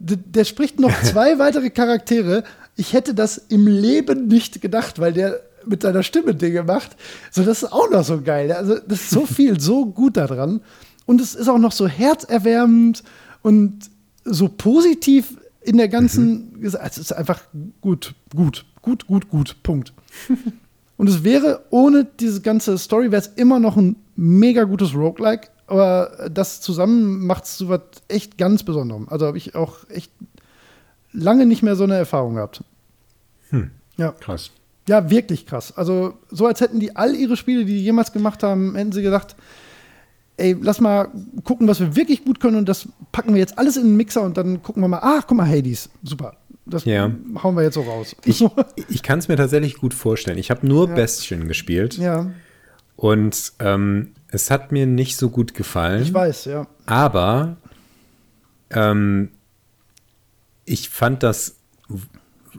Der spricht noch zwei weitere Charaktere. Ich hätte das im Leben nicht gedacht, weil der mit seiner Stimme Dinge macht. So, das ist auch noch so geil. Also, das ist so viel, so gut daran. Und es ist auch noch so herzerwärmend und so positiv in der ganzen. Mhm. Es ist einfach gut, gut, gut, gut, gut. Punkt. und es wäre ohne diese ganze Story, wäre es immer noch ein mega gutes Roguelike. Aber das zusammen macht es so was echt ganz Besonderem. Also habe ich auch echt lange nicht mehr so eine Erfahrung gehabt. Hm. Ja. Krass. Ja, wirklich krass. Also, so als hätten die all ihre Spiele, die die jemals gemacht haben, hätten sie gesagt, ey, lass mal gucken, was wir wirklich gut können und das packen wir jetzt alles in den Mixer und dann gucken wir mal, ach, guck mal, Hades, super. Das ja. hauen wir jetzt so raus. Ich, ich kann es mir tatsächlich gut vorstellen. Ich habe nur ja. Bestien gespielt. Ja. Und ähm, es hat mir nicht so gut gefallen. Ich weiß, ja. Aber ähm, ich fand das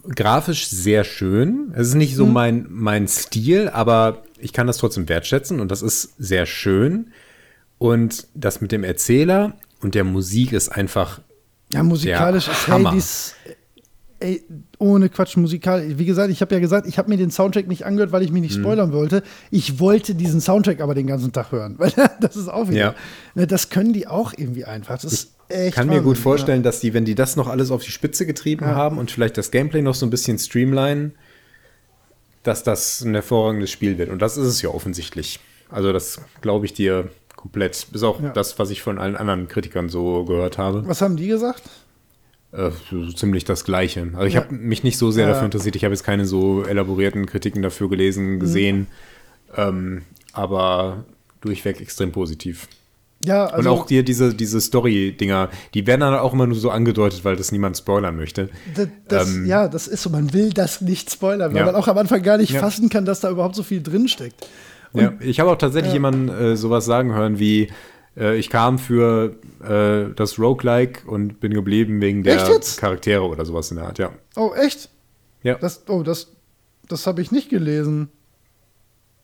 grafisch sehr schön. Es ist nicht so mhm. mein, mein Stil, aber ich kann das trotzdem wertschätzen und das ist sehr schön. Und das mit dem Erzähler und der Musik ist einfach. Ja, musikalisch ist Hades. Ey, ohne Quatsch, musikal. Wie gesagt, ich habe ja gesagt, ich habe mir den Soundtrack nicht angehört, weil ich mich nicht mhm. spoilern wollte. Ich wollte diesen Soundtrack aber den ganzen Tag hören, weil das ist auch wieder. Ja. Ne, das können die auch irgendwie einfach. Das ist ich kann mir gut vorstellen, ja. dass die, wenn die das noch alles auf die Spitze getrieben ja. haben und vielleicht das Gameplay noch so ein bisschen streamline, dass das ein hervorragendes Spiel wird. Und das ist es ja offensichtlich. Also das glaube ich dir komplett. Bis auch das, was ich von allen anderen Kritikern so gehört habe. Was haben die gesagt? Äh, so ziemlich das Gleiche. Also ich habe mich nicht so sehr dafür interessiert. Ich habe jetzt keine so elaborierten Kritiken dafür gelesen, mhm. gesehen. Mhm. Ähm, aber durchweg extrem positiv. Ja, also, und auch dir diese, diese Story-Dinger, die werden dann auch immer nur so angedeutet, weil das niemand spoilern möchte. Das, das, ähm, ja, das ist so, man will das nicht spoilern, weil ja. man auch am Anfang gar nicht ja. fassen kann, dass da überhaupt so viel drinsteckt. Und, ja, ich habe auch tatsächlich jemanden äh, sowas sagen hören wie, äh, ich kam für äh, das Roguelike und bin geblieben wegen der Charaktere oder sowas in der Art, ja. Oh, echt? Ja. Das, oh, das, das habe ich nicht gelesen.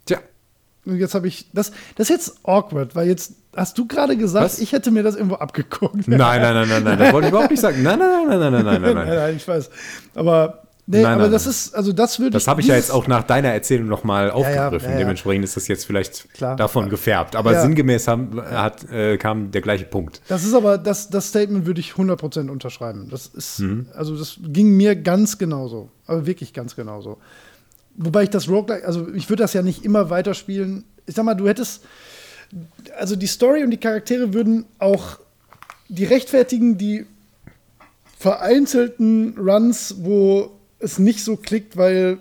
Tja. Und jetzt habe ich, das, das ist jetzt awkward, weil jetzt Hast du gerade gesagt, Was? ich hätte mir das irgendwo abgeguckt? Nein, nein, nein, nein, nein, das wollte ich überhaupt nicht sagen. Nein, nein, nein, nein, nein, nein, nein, nein. nein, ich weiß. Aber Nee, nein, aber nein, das nein. ist, also das würde Das habe ich ja jetzt auch nach deiner Erzählung nochmal aufgegriffen. Ja, ja, ja, Dementsprechend ist das jetzt vielleicht Klar. davon gefärbt. Aber sinngemäß haben, hat, äh, kam der gleiche Punkt. Das ist aber, das, das Statement würde ich 100% unterschreiben. Das ist, mhm. also das ging mir ganz genauso. Aber wirklich ganz genauso. wobei ich das Roguelike, also ich würde das ja nicht immer weiterspielen. Ich sag mal, du hättest, also die Story und die Charaktere würden auch die rechtfertigen, die vereinzelten Runs, wo es nicht so klickt, weil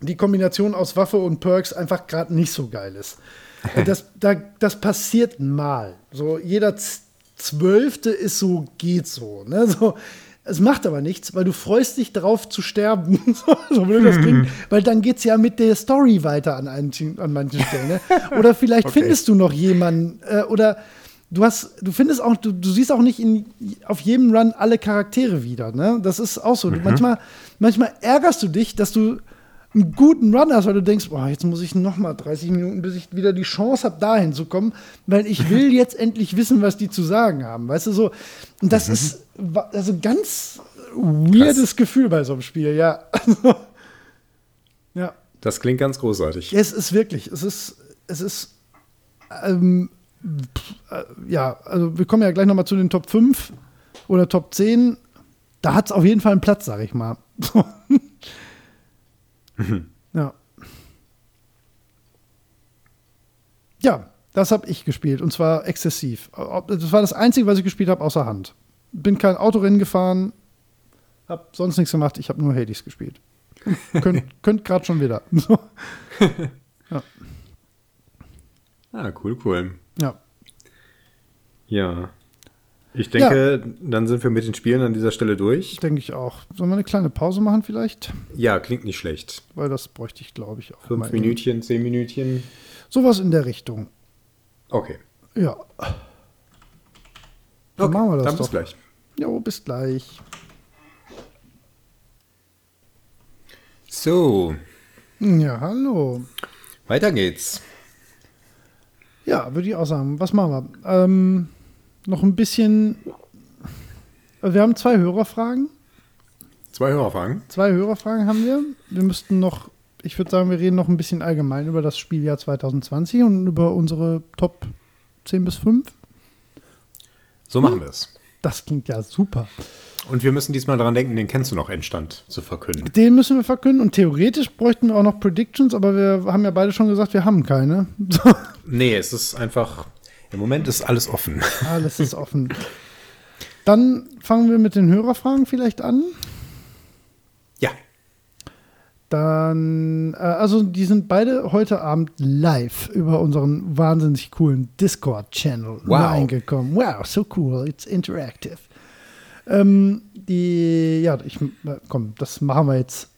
die Kombination aus Waffe und Perks einfach gerade nicht so geil ist. Das, da, das passiert mal. So jeder Zwölfte ist so, geht so. Ne? so. Es macht aber nichts, weil du freust dich darauf zu sterben. so blöd das klingt, weil dann geht es ja mit der Story weiter an, einen, an manchen Stellen. Ne? Oder vielleicht okay. findest du noch jemanden äh, oder du hast, du findest auch, du, du siehst auch nicht in, auf jedem Run alle Charaktere wieder. Ne? Das ist auch so. Mhm. Manchmal, manchmal ärgerst du dich, dass du einen guten Run hast, weil du denkst, boah, jetzt muss ich noch mal 30 Minuten, bis ich wieder die Chance habe, dahin zu kommen, weil ich will jetzt endlich wissen, was die zu sagen haben. Weißt du so? Und das mhm. ist also ein ganz weirdes Krass. Gefühl bei so einem Spiel, ja. ja. Das klingt ganz großartig. Es ist wirklich, es ist, es ist, ähm, äh, ja, also wir kommen ja gleich noch mal zu den Top 5 oder Top 10. Da hat es auf jeden Fall einen Platz, sag ich mal. Ja. Ja, das habe ich gespielt und zwar exzessiv. Das war das Einzige, was ich gespielt habe, außer Hand. Bin kein Autorennen gefahren, habe sonst nichts gemacht, ich habe nur Hades gespielt. könnt könnt gerade schon wieder. ja. Ah, cool, cool. Ja. Ja. Ich denke, ja. dann sind wir mit den Spielen an dieser Stelle durch. Denke ich auch. Sollen wir eine kleine Pause machen vielleicht? Ja, klingt nicht schlecht. Weil das bräuchte ich, glaube ich, auch. Fünf Minütchen, zehn Minütchen. Sowas in der Richtung. Okay. Ja. Dann okay, machen wir das dann doch. bis gleich. Jo, bis gleich. So. Ja, hallo. Weiter geht's. Ja, würde ich auch sagen. Was machen wir? Ähm, noch ein bisschen. Also wir haben zwei Hörerfragen. Zwei Hörerfragen? Zwei Hörerfragen haben wir. Wir müssten noch, ich würde sagen, wir reden noch ein bisschen allgemein über das Spieljahr 2020 und über unsere Top 10 bis 5. So machen wir es. Das klingt ja super. Und wir müssen diesmal daran denken, den kennst du noch Endstand zu verkünden. Den müssen wir verkünden und theoretisch bräuchten wir auch noch Predictions, aber wir haben ja beide schon gesagt, wir haben keine. nee, es ist einfach im Moment ist alles offen. Alles ist offen. Dann fangen wir mit den Hörerfragen vielleicht an. Dann, äh, also die sind beide heute Abend live über unseren wahnsinnig coolen Discord-Channel wow. reingekommen. Wow, so cool, it's interactive. Ähm, die, ja, ich, komm, das machen wir jetzt.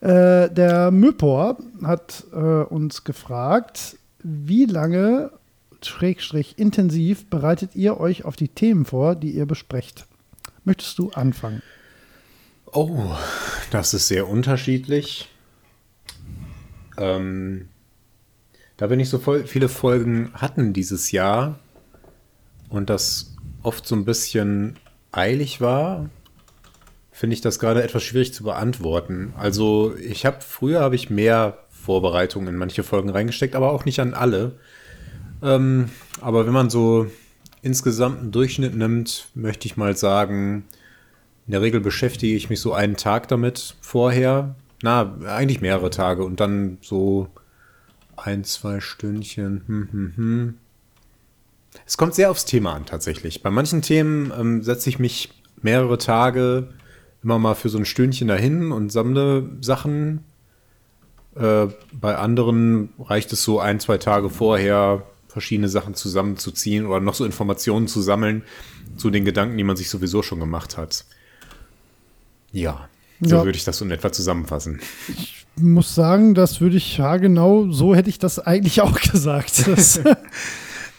Äh, der Möpor hat äh, uns gefragt, wie lange schrägstrich intensiv bereitet ihr euch auf die Themen vor, die ihr besprecht? Möchtest du anfangen? Oh, das ist sehr unterschiedlich. Ähm, da wir nicht so voll viele Folgen hatten dieses Jahr und das oft so ein bisschen eilig war, finde ich das gerade etwas schwierig zu beantworten. Also ich habe früher habe ich mehr Vorbereitungen in manche Folgen reingesteckt, aber auch nicht an alle. Ähm, aber wenn man so insgesamt einen Durchschnitt nimmt, möchte ich mal sagen, in der Regel beschäftige ich mich so einen Tag damit vorher. Na, eigentlich mehrere Tage und dann so ein, zwei Stündchen. Hm, hm, hm. Es kommt sehr aufs Thema an, tatsächlich. Bei manchen Themen ähm, setze ich mich mehrere Tage immer mal für so ein Stündchen dahin und sammle Sachen. Äh, bei anderen reicht es so ein, zwei Tage vorher, verschiedene Sachen zusammenzuziehen oder noch so Informationen zu sammeln zu den Gedanken, die man sich sowieso schon gemacht hat. Ja, so ja. würde ich das so in etwa zusammenfassen. Ich muss sagen, das würde ich, ja genau, so hätte ich das eigentlich auch gesagt. Das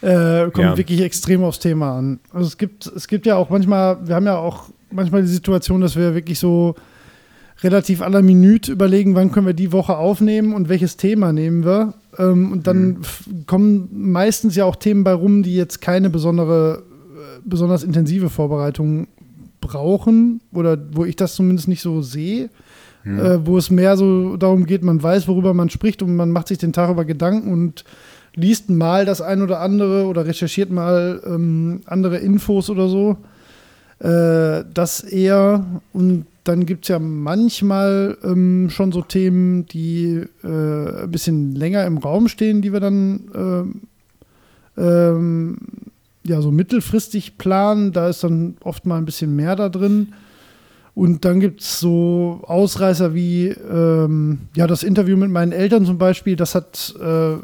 äh, kommt ja. wirklich extrem aufs Thema an. Also es gibt, es gibt ja auch manchmal, wir haben ja auch manchmal die Situation, dass wir wirklich so relativ aller Minute überlegen, wann können wir die Woche aufnehmen und welches Thema nehmen wir. Ähm, und dann mhm. kommen meistens ja auch Themen bei rum, die jetzt keine besondere, äh, besonders intensive Vorbereitung brauchen oder wo ich das zumindest nicht so sehe. Mhm. Äh, wo es mehr so darum geht, man weiß, worüber man spricht und man macht sich den Tag über Gedanken und liest mal das ein oder andere oder recherchiert mal ähm, andere Infos oder so. Äh, das eher und dann gibt es ja manchmal ähm, schon so Themen, die äh, ein bisschen länger im Raum stehen, die wir dann ähm, ähm, ja so mittelfristig planen. Da ist dann oft mal ein bisschen mehr da drin. Und dann gibt es so Ausreißer wie ähm, ja das Interview mit meinen Eltern zum Beispiel. Das hat äh,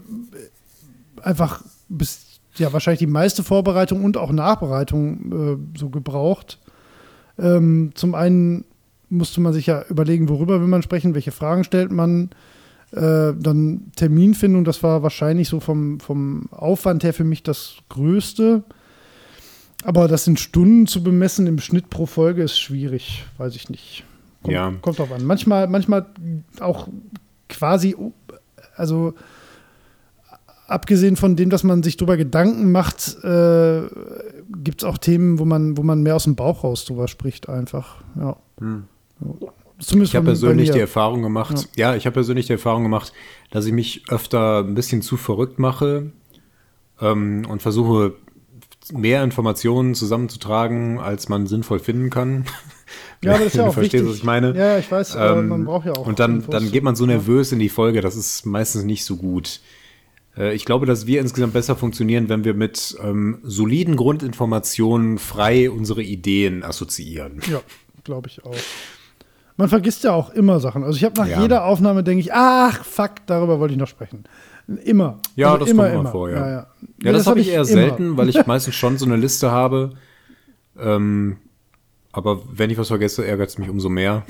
einfach bis ja wahrscheinlich die meiste Vorbereitung und auch Nachbereitung äh, so gebraucht. Ähm, zum einen musste man sich ja überlegen, worüber will man sprechen, welche Fragen stellt man. Äh, dann Terminfindung, das war wahrscheinlich so vom, vom Aufwand her für mich das Größte. Aber das in Stunden zu bemessen im Schnitt pro Folge ist schwierig, weiß ich nicht. Kommt, Ja. kommt drauf an. Manchmal, manchmal auch quasi, also abgesehen von dem, dass man sich drüber Gedanken macht, äh, gibt es auch Themen, wo man, wo man mehr aus dem Bauch raus drüber spricht, einfach. Ja. Hm. Zumindest Ich habe persönlich die Erfahrung gemacht, ja, ich habe persönlich die Erfahrung gemacht, dass ich mich öfter ein bisschen zu verrückt mache ähm, und versuche, mehr Informationen zusammenzutragen, als man sinnvoll finden kann. Ja, aber das ist ja auch verstehst, wichtig. was ich meine. Ja, ich weiß, Ähm, man braucht ja auch. Und dann, Infos. dann geht man so nervös in die Folge, das ist meistens nicht so gut. Äh, Ich glaube, dass wir insgesamt besser funktionieren, wenn wir mit ähm, soliden Grundinformationen frei unsere Ideen assoziieren. Ja, glaube ich auch. Man vergisst ja auch immer Sachen. Also ich habe nach Ja. jeder Aufnahme denke ich, ach fuck, darüber wollte ich noch sprechen. Immer. Ja, also das immer, kommt mal immer. vor, ja. Ja, ja. Ja, Nee, das, habe ich eher immer. selten, weil ich meistens schon so eine Liste habe. Ähm, aber wenn ich was vergesse, ärgert es mich umso mehr.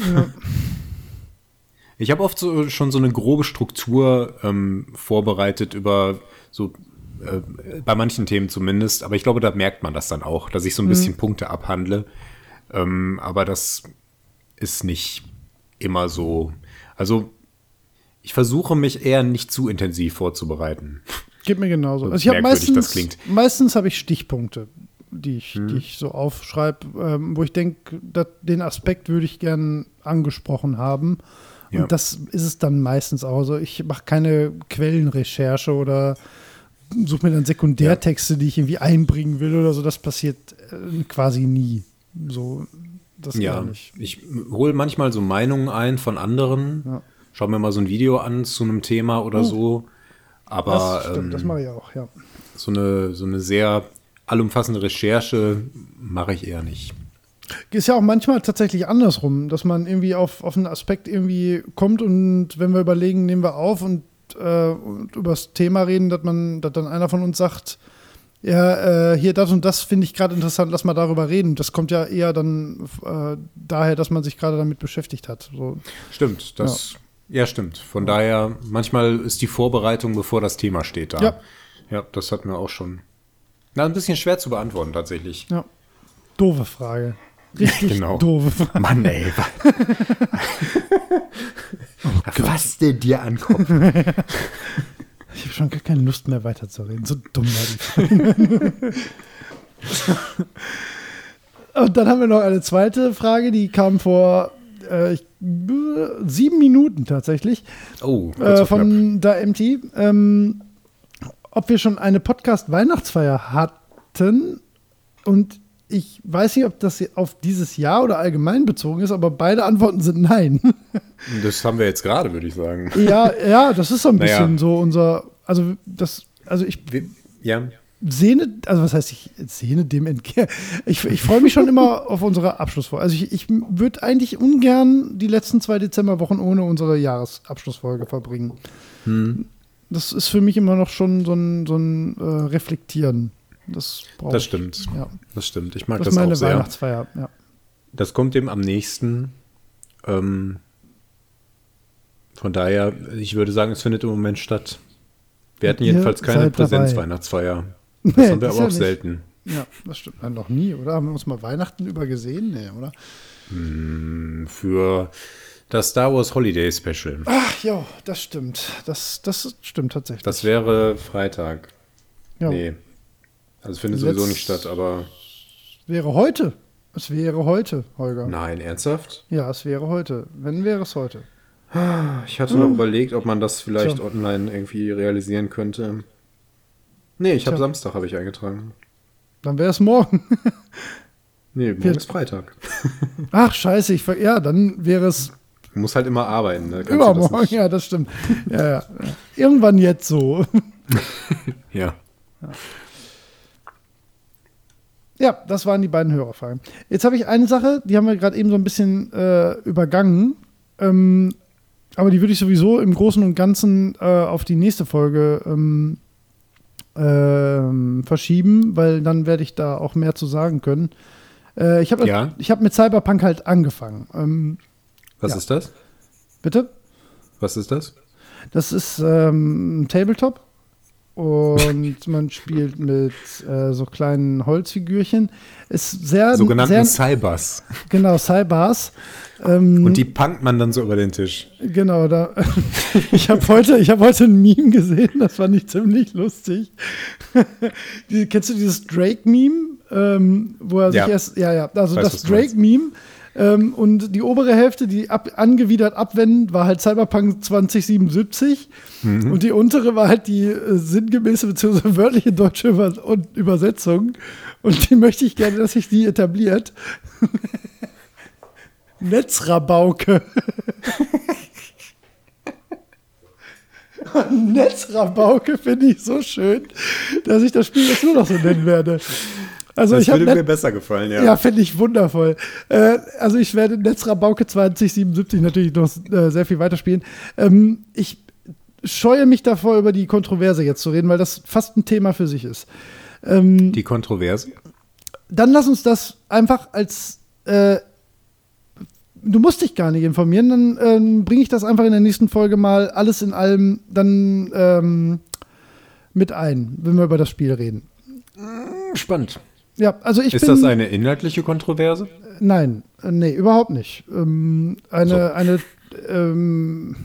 Ich habe oft so, schon so eine grobe Struktur ähm, vorbereitet über so äh, bei manchen Themen zumindest, aber ich glaube, da merkt man das dann auch, dass ich so ein bisschen Punkte abhandle. Ähm, aber das ist nicht immer so. Also ich versuche mich eher nicht zu intensiv vorzubereiten. Geht mir genauso. So Also ich habe meistens, meistens habe ich Stichpunkte, die ich, Hm. die ich so aufschreibe, ähm, wo ich denke, den Aspekt würde ich gern angesprochen haben. Und Ja. das ist es dann meistens auch. Also ich mache keine Quellenrecherche oder suche mir dann Sekundärtexte, die ich irgendwie einbringen will oder so. Das passiert äh, quasi nie. So, das Ja, gar nicht. ich hole manchmal so Meinungen ein von anderen, Ja. schau mir mal so ein Video an zu einem Thema oder Oh. so. Aber Das stimmt, das ähm, mache ich auch, ja. so, eine, so eine sehr allumfassende Recherche mache ich eher nicht. Ist ja auch manchmal tatsächlich andersrum, dass man irgendwie auf, auf einen Aspekt irgendwie kommt und wenn wir überlegen, nehmen wir auf und, äh, und über das Thema reden, dass man, dass dann einer von uns sagt, ja, äh, hier das und das finde ich gerade interessant, lass mal darüber reden. Das kommt ja eher dann äh, daher, dass man sich gerade damit beschäftigt hat. So. Stimmt, das. Ja, stimmt. Von daher, manchmal ist die Vorbereitung, bevor das Thema steht, da. Ja. Ja, das hat mir auch schon. Na, ein bisschen schwer zu beantworten, tatsächlich. Ja. Doofe Frage. Richtig Genau. doofe Frage. Mann, ey. Was denn dir ankommt. Ich habe schon gar keine Lust mehr weiterzureden. So dumm war die Frage. Und dann haben wir noch eine zweite Frage, die kam vor äh, ich, sieben Minuten tatsächlich Oh, äh, von Da Empty. Ähm, ob wir schon eine Podcast-Weihnachtsfeier hatten und ich weiß nicht, ob das auf dieses Jahr oder allgemein bezogen ist, aber beide Antworten sind nein. Das haben wir jetzt gerade, würde ich sagen. ja, ja, das ist so ein Naja. bisschen so unser, also das, also ich Wir, ja, sehne, also was heißt ich sehne dem entgegen. Ich, ich freue mich schon immer auf unsere Abschlussfolge. Also ich, ich würde eigentlich ungern die letzten zwei Dezemberwochen ohne unsere Jahresabschlussfolge verbringen. Hm. Das ist für mich immer noch schon so ein, so ein äh, Reflektieren. Das brauche das ich. stimmt. Ja. Das stimmt. Ich mag Das das, meine auch sehr. Weihnachtsfeier. Ja. Das kommt dem am nächsten. Ähm, von daher, ich würde sagen, es findet im Moment statt. Wir hatten jedenfalls keine. Präsenzweihnachtsfeier. Das Nee, haben wir das aber auch ja selten. ja, das stimmt. Nein, noch nie, oder? Haben wir uns mal Weihnachten über gesehen? Nee, oder? Für das Star Wars Holiday Special. Ach ja, das stimmt. Das, das stimmt tatsächlich. Das wäre Freitag. ja. Nee. Also es findet Letzt- sowieso nicht statt, aber wäre heute. Es wäre heute, Holger. nein, ernsthaft? Ja, es wäre heute. Wenn wäre es heute. Ich hatte noch überlegt, ob man das vielleicht Tja. online irgendwie realisieren könnte. Nee, ich habe. Samstag habe ich eingetragen. Dann wäre es morgen. Nee, morgen ist Freitag. Ach, scheiße, ich ja, dann wäre es Du musst halt immer arbeiten. Ne? übermorgen. Ja, das stimmt. Ja, ja. Irgendwann jetzt so. ja. Ja, das waren die beiden Hörerfragen. Jetzt habe ich eine Sache, die haben wir gerade eben so ein bisschen äh, übergangen. Ähm, aber die würde ich sowieso im Großen und Ganzen äh, auf die nächste Folge ähm, ähm, verschieben, weil dann werde ich da auch mehr zu sagen können. Äh, ich habe Ja. ich hab mit Cyberpunk halt angefangen. Ähm, Was Ja. ist das? bitte? Was ist das? Das ist ähm, ein Tabletop und man spielt mit äh, so kleinen Holzfigürchen. Ist sehr, Sogenannten sehr Cybers. genau Cybars. Ähm, Und die punkt man dann so über den Tisch. Genau, da. ich habe heute, ich hab heute ein Meme gesehen, das fand ich ziemlich lustig. Die, kennst du dieses Drake-Meme? Ähm, wo er Ja. sich erst. Ja, ja, also Weiß, das. Drake-Meme. Ähm, und die obere Hälfte, die ab, angewidert abwenden, war halt Cyberpunk 2077. Mhm. Und die untere war halt die äh, sinngemäße bzw. wörtliche deutsche Über und Übersetzung. Und die möchte ich gerne, dass sich die etabliert. Netzrabauke. Netzrabauke finde ich so schön, dass ich das Spiel jetzt nur noch so nennen werde. Also Das ich habe würde mir Net besser gefallen, ja. ja, finde ich wundervoll. Äh, also ich werde Netzrabauke 2077 natürlich noch äh, sehr viel weiterspielen. Ähm, ich scheue mich davor, über die Kontroverse jetzt zu reden, weil das fast ein Thema für sich ist. Ähm, Die Kontroverse. dann lass uns das einfach als äh, du musst dich gar nicht informieren, dann ähm, bringe ich das einfach in der nächsten Folge mal alles in allem dann ähm, mit ein, wenn wir über das Spiel reden. Spannend. Ja, also ich Ist bin das eine inhaltliche Kontroverse? nein, äh, nee, überhaupt nicht. Ähm, eine So. eine ähm,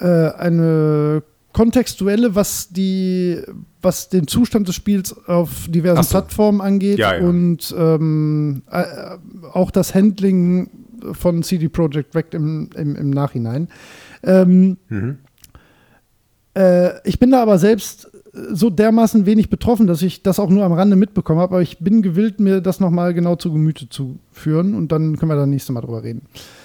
äh, eine kontextuelle, was die, was den Zustand des Spiels auf diversen so. Plattformen angeht Ja, ja. und ähm, äh, auch das Handling von CD Projekt Red im, im, im Nachhinein. Ähm, Mhm. äh, ich bin da aber selbst so dermaßen wenig betroffen, dass ich das auch nur am Rande mitbekommen habe, aber ich bin gewillt, mir das nochmal genau zu Gemüte zu führen und dann können wir dann nächste Mal drüber reden.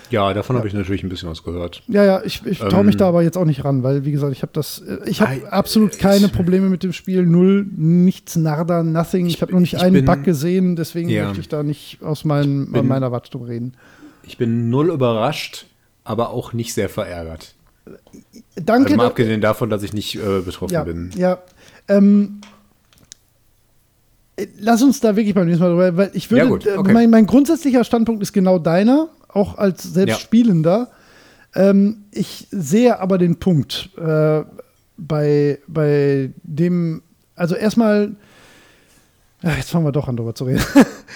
Ja, davon habe ich natürlich ein bisschen was gehört. Ja, ja, ich, ich traue mich Ähm. da aber jetzt auch nicht ran, weil, wie gesagt, ich habe das, äh, ich habe absolut äh, keine Probleme mit dem Spiel, null, nichts, nada, nothing. Ich, Ich- habe noch nicht ich einen bin- Bug gesehen, deswegen Ja. möchte ich da nicht aus meinem, bin- meiner drüber reden. Ich bin null überrascht, aber auch nicht sehr verärgert. Danke. Also mal abgesehen davon, dass ich nicht äh, betroffen ja, bin. ja. Ähm, äh, lass uns da wirklich beim nächsten Mal drüber, weil ich würde, Ja, gut, äh, okay. mein, mein grundsätzlicher Standpunkt ist genau deiner, auch als selbst Ja. Ähm, ich sehe aber den Punkt äh, bei, bei dem, also erstmal, Ach, jetzt fangen wir doch an, darüber zu reden.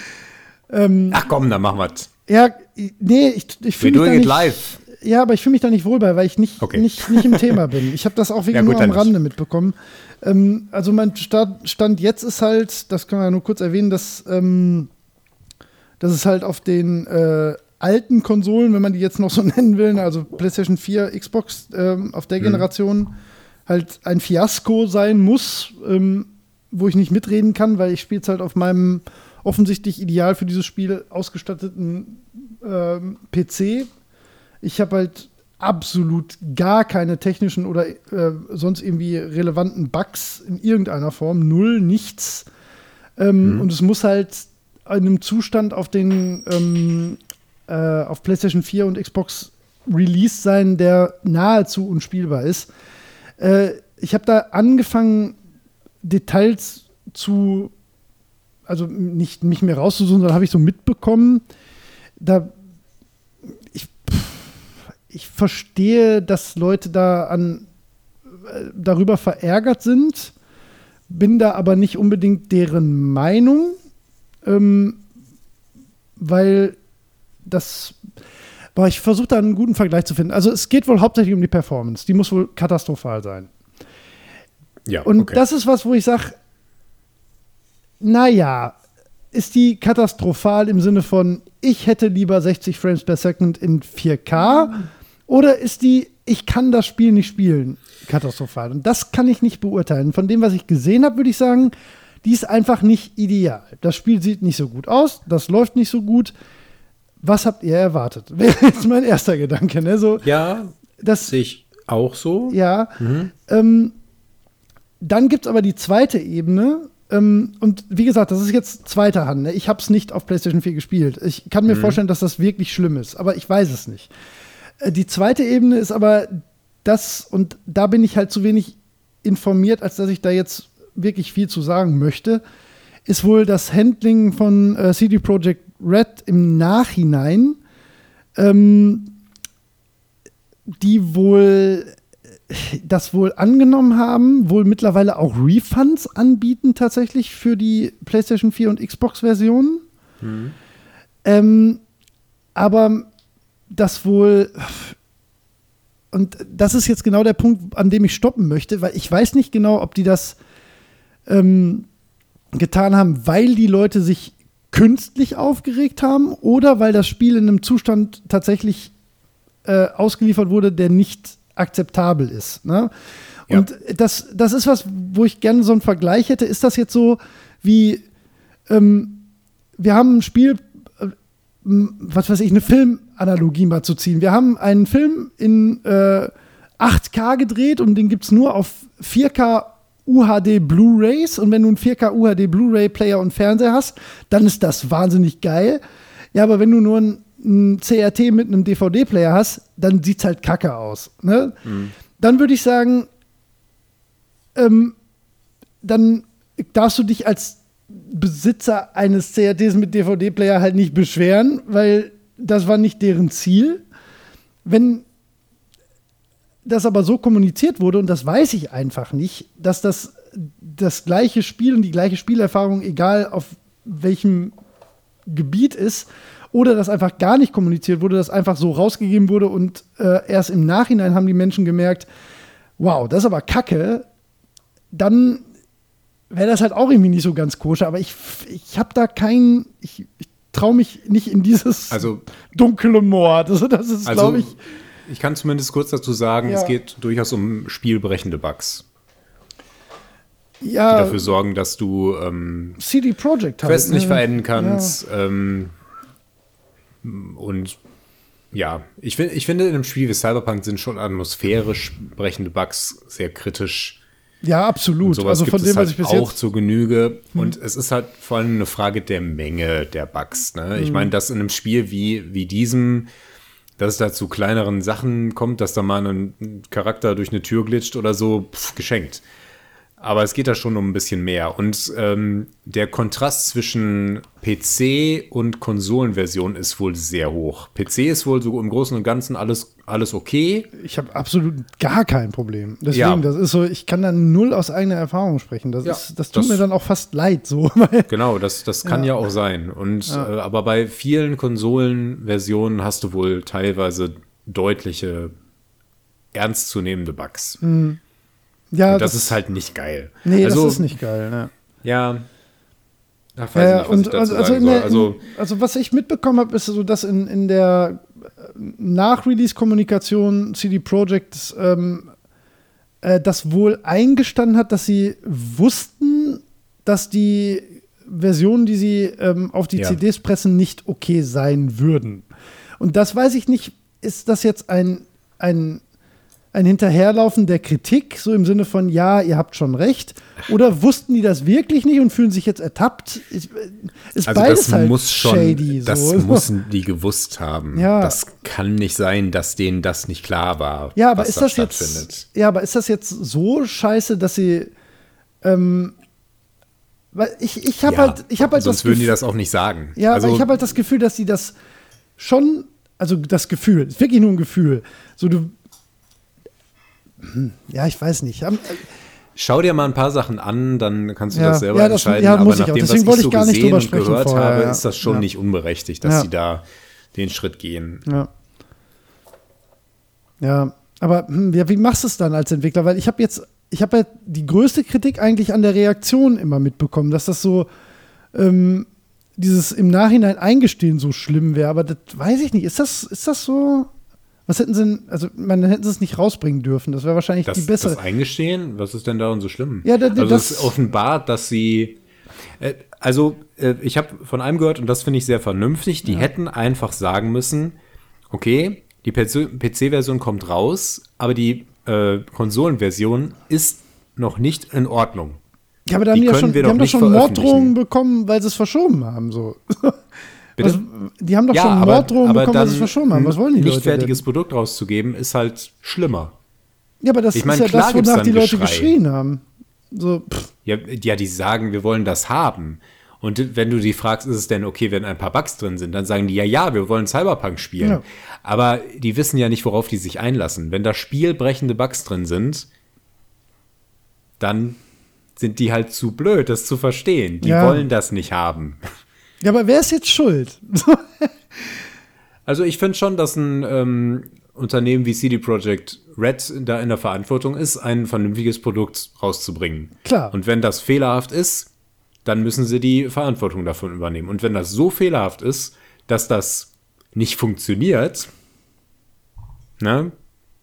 ähm, Ach komm, dann machen wir es. ja, nee, ich, ich Wir fühle mich da doing it live. Ja, aber ich fühle mich da nicht wohl bei, weil ich nicht, Okay. nicht, nicht im Thema bin. Ich habe das auch wirklich Ja, gut, nur am. Rande mitbekommen. Ähm, also mein Stand, jetzt ist halt, das können wir ja nur kurz erwähnen, dass, ähm, dass es halt auf den äh, alten Konsolen, wenn man die jetzt noch so nennen will, also PlayStation 4, Xbox ähm, auf Mhm. der Generation, halt ein Fiasko sein muss, ähm, wo ich nicht mitreden kann, weil ich spiele es halt auf meinem offensichtlich ideal für dieses Spiel ausgestatteten ähm, PC. Ich habe halt absolut gar keine technischen oder äh, sonst irgendwie relevanten Bugs in irgendeiner Form. Null, nichts. Ähm, Und es muss halt in einem Zustand auf den ähm, äh, auf PlayStation 4 und Xbox released sein, der nahezu unspielbar ist. Äh, ich habe da angefangen, Details zu, also nicht mich mehr rauszusuchen, sondern habe ich so mitbekommen. Da ich verstehe, dass Leute da an äh, darüber verärgert sind, bin da aber nicht unbedingt deren Meinung, ähm, weil das Boah, ich versuche da einen guten Vergleich zu finden. Also es geht wohl hauptsächlich um die Performance. Die muss wohl katastrophal sein. Ja, Und okay. das ist was, wo ich sage, naja, ist die katastrophal im Sinne von, ich hätte lieber 60 Frames per Second in 4K oder ist die, ich kann das Spiel nicht spielen, katastrophal? Und das kann ich nicht beurteilen. Von dem, was ich gesehen habe, würde ich sagen, die ist einfach nicht ideal. Das Spiel sieht nicht so gut aus, das läuft nicht so gut. Was habt ihr erwartet? Wäre jetzt mein erster Gedanke. Ne? So, Ja, das, sehe ich auch so. ja. Ähm, dann gibt es aber die zweite Ebene. Ähm, und wie gesagt, das ist jetzt zweiter Hand. Ne? Ich habe es nicht auf PlayStation 4 gespielt. Ich kann mir vorstellen, dass das wirklich schlimm ist, aber ich weiß es nicht. Äh, die zweite Ebene ist aber das, und da bin ich halt zu wenig informiert, als dass ich da jetzt wirklich viel zu sagen möchte, ist wohl das Handling von äh, CD Projekt Red im Nachhinein, ähm, die wohl das wohl angenommen haben, wohl mittlerweile auch Refunds anbieten tatsächlich für die PlayStation 4 und Xbox-Versionen. Ähm, aber das wohl und das ist jetzt genau der Punkt, an dem ich stoppen möchte, weil ich weiß nicht genau, ob die das ähm, getan haben, weil die Leute sich künstlich aufgeregt haben oder weil das Spiel in einem Zustand tatsächlich äh, ausgeliefert wurde, der nicht akzeptabel ist. Ne? Ja. Und das, das ist was, wo ich gerne so einen Vergleich hätte. Ist das jetzt so wie, ähm, wir haben ein Spiel, äh, was weiß ich, eine Filmanalogie mal zu ziehen. Wir haben einen Film in äh, 8K gedreht und den gibt es nur auf 4K UHD Blu-rays und wenn du einen 4K UHD Blu-ray Player und Fernseher hast, dann ist das wahnsinnig geil. Ja, aber wenn du nur ein, ein CRT mit einem DVD-Player hast, dann sieht's halt kacke aus. Ne? Dann würde ich sagen, ähm, dann darfst du dich als Besitzer eines CRTs mit DVD-Player halt nicht beschweren, weil das war nicht deren Ziel. Wenn das aber so kommuniziert wurde, und das weiß ich einfach nicht, dass das das gleiche Spiel und die gleiche Spielerfahrung, egal auf welchem Gebiet ist, oder das einfach gar nicht kommuniziert wurde, das einfach so rausgegeben wurde und äh, erst im Nachhinein haben die Menschen gemerkt, wow, das ist aber kacke, dann wäre das halt auch irgendwie nicht so ganz koscher, aber ich, ich habe da kein, ich, ich traue mich nicht in dieses Also, dunkle Moor. Das, das ist, also glaube ich, ich kann zumindest kurz dazu sagen, Ja. es geht durchaus um spielbrechende Bugs, die ja, dafür sorgen, dass du ähm, CD Projekt halt. Quests nicht ne? verenden kannst. Ähm, und ja, ich, ich finde, in einem Spiel wie Cyberpunk sind schon atmosphärisch brechende Bugs sehr kritisch. Ja, absolut. Also von dem, was halt ich bis auch jetzt. Hm. zur Genüge. Und es ist halt vor allem eine Frage der Menge der Bugs. Ne? Hm. Ich meine, dass in einem Spiel wie, wie diesem, dass es da zu kleineren Sachen kommt, dass da mal ein Charakter durch eine Tür glitscht oder so, pff, geschenkt. Aber es geht da schon um ein bisschen mehr. Und ähm, der Kontrast zwischen PC und Konsolenversion ist wohl sehr hoch. PC ist wohl so im Großen und Ganzen alles, alles okay. Ich habe absolut gar kein Problem. Deswegen, Ja. das ist so, ich kann da null aus eigener Erfahrung sprechen. Das, Ja, ist, das tut das- mir dann auch fast leid, so. Genau, das, das kann ja, auch sein. Und äh, aber bei vielen Konsolenversionen hast du wohl teilweise deutliche ernstzunehmende Bugs. Ja, Und das, ist halt nicht geil. Nee, also, das ist nicht geil. Ne? Ja. Ach, weiß Ja, nicht, was und also, also, in der, Also, in, also was ich mitbekommen habe, ist so, dass in, in der äh, Nach-Release-Kommunikation CD Projekt ähm, äh, das wohl eingestanden hat, dass sie wussten, dass die Versionen, die sie ähm, auf die Ja. CDs pressen, nicht okay sein würden. Und das weiß ich nicht, ist das jetzt ein, ein, ein Hinterherlaufen der Kritik, so im Sinne von, ja, ihr habt schon recht, oder wussten die das wirklich nicht und fühlen sich jetzt ertappt? Ich, äh, ist also beides das halt muss schon, shady. das so. müssen die gewusst haben. Ja. Das kann nicht sein, dass denen das nicht klar war. Ja, aber was ist da das stattfindet. jetzt, ja, aber ist das jetzt so scheiße, dass sie, ähm, weil ich, ich habe Ja, halt, ich habe halt sonst das würden die Gefühl- das auch nicht sagen. Ja, also, aber ich habe halt das Gefühl, dass die das schon, also das Gefühl, ist wirklich nur ein Gefühl. So du, ja, ich weiß nicht. Am- Schau dir mal ein paar Sachen an, dann kannst du Ja, das selber ja, das- entscheiden. ja, aber muss ich auch. nach dem, Deswegen was ich so gesehen und gehört vorher, habe, ja. ist das schon Ja. nicht unberechtigt, dass Ja. sie da den Schritt gehen. Ja. Ja, aber hm, ja, wie machst du es dann als Entwickler? Weil ich habe jetzt, ich habe halt die größte Kritik eigentlich an der Reaktion immer mitbekommen, dass das so ähm, dieses im Nachhinein eingestehen so schlimm wäre. Aber das weiß ich nicht. Ist das, ist das so? Was hätten sie, denn- also man hätten sie es nicht rausbringen dürfen. Das wäre wahrscheinlich Das, die bessere. das Eingestehen, was ist denn daran so schlimm? Ja, da- also das- es ist offenbart, dass sie äh, also äh, ich habe von einem gehört und das finde ich sehr vernünftig. Die hätten einfach sagen müssen, okay, die PC-Version kommt raus, aber die äh, Konsolenversion ist noch nicht in Ordnung. Ja, aber Die haben die, ja schon, wir die haben doch schon Morddrohungen bekommen, weil sie es verschoben haben. So. Was, die haben doch ja, schon aber, Morddrohungen aber bekommen, dann sie verschoben haben. Was wollen die nicht Leute fertiges denn? Produkt rauszugeben, ist halt schlimmer. Ja, aber das Ich mein, ist ja klar das, wonach die Leute Geschrei. geschrien haben. So, Ja, ja, die sagen, wir wollen das haben. Und wenn du die fragst, ist es denn okay, wenn ein paar Bugs drin sind, dann sagen die, ja, ja, wir wollen Cyberpunk spielen. Ja. Aber die wissen ja nicht, worauf die sich einlassen. Wenn da spielbrechende Bugs drin sind, dann sind die halt zu blöd, das zu verstehen. Die Ja. wollen das nicht haben. Ja, aber wer ist jetzt schuld? Also ich finde schon, dass ein ähm, Unternehmen wie CD Projekt Red da in der Verantwortung ist, ein vernünftiges Produkt rauszubringen. Klar. Und wenn das fehlerhaft ist, dann müssen sie die Verantwortung davon übernehmen. Und wenn das so fehlerhaft ist, dass das nicht funktioniert, ne?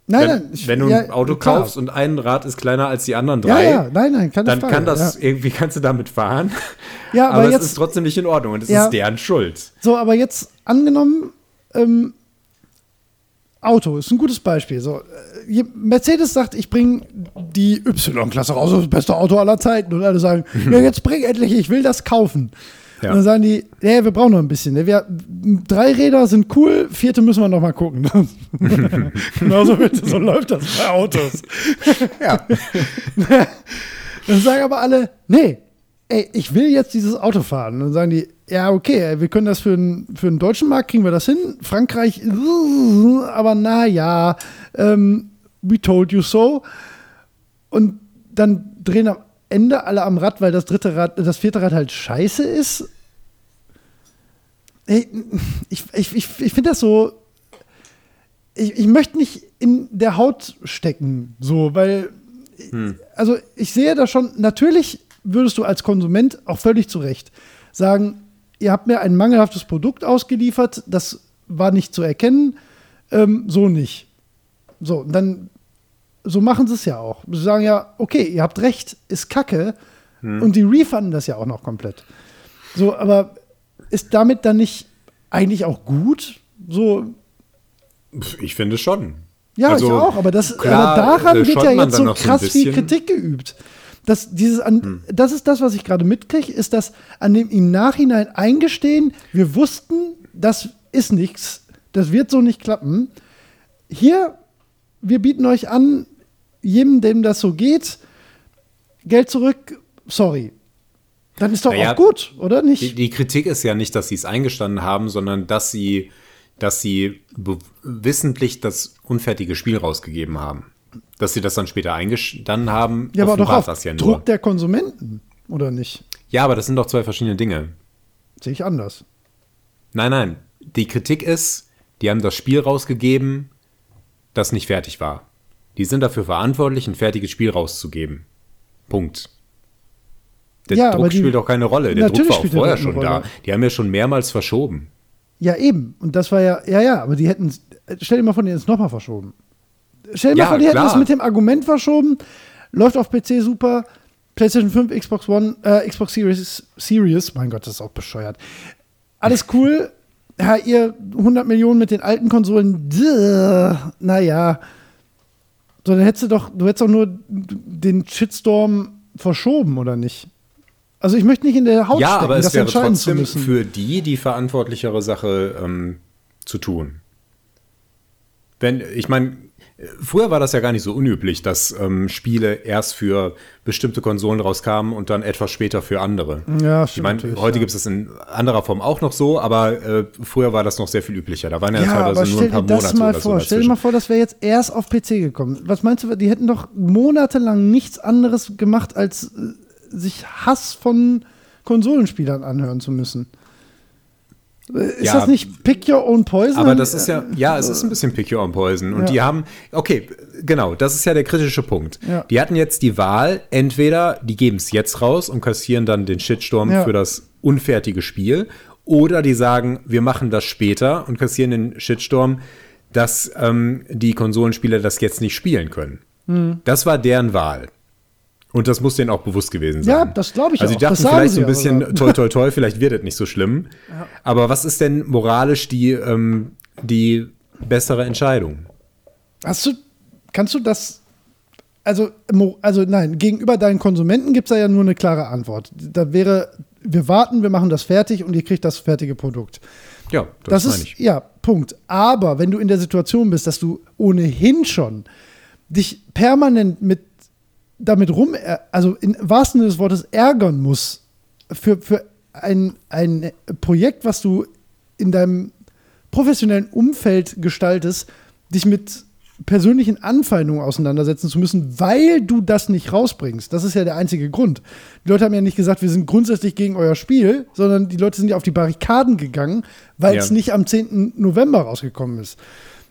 Nein, wenn, nein. ich- wenn du ja, ein Auto klar. kaufst und ein Rad ist kleiner als die anderen Ja, drei, ja, nein, nein, keine dann Frage. kann das ja. irgendwie, kannst du damit fahren. Ja, aber aber, jetzt- es ist trotzdem nicht in Ordnung und es Ja. ist deren Schuld. So, aber jetzt angenommen, ähm, Auto ist ein gutes Beispiel. So, äh, Mercedes sagt, ich bringe die Y-Klasse raus, das beste Auto aller Zeiten. Und alle sagen, ja, jetzt bring endlich, ich will das kaufen. Ja. Und dann sagen die, ja, wir brauchen noch ein bisschen. ne? Wir, drei Räder sind cool, vierte müssen wir noch mal gucken. Genauso so läuft das bei Autos. Ja. Dann sagen aber alle, nee, ey, ich will jetzt dieses Auto fahren. Und dann sagen die, ja, okay, wir können das für den, für den deutschen Markt, kriegen wir das hin. Frankreich, aber naja, ähm, we told you so. Und dann drehen am Ende alle am Rad, weil das dritte Rad, das vierte Rad halt scheiße ist. Ich ich, ich, ich finde das so. Ich, ich möchte nicht in der Haut stecken, so, weil also ich sehe da schon, natürlich würdest du als Konsument auch völlig zu Recht sagen, ihr habt mir ein mangelhaftes Produkt ausgeliefert, das war nicht zu erkennen, ähm, so nicht. So, und dann, so machen sie es ja auch. Sie sagen ja, okay, ihr habt recht, ist kacke, und die refunden das ja auch noch komplett. So, aber ist damit dann nicht eigentlich auch gut? So, Ich finde schon. ja, Also, ich auch, aber, das, klar, aber daran äh, wird ja jetzt so noch so krass viel. Kritik geübt. Das, dieses an, Hm. das ist das, was ich gerade mitkriege, ist das an dem im Nachhinein eingestehen, wir wussten, das ist nichts, das wird so nicht klappen. Hier, wir bieten euch an, jedem, dem das so geht, Geld zurück, sorry. Dann ist doch Naja, auch gut, oder nicht? Die, die Kritik ist ja nicht, dass sie es eingestanden haben, sondern dass sie, dass sie wissentlich das unfertige Spiel rausgegeben haben. Dass sie das dann später eingestanden haben, ja, aber doch auf das ja nur. Druck der Konsumenten, oder nicht? Ja, aber das sind doch zwei verschiedene Dinge. Sehe ich anders. Nein, nein. Die Kritik ist, die haben das Spiel rausgegeben, das nicht fertig war. Die sind dafür verantwortlich, ein fertiges Spiel rauszugeben. Punkt. Der Ja, Druck die- spielt auch keine Rolle. Der Druck war auch vorher schon da. Die haben ja schon mehrmals verschoben. Ja, eben. Und das war ja, ja, ja, aber die hätten, stell dir mal vor, die hätten es nochmal verschoben. Stell dir Ja, mal vor, die hätten klar. es mit dem Argument verschoben, läuft auf PC super, PlayStation 5, Xbox One, äh, Xbox Series, Series, mein Gott, das ist auch bescheuert. Alles cool. Ja, ihr 100 Millionen mit den alten Konsolen, duh, naja. So, dann hättest du doch, du hättest doch nur den Shitstorm verschoben, oder nicht? Also ich möchte nicht in der Haut ja, stecken, aber es das wäre entscheiden zu trotzdem müssen. für die die verantwortlichere Sache ähm, zu tun. Wenn, ich meine, früher war das ja gar nicht so unüblich, dass ähm, Spiele erst für bestimmte Konsolen rauskamen und dann etwas später für andere. Ja, Ich stimmt meine, natürlich, heute ja. gibt es es in anderer Form auch noch so, aber äh, früher war das noch sehr viel üblicher. Da waren ja, Ja, teilweise nur stell ein paar dir das Monate mal oder so vor. Stell dir mal vor, das wäre jetzt erst auf PC gekommen. Was meinst du, die hätten doch monatelang nichts anderes gemacht, als äh, sich Hass von Konsolenspielern anhören zu müssen. Äh, Ist Ja, das nicht Pick Your Own Poison? Aber das ist ja, ja, es ist ein bisschen Pick Your Own Poison. Und Ja. die haben, okay, genau, das ist ja der kritische Punkt. Ja. Die hatten jetzt die Wahl, entweder die geben es jetzt raus und kassieren dann den Shitstorm für das unfertige Spiel, oder die sagen, wir machen das später und kassieren den Shitstorm, dass ähm, die Konsolenspieler das jetzt nicht spielen können. Hm. Das war deren Wahl. Und das muss denen auch bewusst gewesen sein. Ja, das glaube ich Also die dachten Das vielleicht so ein bisschen, aber. toi, toi, toi, vielleicht wird es nicht so schlimm. Aber was ist denn moralisch die, ähm, die bessere Entscheidung? Hast du, kannst du das, also, also nein, gegenüber deinen Konsumenten gibt es da ja nur eine klare Antwort. Da wäre, wir warten, wir machen das fertig und ihr kriegt das fertige Produkt. Ja, Das, das, meine ist, ich. ja, Punkt. Aber wenn du in der Situation bist, dass du ohnehin schon dich permanent mit damit rum, also im wahrsten Sinne des Wortes ärgern musst für, für ein, ein Projekt, was du in deinem professionellen Umfeld gestaltest, dich mit persönlichen Anfeindungen auseinandersetzen zu müssen, weil du das nicht rausbringst. Das ist ja der einzige Grund. Die Leute haben ja nicht gesagt, wir sind grundsätzlich gegen euer Spiel, sondern die Leute sind ja auf die Barrikaden gegangen, weil es Ja. nicht am 10. November rausgekommen ist.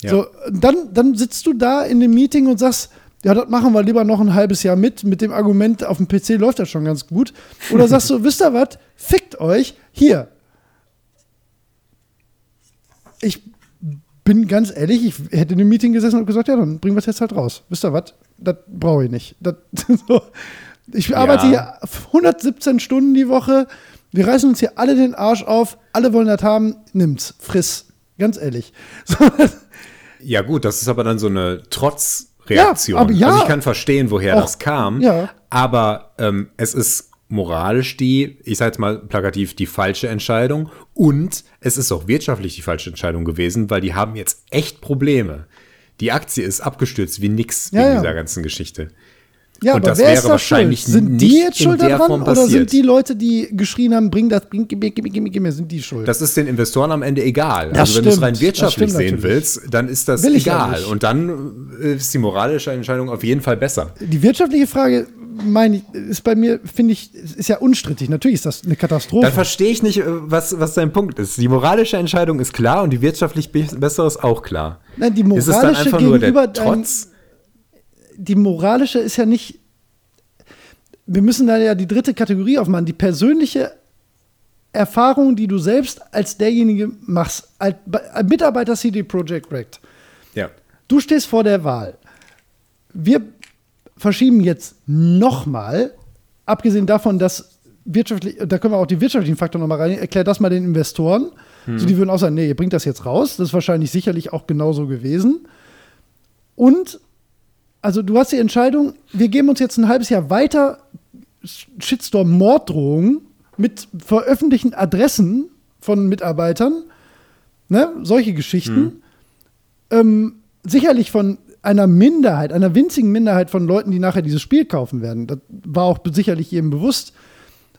Ja. So, dann, dann sitzt du da in dem Meeting und sagst, ja, das machen wir lieber noch ein halbes Jahr mit, mit dem Argument, auf dem PC läuft das schon ganz gut. Oder sagst du, wisst ihr was, fickt euch, hier. Ich bin ganz ehrlich, ich hätte in dem Meeting gesessen und gesagt, ja, dann bringen wir es jetzt halt raus. Wisst ihr was, das brauche ich nicht. Das, so. Ich arbeite Ja. hier 117 Stunden die Woche, wir reißen uns hier alle den Arsch auf, alle wollen das haben, nimm's, friss. Ganz ehrlich. So, Ja, gut, das ist aber dann so eine Trotzreaktion. Ja, aber ja. also ich kann verstehen, woher Auch- das kam, ja. aber ähm, es ist moralisch die, ich sage jetzt mal plakativ, die falsche Entscheidung und es ist auch wirtschaftlich die falsche Entscheidung gewesen, weil die haben jetzt echt Probleme. Die Aktie ist abgestürzt wie nix Ja, wegen ja. dieser ganzen Geschichte. Ja, Und aber wer ist da schuld? Sind die jetzt schuld der daran oder passiert. sind die Leute, die geschrien haben, bring das, bring, gib mir, gib mir, gib mir, gib mir, sind die schuld? Das ist den Investoren am Ende egal. Das also wenn du es rein wirtschaftlich sehen natürlich. willst, dann ist das Will egal. Und dann äh, ist die moralische Entscheidung auf jeden Fall besser. die wirtschaftliche Frage, meine ich, ist bei mir, finde ich, ist ja unstrittig. Natürlich ist das eine Katastrophe. Dann verstehe ich nicht, äh, was, was dein Punkt ist. Die moralische Entscheidung ist klar und die wirtschaftlich be- bessere ist auch klar. Nein, die ist es dann moralische einfach nur gegenüber der deinem- Trotz? Die moralische ist ja nicht. Wir müssen da ja die dritte Kategorie aufmachen. Die persönliche Erfahrung, die du selbst als derjenige machst, als Mitarbeiter CD Projekt Red. Ja. Du stehst vor der Wahl. Wir verschieben jetzt nochmal, abgesehen davon, dass wirtschaftlich, da können wir auch die wirtschaftlichen Faktoren nochmal rein, erklär das mal den Investoren. So, die würden auch sagen, nee, ihr bringt das jetzt raus. Das ist wahrscheinlich sicherlich auch genauso gewesen. Und, also du hast die Entscheidung, wir geben uns jetzt ein halbes Jahr weiter Shitstorm-Morddrohungen mit veröffentlichten Adressen von Mitarbeitern, ne, solche Geschichten ähm, sicherlich von einer Minderheit, einer winzigen Minderheit von Leuten, die nachher dieses Spiel kaufen werden. Das war auch sicherlich jedem bewusst.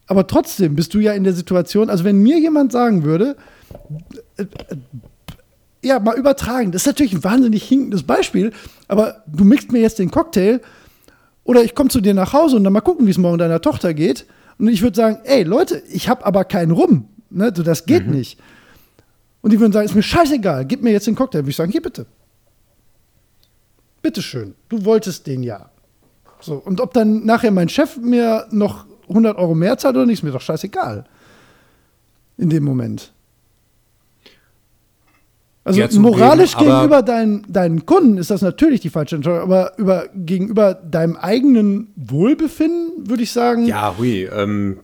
Aber trotzdem bist du ja in der Situation, also wenn mir jemand sagen würde, äh, äh, ja, mal übertragen, das ist natürlich ein wahnsinnig hinkendes Beispiel, aber du mixt mir jetzt den Cocktail oder ich komme zu dir nach Hause und dann mal gucken, wie es morgen deiner Tochter geht. Und ich würde sagen, ey Leute, ich habe aber keinen Rum. Ne? So, das geht nicht. Und die würden sagen, ist mir scheißegal, gib mir jetzt den Cocktail. Würde ich sagen, hier bitte. Bitteschön, du wolltest den ja. So, und ob dann nachher mein Chef mir noch 100 Euro mehr zahlt oder nicht, ist mir doch scheißegal. In dem Moment. Also Ja, moralisch aber- gegenüber deinen, deinen Kunden ist das natürlich die falsche Entscheidung, aber über, gegenüber deinem eigenen Wohlbefinden würde ich sagen, Ja, hui. Ähm,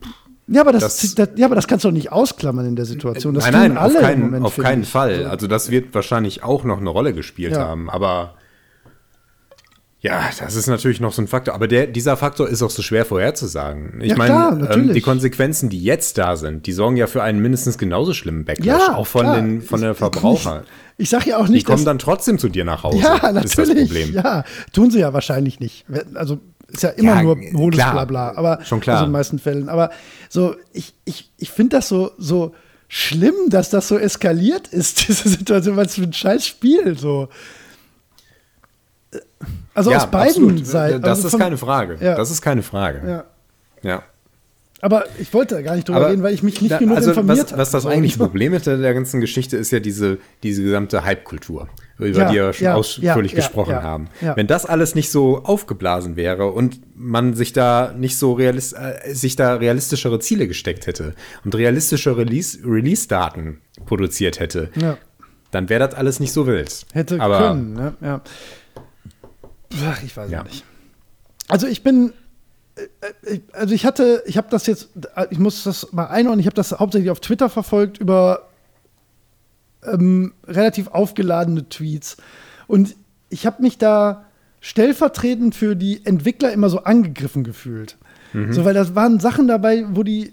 ja, aber das, das- das, ja, aber das kannst du doch nicht ausklammern in der Situation. Das nein, nein, alle auf keinen, Moment, auf keinen. Fall. Also das wird wahrscheinlich auch noch eine Rolle gespielt Ja. haben. Aber ja, das ist natürlich noch so ein Faktor. Aber der, dieser Faktor ist auch so schwer vorherzusagen. Ich Ja, meine, ähm, natürlich. die Konsequenzen, die jetzt da sind, die sorgen ja für einen mindestens genauso schlimmen Backlash, Ja, auch von klar. den von der Ich- Verbraucher. Ich sage ja auch Die nicht, kommen dass dann trotzdem zu dir nach Hause. Ja, Ist das natürlich. Problem. Ja, tun sie ja wahrscheinlich nicht. Also ist ja immer Ja, nur hohles klar. Blabla, aber Schon klar. Also in den meisten Fällen. Aber so, ich, ich, ich finde das so, so schlimm, dass das so eskaliert ist, diese Situation, es für ein scheiß Spiel so. Also Ja, aus beiden. Seiten. Das also ist von- keine Frage. Ja. Das ist keine Frage. Ja. ja. Aber ich wollte da gar nicht drüber reden, weil ich mich nicht da- genug also informiert habe. was das So. eigentliche Problem hinter der ganzen Geschichte ist ja diese, diese gesamte Hype-Kultur, über Ja, die wir schon ausführlich gesprochen haben. Wenn das alles nicht so aufgeblasen wäre und man sich da nicht so realis äh, sich da realistischere Ziele gesteckt hätte und realistische Release- Release-Daten produziert hätte, dann wäre das alles nicht so wild. Hätte Aber können, ne? Ja. Ich weiß Ja. nicht. Also ich bin, äh, also ich hatte, ich habe das jetzt, ich muss das mal einordnen, ich habe das hauptsächlich auf Twitter verfolgt über ähm, relativ aufgeladene Tweets. Und ich habe mich da stellvertretend für die Entwickler immer so angegriffen gefühlt. Mhm. So, weil das waren Sachen dabei, wo die,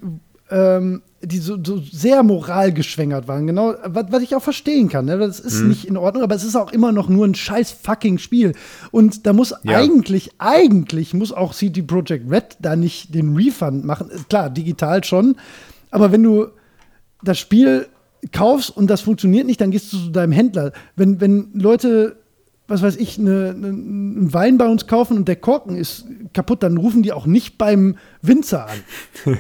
ähm, die so, so, sehr moralgeschwängert waren. Genau, was, was ich auch verstehen kann. Ne? Das ist mhm. nicht in Ordnung, aber es ist auch immer noch nur ein scheiß fucking Spiel. Und da muss ja. eigentlich, eigentlich muss auch CD Projekt Red da nicht den Refund machen. Klar, digital schon. Aber wenn du das Spiel kaufst und das funktioniert nicht, dann gehst du zu deinem Händler. Wenn, wenn Leute was weiß ich, eine, eine, einen Wein bei uns kaufen und der Korken ist kaputt, dann rufen die auch nicht beim Winzer an.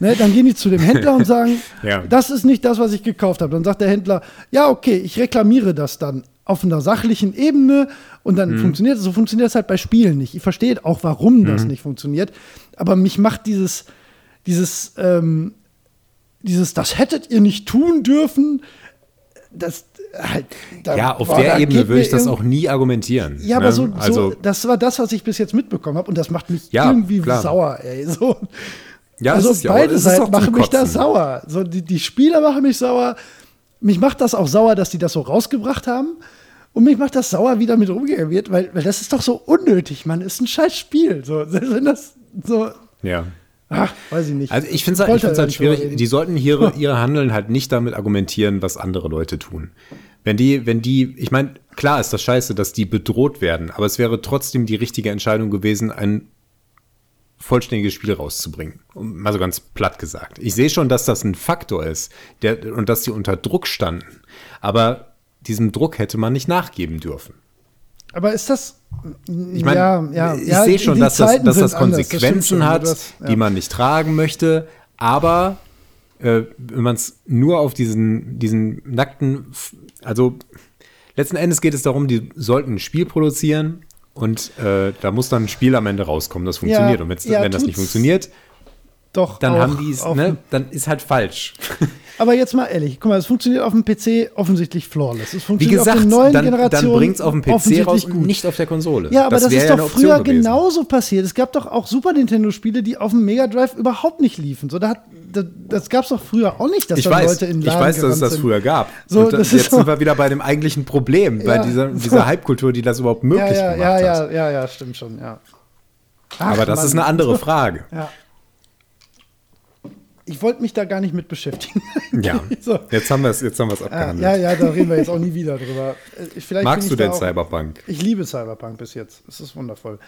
ne, dann gehen die zu dem Händler und sagen, ja. das ist nicht das, was ich gekauft habe. Dann sagt der Händler, ja, okay, ich reklamiere das dann auf einer sachlichen Ebene und dann mhm. funktioniert es. So funktioniert es halt bei Spielen nicht. Ich verstehe auch, warum das mhm. nicht funktioniert. Aber mich macht dieses, dieses, ähm, dieses, das hättet ihr nicht tun dürfen, das, halt, ja, auf boah, der Ebene würde ich das auch nie argumentieren. Ja, ne? aber so, also, so, das war das, was ich bis jetzt mitbekommen habe und das macht mich ja, irgendwie klar. sauer, ey. So. Ja, also beide Seiten machen mich da sauer. So, die, die Spieler machen mich sauer. Mich macht das auch sauer, dass die das so rausgebracht haben. Und mich macht das sauer, wie damit umgegangen wird, weil, weil das ist doch so unnötig, man. Ist ein scheiß Spiel. So, wenn das so. Ja. Ach, weiß ich nicht. Also ich finde es halt, halt schwierig. Die sollten ihre, ihre Handeln halt nicht damit argumentieren, was andere Leute tun. Wenn die, wenn die, ich meine, klar ist das scheiße, dass die bedroht werden, aber es wäre trotzdem die richtige Entscheidung gewesen, ein vollständiges Spiel rauszubringen. Mal so ganz platt gesagt. Ich sehe schon, dass das ein Faktor ist der, und dass sie unter Druck standen. Aber diesem Druck hätte man nicht nachgeben dürfen. Aber ist das. Ich meine, ja, ja, ich ja, sehe schon, dass das, dass das Konsequenzen anders, das hat, schon, das, die man nicht tragen möchte. Aber äh, wenn man es nur auf diesen, diesen nackten. Also letzten Endes geht es darum, die sollten ein Spiel produzieren und äh, da muss dann ein Spiel am Ende rauskommen, das funktioniert. und wenn das nicht funktioniert, doch dann haben die es, ne, dann ist halt falsch. Aber jetzt mal ehrlich, guck mal, es funktioniert auf dem PC offensichtlich flawless. Es funktioniert Wie gesagt, auf den neuen dann, Generationen. Dann bringt es auf dem PC raus und nicht auf der Konsole. Ja, aber das, das ist ja doch früher genauso passiert. Es gab doch auch Super Nintendo-Spiele, die auf dem Mega Drive überhaupt nicht liefen. So, da hat, das, das gab es doch früher auch nicht, dass ich da weiß, Leute in Laden Ich weiß, dass es das früher gab. So, und das jetzt sind wir wieder bei dem eigentlichen Problem, ja, bei dieser, dieser Hype-Kultur, die das überhaupt möglich ja, ja, gemacht ja, hat. Ja, ja, ja, stimmt schon, ja. Ach, aber das Mann. ist eine andere Frage. Ja ich wollte mich da gar nicht mit beschäftigen. Ja, so. jetzt haben wir es abgehandelt. Ja, ja, da reden wir jetzt auch nie wieder drüber. Äh, vielleicht Magst du denn auch, Cyberpunk? Ich liebe Cyberpunk bis jetzt. Es ist wundervoll.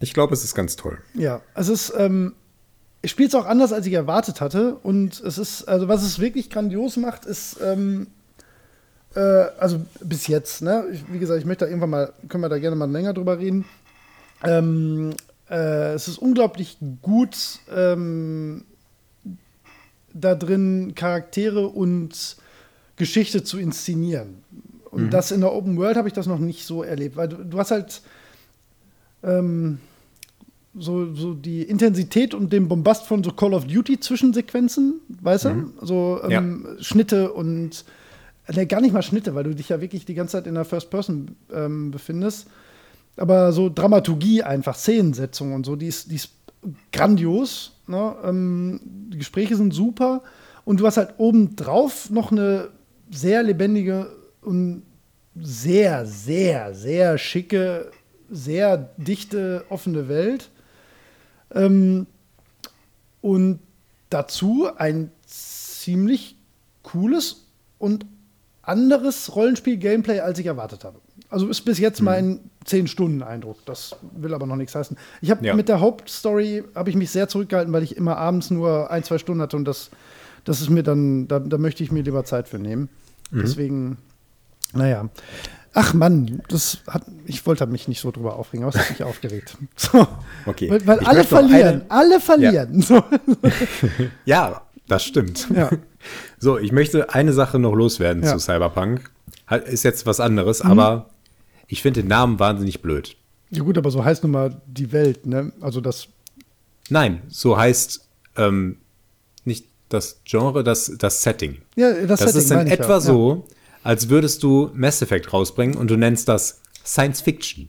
Ich glaube, es ist ganz toll. Ja, es ist, ähm, ich spiele es auch anders, als ich erwartet hatte. Und es ist, also was es wirklich grandios macht, ist, ähm, äh, also bis jetzt, ne? Ich, wie gesagt, ich möchte da irgendwann mal, können wir da gerne mal länger drüber reden. Ähm, äh, es ist unglaublich gut ähm, da drin, Charaktere und Geschichte zu inszenieren. Und mhm. das in der Open World habe ich das noch nicht so erlebt, weil du, du hast halt ähm, so, so die Intensität und den Bombast von so Call of Duty Zwischensequenzen, weißt mhm. du? So ähm, ja. Schnitte und ne, gar nicht mal Schnitte, weil du dich ja wirklich die ganze Zeit in der First Person ähm, befindest. Aber so Dramaturgie einfach, Szenensetzung und so, die ist, die ist grandios. Ne? Ähm, die Gespräche sind super und du hast halt obendrauf noch eine sehr lebendige und sehr, sehr, sehr schicke, sehr dichte, offene Welt. Ähm, und dazu ein ziemlich cooles und anderes Rollenspiel-Gameplay, als ich erwartet habe. Also ist bis jetzt mhm. mein 10-Stunden-Eindruck. Das will aber noch nichts heißen. Ich habe ja. mit der Hauptstory habe ich mich sehr zurückgehalten, weil ich immer abends nur ein, zwei Stunden hatte und das, das ist mir dann, da, da möchte ich mir lieber Zeit für nehmen. Mhm. Deswegen, naja. Ach Mann, das hat, ich wollte mich nicht so drüber aufregen, aber es hat mich aufgeregt. So. Okay. Weil, weil alle verlieren, eine, alle verlieren. Ja. So. ja, das stimmt. Ja. So, ich möchte eine Sache noch loswerden ja. zu Cyberpunk. Ist jetzt was anderes, mhm. aber ich finde den Namen wahnsinnig blöd. Ja gut, aber so heißt nun mal die Welt, ne? Also das. Nein, so heißt ähm, nicht das Genre, das, das Setting. Ja, das, das Setting ist in etwa ja. so, als würdest du Mass Effect rausbringen und du nennst das Science Fiction.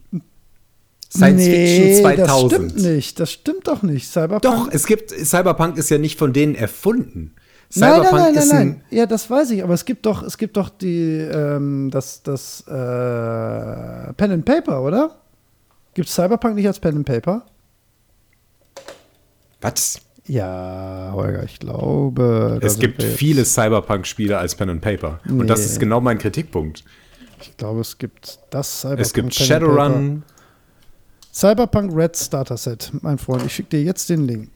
Science Fiction 2000. Das stimmt nicht. Das stimmt doch nicht. Cyberpunk. Doch, es gibt, Cyberpunk ist ja nicht von denen erfunden. Nein, Cyberpunk nein, nein, nein, ist nein. ein, Ja, das weiß ich, aber es gibt doch, es gibt doch die, ähm, das, das, äh, Pen and Paper, oder? Gibt Cyberpunk nicht als Pen and Paper? was? Ja, Holger, ich glaube. Es gibt viele Cyberpunk-Spiele als Pen and Paper. Und das Nee. ist genau mein Kritikpunkt. Ich glaube, es gibt das Cyberpunk. Es gibt Pen. Shadowrun. Cyberpunk Red Starter Set, mein Freund. Ich schicke dir jetzt den Link.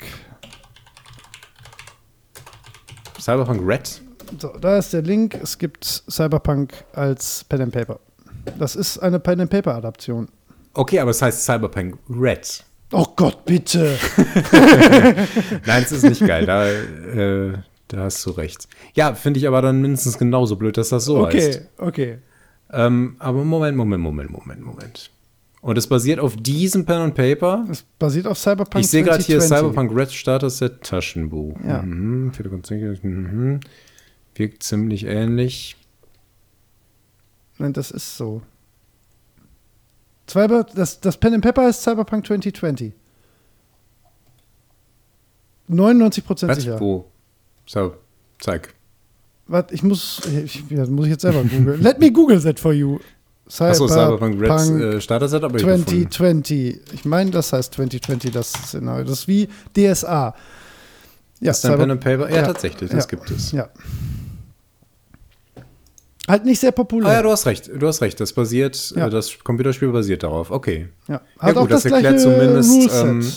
Cyberpunk Red. So, da ist der Link. Es gibt Cyberpunk als Pen and Paper. Das ist eine Pen and Paper Adaption. Okay, aber es heißt Cyberpunk Red. Oh Gott, bitte. Nein, es ist nicht geil. Da, äh, da hast du recht. Ja, finde ich aber dann mindestens genauso blöd, dass das so heißt. Okay, okay. Ähm, aber Moment, Moment, Moment, Moment, Moment. Und es basiert auf diesem Pen and Paper. Es basiert auf Cyberpunk Ich sehe gerade hier 2020. Cyberpunk Red Starter Set Taschenbuch. Ja. Mhm, mhm. Wirkt ziemlich ähnlich. Nein, das ist so. Cyber, das, das Pen and Paper heißt Cyberpunk 2020. 99% Was? sicher. Wo? So, zeig. Warte, ich muss, ich, ja, muss ich jetzt selber googeln. Let me Google that for you. Cyberpunk Red Cyberpunk äh, Starter Set, aber ich gefunden. 2020. Ich meine, das heißt 2020, das Szenario. Das ist wie DSA. Ja, Ist ein Cyber- Pen and Paper? Ja, Ja. tatsächlich, das Ja. gibt es. ja. Halt nicht sehr populär. Ah ja, du hast recht, du hast recht. Das basiert, Ja. äh, das Computerspiel basiert darauf. Okay. Ja. Hat gut, auch das, das erklärt zumindest, ähm,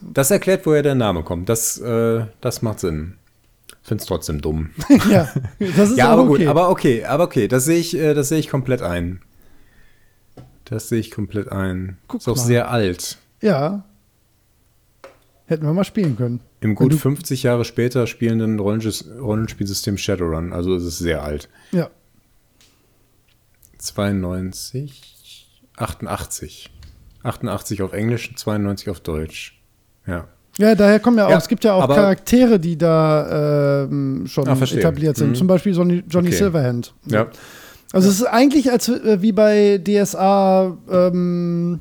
Das erklärt, woher der Name kommt. Das, äh, das macht Sinn. Find's trotzdem dumm. ja, das ist ja, aber okay. gut, aber okay, aber okay, das sehe ich, äh, das sehe ich komplett ein. Das sehe ich komplett ein. Guck ist auch mal. sehr alt. Ja. Hätten wir mal spielen können. Im gut du- 50 Jahre später spielenden Rollenspielsystem Shadowrun. Also ist es sehr alt. Ja. 92, 88. 88 auf Englisch, 92 auf Deutsch. Ja. Ja, daher kommen ja auch, Ja, es gibt ja auch Charaktere, die da ähm, schon Ah, etabliert sind. Mhm. Zum Beispiel Johnny, Johnny Okay. Silverhand. Ja. Also es ist eigentlich als äh, wie bei DSA ähm,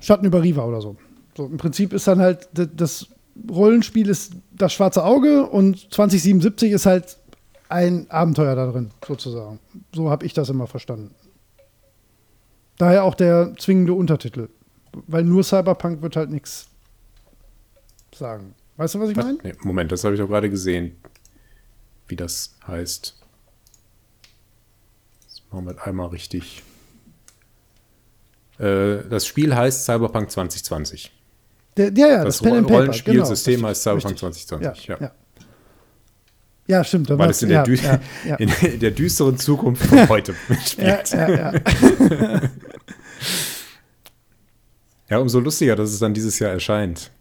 Schatten über Riva oder so. So im Prinzip ist dann halt das Rollenspiel ist das schwarze Auge und 2077 ist halt ein Abenteuer da drin, sozusagen. So habe ich das immer verstanden. Daher auch der zwingende Untertitel. Weil nur Cyberpunk wird halt nichts sagen. Weißt du, was ich meine? Nee, Moment, das habe ich doch gerade gesehen. Wie das heißt. Das machen wir einmal richtig. Äh, das Spiel heißt Cyberpunk 2020. Der, ja, ja, Das das, Pen. Rollenspielsystem genau, heißt Cyberpunk richtig. 2020. Ja, Ja. ja. ja, stimmt. Weil es in der, ja, ja, ja. in, der düsteren Zukunft von heute Ja, spielt. ja, ja. Ja, umso lustiger, dass es dann dieses Jahr erscheint.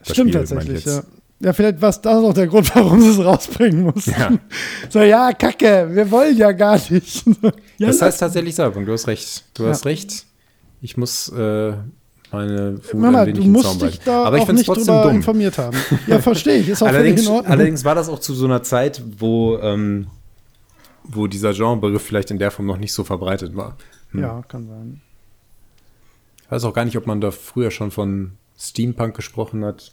Das Stimmt Spiel, tatsächlich, ja. Ja, vielleicht war es das auch der Grund, warum sie es rausbringen mussten. Ja. So, ja, Kacke, wir wollen ja gar nicht. ja, Das heißt tatsächlich Cyberpunk, du hast recht. Du Ja. hast recht. Ich muss äh, meine Mama, ein wenig du musst Zaum dich halten. da Aber ich auch nicht trotzdem drüber dumm. informiert haben. Ja, verstehe ich. Ist auch Allerdings, völlig in Ordnung. allerdings war das auch zu so einer Zeit, wo, ähm, wo dieser Genrebegriff vielleicht in der Form noch nicht so verbreitet war. Hm. Ja, kann sein. Ich weiß auch gar nicht, ob man da früher schon von Steampunk gesprochen hat.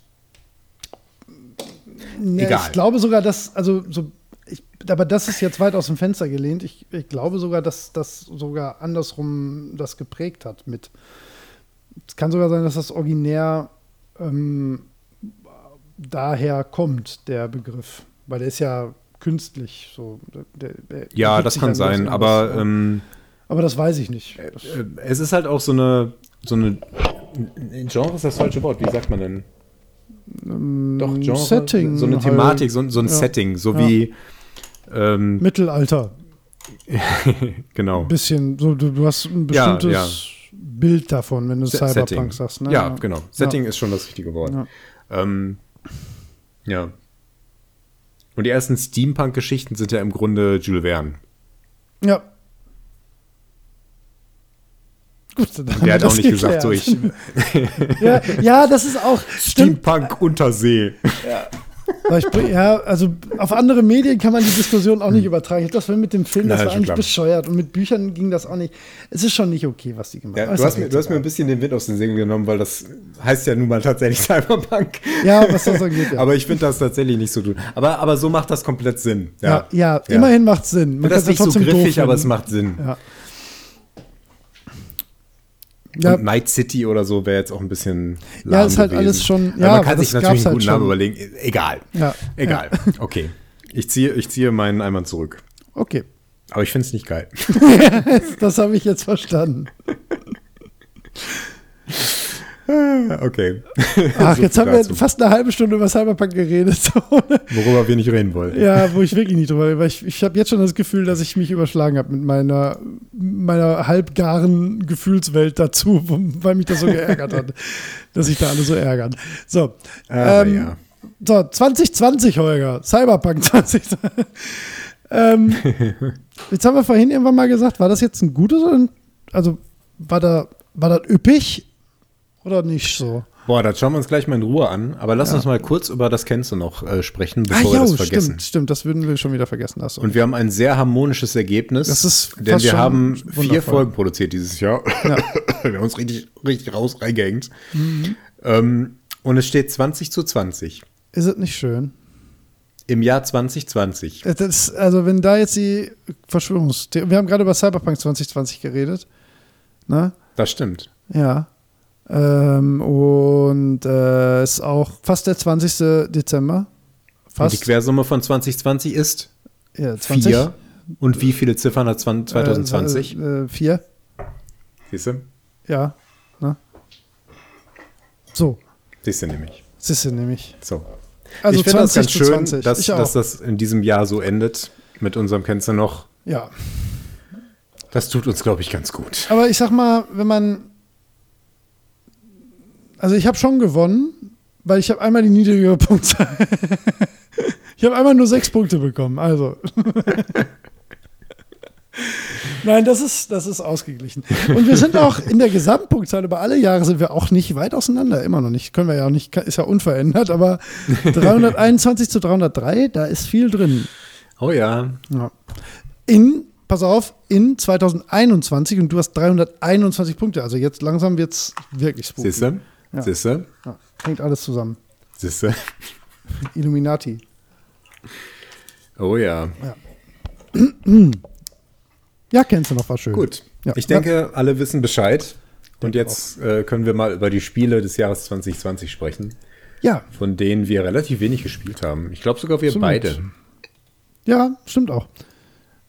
Ja, Egal. Ich glaube sogar, dass, also so, ich, aber das ist jetzt weit aus dem Fenster gelehnt. Ich, ich glaube sogar, dass das sogar andersrum das geprägt hat mit. Es kann sogar sein, dass das originär ähm, daher kommt, der Begriff. Weil der ist ja künstlich so. Der, der Ja, das kann sein, aber ähm, aber das weiß ich nicht. Das, äh, es ist halt auch so eine, so eine Genre ist das falsche Wort, wie sagt man denn? Doch, Genre, Setting so eine halt. Thematik, so, so ein Ja. Setting, so Ja. wie ähm, Mittelalter. genau. Bisschen, so, du, du hast ein bestimmtes ja. Bild davon, wenn du Se- Cyberpunk Setting. sagst. Ne? Ja, genau. Setting ist schon das richtige Wort. Ja. Ähm, ja. Und die ersten Steampunk-Geschichten sind ja im Grunde Jules Verne. Ja. Gut, Der hat auch nicht gesagt, so geklärt. ich ja, ja, das ist auch. Steampunk Untersee. Weil ich ja, also auf andere Medien kann man die Diskussion auch nicht übertragen. Ich hab Das war mit dem Film, das war eigentlich klar. bescheuert. Und mit Büchern ging das auch nicht. Es ist schon nicht okay, was die gemacht Ja, haben. du, hast mir, du hast mir ein bisschen den Wind aus den Segeln genommen, weil das heißt ja nun mal tatsächlich Cyberpunk. Ja, was das angeht, ja. Aber ich finde das tatsächlich nicht so gut. Aber, aber so macht das komplett Sinn. ja, ja, immerhin macht es Sinn. Und das ist ja nicht so griffig, aber es macht Sinn. Ja. Ja, Und Night City oder so wäre jetzt auch ein bisschen. Ja, lahm ist halt gewesen. alles schon- ja, man kann sich natürlich einen halt guten Namen schon. überlegen. Egal. Ja, Egal. Okay. Ich ziehe, ich ziehe meinen Einwand zurück. okay. Aber ich finde es nicht geil. Das habe ich jetzt verstanden. okay. Ach, So jetzt haben wir dazu. fast eine halbe Stunde über Cyberpunk geredet. Worüber wir nicht reden wollen. ja, wo ich wirklich nicht drüber rede. Weil ich, ich habe jetzt schon das Gefühl, dass ich mich überschlagen habe mit meiner, meiner halbgaren Gefühlswelt dazu, weil mich das so geärgert hat, dass sich da alle so ärgern. So. Aber ähm, ja. So, 2020, Holger. Cyberpunk 2020. ähm, jetzt haben wir vorhin irgendwann mal gesagt, war das jetzt ein gutes oder ein, also war da, war das üppig oder nicht so? Boah, das schauen wir uns gleich mal in Ruhe an. Aber lass uns mal kurz über das Kennst du noch äh, sprechen, bevor wir das vergessen. stimmt, stimmt, das würden wir schon wieder vergessen. Du. Und wir haben ein sehr harmonisches Ergebnis. Das ist denn wir haben vier wundervoll. Folgen produziert dieses Jahr. Ja. wir haben uns richtig, richtig raus reingehängt. Mhm. Ähm, und es steht 20 zu 20 Ist es nicht schön? im Jahr 2020. Äh, Das, also, wenn da jetzt die Verschwörungstheorie. Wir haben gerade über Cyberpunk 2020 geredet. Ne? Das stimmt. Ja. Ähm, und äh, ist auch fast der 20. Dezember. Und Fast. die Quersumme von 2020 ist ja, 20. 4. Und wie viele Ziffern hat 20- 2020? Äh, äh, vier. Siehst du? Ja. Ne? So. Siehst du nämlich. Ist ja nämlich. So. Also ich finde das 20 ganz schön, 20. dass, dass das in diesem Jahr so endet mit unserem Kennst du noch. Ja. Das tut uns, glaube ich, ganz gut. Aber ich sag mal, wenn man. Also ich habe schon gewonnen, weil ich habe einmal die niedrigere Punktzahl. ich habe einmal nur sechs Punkte bekommen. Also. Nein, das ist, das ist ausgeglichen. Und wir sind auch in der Gesamtpunktzahl über alle Jahre sind wir auch nicht weit auseinander. Immer noch nicht. Können wir ja auch nicht, ist ja unverändert, aber 321 zu 303, da ist viel drin. Oh ja. Ja. In, pass auf, in 2021 und du hast 321 Punkte. Also jetzt langsam wird es wirklich spooky. Siehst du? Ja. Siehst du? Ja, hängt alles zusammen. Siehst du? Illuminati. Oh ja. Ja, kennst du noch was schön. Gut. Ja. Ich denke, alle wissen Bescheid. Und jetzt äh, können wir mal über die Spiele des Jahres 2020 sprechen, Ja, von denen wir relativ wenig gespielt haben. Ich glaube sogar wir Absolut. beide. ja, stimmt auch.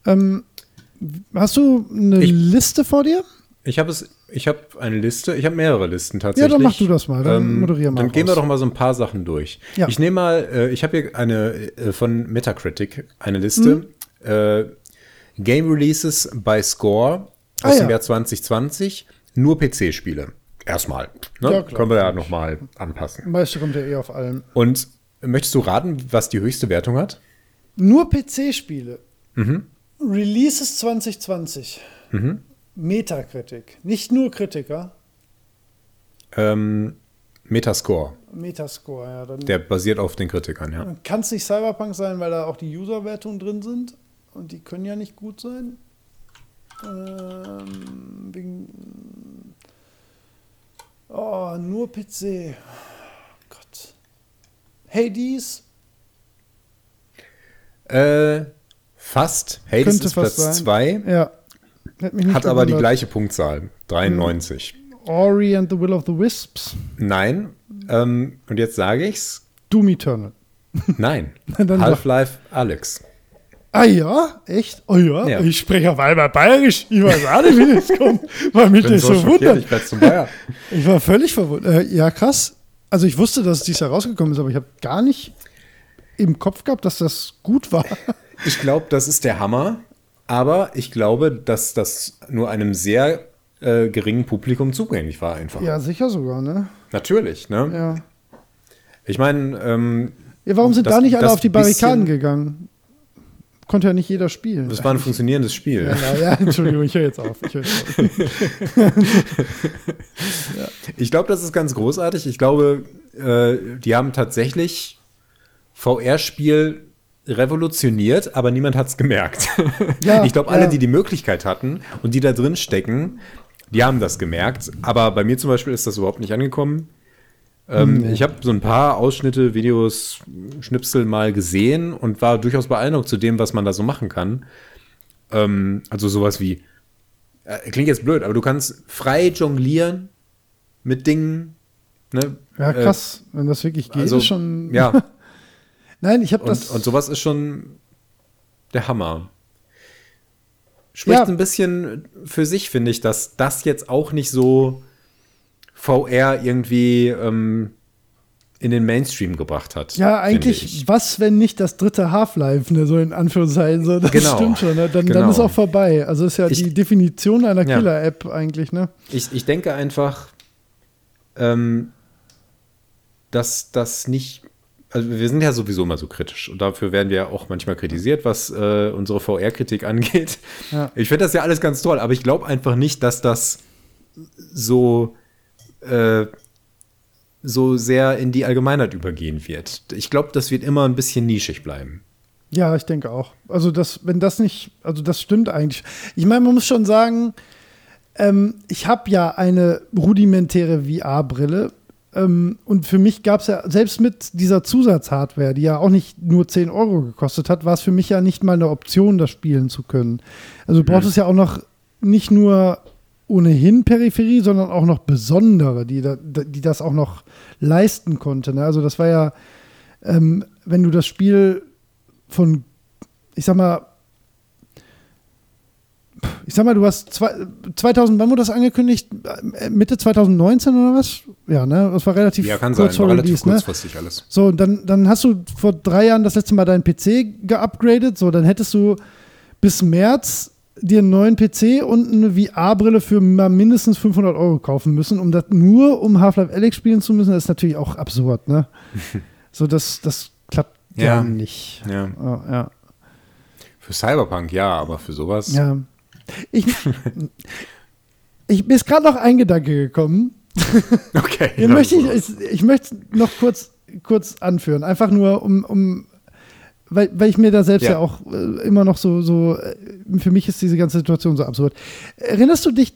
Ähm, hast du eine Ich- Liste vor dir? Ich habe es, ich habe eine Liste, ich habe mehrere Listen Ja, tatsächlich. dann mach du das mal, dann moderier mal Dann gehen wir raus. doch mal so ein paar Sachen durch. Ja. Ich nehme mal, äh, ich habe hier eine äh, von Metacritic, eine Liste. Mhm. Äh, Game Releases by Score aus Ah, dem ja. Jahr 2020, nur PC-Spiele. Erstmal. Ne? Ja. Können wir ja nochmal anpassen. Meiste kommt ja eh auf allem. Und möchtest du raten, was die höchste Wertung hat? Nur PC-Spiele. Mhm. Releases 2020. Metakritik. Nicht nur Kritiker. Ähm, Metascore. Metascore, ja. Dann Der basiert auf den Kritikern, ja. kann es nicht Cyberpunk sein, weil da auch die User-Wertungen drin sind. Und die können ja nicht gut sein. Ähm, wegen. Oh, nur PC. Gott. Hades. Äh, fast. Hades Könnte ist fast Platz sein. 2, Ja. Hat, aber die gleiche Punktzahl. 93. Ori and the Will of the Wisps. Nein. Ähm, und jetzt sage ich's. Doom Eternal. Nein. Half-Life Alex. Ah ja? Echt? Oh ja? Ja. Ich spreche auf einmal bayerisch. Ich weiß auch nicht, wie das kommt. Weil mich Bin das so, wundert. ich werde zum Bayer. Ich war völlig verwundert. Äh, ja, krass. Also ich wusste, dass es dieses Jahr rausgekommen ist, aber ich habe gar nicht im Kopf gehabt, dass das gut war. Ich glaube, das ist der Hammer. Aber ich glaube, dass das nur einem sehr äh, geringen Publikum zugänglich war einfach. Ja, sicher sogar, ne? Natürlich, ne? Ja. Ich meine, ähm, ja warum sind Das- da nicht alle auf die Barrikaden gegangen? Konnte ja nicht jeder spielen. das war ein funktionierendes Spiel. ja, ja, ja, Entschuldigung, ich höre jetzt auf. Ich. Ich glaube, das ist ganz großartig. Ich glaube, äh, die haben tatsächlich VR-Spiel revolutioniert, aber niemand hat es gemerkt. Ja, ich glaube, alle, ja. die die Möglichkeit hatten und die da drin stecken, die haben das gemerkt. Aber bei mir zum Beispiel ist das überhaupt nicht angekommen. Ähm, Ich habe so ein paar Ausschnitte, Videos, Schnipsel mal gesehen und war durchaus beeindruckt zu dem, was man da so machen kann. Ähm, also sowas wie, äh, klingt jetzt blöd, aber du kannst frei jonglieren mit Dingen. Ne? Ja, krass, wenn das wirklich geht, also, ist schon. Ja, Nein, ich habe das. und sowas ist schon der Hammer. Spricht Ja. ein bisschen für sich, finde ich, dass das jetzt auch nicht so VR irgendwie ähm, in den Mainstream gebracht hat. ja, eigentlich, ich. was, wenn nicht das dritte Half-Life, ne, so in Anführungszeichen, so, das Genau. stimmt schon, ne? dann, Genau. dann ist auch vorbei. Also ist ja Ich- die Definition einer Ja. Killer-App eigentlich, ne? Ich, ich denke einfach, ähm, dass das nicht. Also wir sind ja sowieso immer so kritisch und dafür werden wir auch manchmal kritisiert, was äh, unsere VR-Kritik angeht. Ja. Ich finde das ja alles ganz toll, aber ich glaube einfach nicht, dass das so, äh, so sehr in die Allgemeinheit übergehen wird. Ich glaube, das wird immer ein bisschen nischig bleiben. Ja, ich denke auch. Also das, wenn das nicht, also das stimmt eigentlich. Ich meine, man muss schon sagen, ähm, ich habe ja eine rudimentäre VR-Brille. Ähm, und für mich gab es ja, selbst mit dieser Zusatzhardware, die ja auch nicht nur 10 Euro gekostet hat, war es für mich ja nicht mal eine Option, das spielen zu können. Also du brauchst es ja auch noch nicht nur ohnehin Peripherie, sondern auch noch besondere, die, da, die das auch noch leisten konnte. Ne? Also das war ja, ähm, wenn du das Spiel von, ich sag mal, ich sag mal, du hast zwei, 2000, wann wurde das angekündigt? Äh, Mitte 2019 oder was? Ja, ne? Das war relativ Ja, kann kurz sein. vor relativ Release, ne? kurzfristig alles. So, dann, dann hast du vor drei Jahren das letzte Mal deinen PC geupgradet. So, dann hättest du bis März dir einen neuen PC und eine VR-Brille für mindestens 500 Euro kaufen müssen, um das nur um Half-Life Alyx spielen zu müssen. Das ist natürlich auch absurd, ne? so, das, das klappt ja, Ja. nicht. Ja. Ja, ja. Für Cyberpunk ja, aber für sowas. ja. Ich, ich mir ist gerade noch ein Gedanke gekommen. Okay. Den möchte ich, ich, ich möchte noch kurz, kurz anführen. Einfach nur, um, um weil, weil ich mir da selbst ja, Ja. auch äh, immer noch so, so, äh, für mich ist diese ganze Situation so absurd. Erinnerst du dich,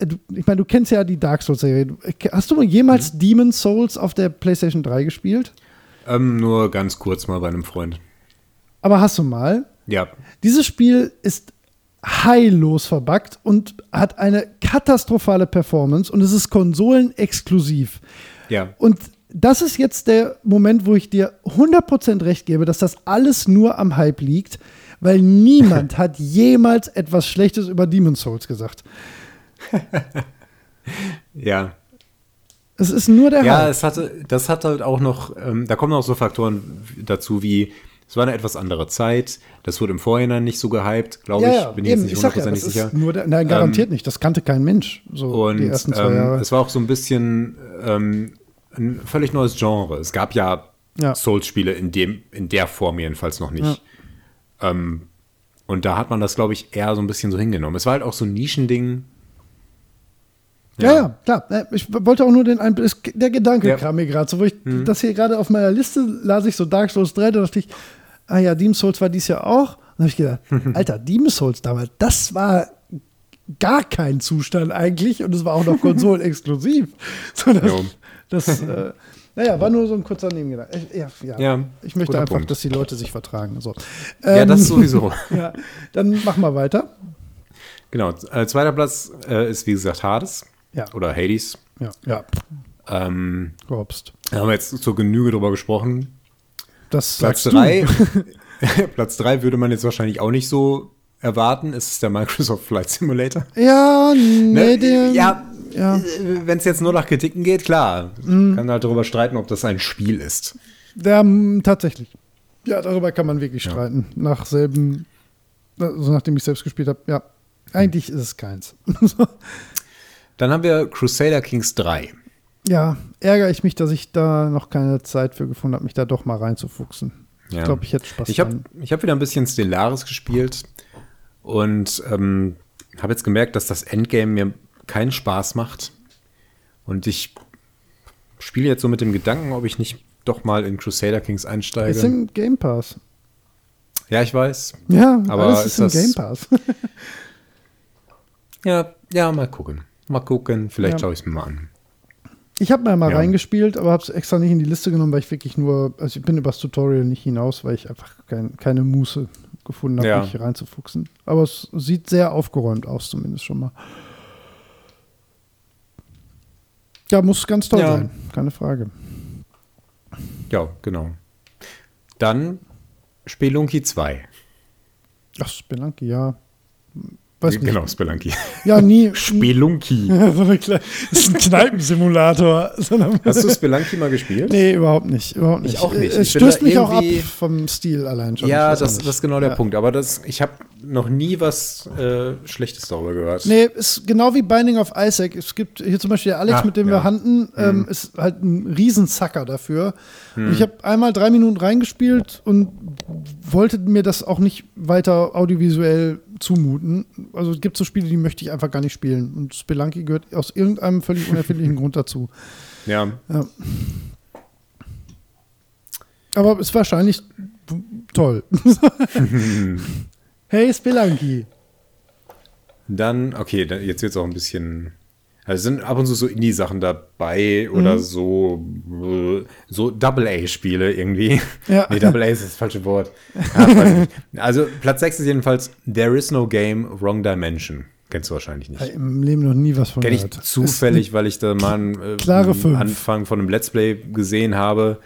äh, du, ich meine, du kennst ja die Dark Souls-Serie. Hast du jemals Mhm. Demon Souls auf der PlayStation 3 gespielt? Ähm, nur ganz kurz mal bei einem Freund. Aber hast du mal? Ja. Dieses Spiel ist heillos verbuggt und hat eine katastrophale Performance und es ist konsolenexklusiv. Ja. Und das ist jetzt der Moment, wo ich dir 100% recht gebe, dass das alles nur am Hype liegt, weil niemand hat jemals etwas Schlechtes über Demon's Souls gesagt. Ja. Es ist nur der Ja, Hype. es hatte, das hat halt auch noch, ähm, da kommen auch so Faktoren dazu wie, es war eine etwas andere Zeit, das wurde im Vorhinein nicht so gehypt, glaube Ja, ich, ja, bin ich eben, jetzt nicht ja, hundertprozentig das sicher. nur nein, garantiert nicht. Das kannte kein Mensch, so Und die ersten zwei ähm, Jahre. es war auch so ein bisschen ähm, ein völlig neues Genre. Es gab ja, Ja. Souls-Spiele in, dem, in der Form jedenfalls noch nicht. Ähm, und da hat man das, glaube ich, eher so ein bisschen so hingenommen. Es war halt auch so ein Nischending. Ja, ja, klar. Äh, Ich wollte auch nur den es- der Gedanke Ja. kam mir gerade, so wo ich Mhm. das hier gerade auf meiner Liste las ich so Dark Souls 3, da dachte ich, ah ja, Demon's Souls war dies Jahr auch. Und habe ich gedacht, Alter, Demon's Souls damals, das war gar kein Zustand eigentlich und es war auch noch konsolenexklusiv. So, das, Jo. das äh, naja, war nur so ein kurzer Nebengedanke. Ich- Ja, ja. Ja, ich möchte einfach, Punkt. dass die Leute sich vertragen. So. Ja, Ähm, das sowieso. ja, dann machen wir weiter. genau. Äh, zweiter Platz äh, ist, wie gesagt, Hades. Ja. Oder Hades. Ja, ja, Ähm, gehopst. da haben wir jetzt zur Genüge drüber gesprochen. Das Platz sagst du. drei. Platz drei würde man jetzt wahrscheinlich auch nicht so erwarten. Es ist der Microsoft Flight Simulator. Ja, nee, Ne? der, ja, ja. wenn es jetzt nur nach Kritiken geht, klar. Mhm. Kann halt darüber streiten, ob das ein Spiel ist. M, tatsächlich. Ja, darüber kann man wirklich streiten. Nach selben, also nachdem ich selbst gespielt habe, ja. Eigentlich ist es keins. Dann haben wir Crusader Kings 3. ja, ärgere ich mich, dass ich da noch keine Zeit für gefunden habe, mich da doch mal reinzufuchsen. Ja. Ich glaube, ich hätte Spaß Ich habe hab wieder ein bisschen Stellaris gespielt und ähm, habe jetzt gemerkt, dass das Endgame mir keinen Spaß macht. Und ich spiele jetzt so mit dem Gedanken, ob ich nicht doch mal in Crusader Kings einsteige. Ist im Game Pass. Ja, ich weiß. Ja, Aber alles ist, ist im das- Game Pass. Ja, ja, mal gucken. Mal gucken, vielleicht Ja. schaue ich es mir mal an. Ich habe mal, mal Ja. reingespielt, aber habe es extra nicht in die Liste genommen, weil ich wirklich nur, also ich bin übers Tutorial nicht hinaus, weil ich einfach kein, keine Muße gefunden habe, Ja. mich reinzufuchsen. Aber es sieht sehr aufgeräumt aus, zumindest schon mal. Ja, muss ganz toll Ja. sein, keine Frage. Ja, genau. Dann Spelunky 2. Ach, Spelunky, ja. Weiß nicht. Genau, Spelunky. Ja, nie. Spelunky. so eine das ist ein Kneipensimulator. Hast du Spelunky mal gespielt? Nee, überhaupt nicht. Überhaupt nicht. Ich auch nicht. Es stößt mich auch ab vom Stil allein schon. Ja, das, das ist genau der Ja. Punkt. Aber das, ich habe noch nie was äh, Schlechtes darüber gehört. Nee, ist genau wie Binding of Isaac. Es gibt hier zum Beispiel der Alex, Ah, mit dem ja. wir handeln, ähm, ist halt ein Riesenzacker dafür. Hm. Ich habe einmal drei Minuten reingespielt und wollte mir das auch nicht weiter audiovisuell zumuten. Also es gibt so Spiele, die möchte ich einfach gar nicht spielen. Und Spelunky gehört aus irgendeinem völlig unerfindlichen Grund dazu. Ja. Aber ist wahrscheinlich toll. hey, Spelunky. Dann, okay, dann, jetzt wird es auch ein bisschen. Also sind ab und zu so Indie-Sachen dabei oder Mhm. so, äh, so Double-A-Spiele irgendwie. Ja. Nee, Double-A ist das falsche Wort. Weiß nicht. Also Platz 6 ist jedenfalls There is no game, wrong dimension. Kennst du wahrscheinlich nicht. Im Leben noch nie was von Kenne ich gehört. zufällig, weil ich da mal einen äh. Anfang von einem Let's Play gesehen habe.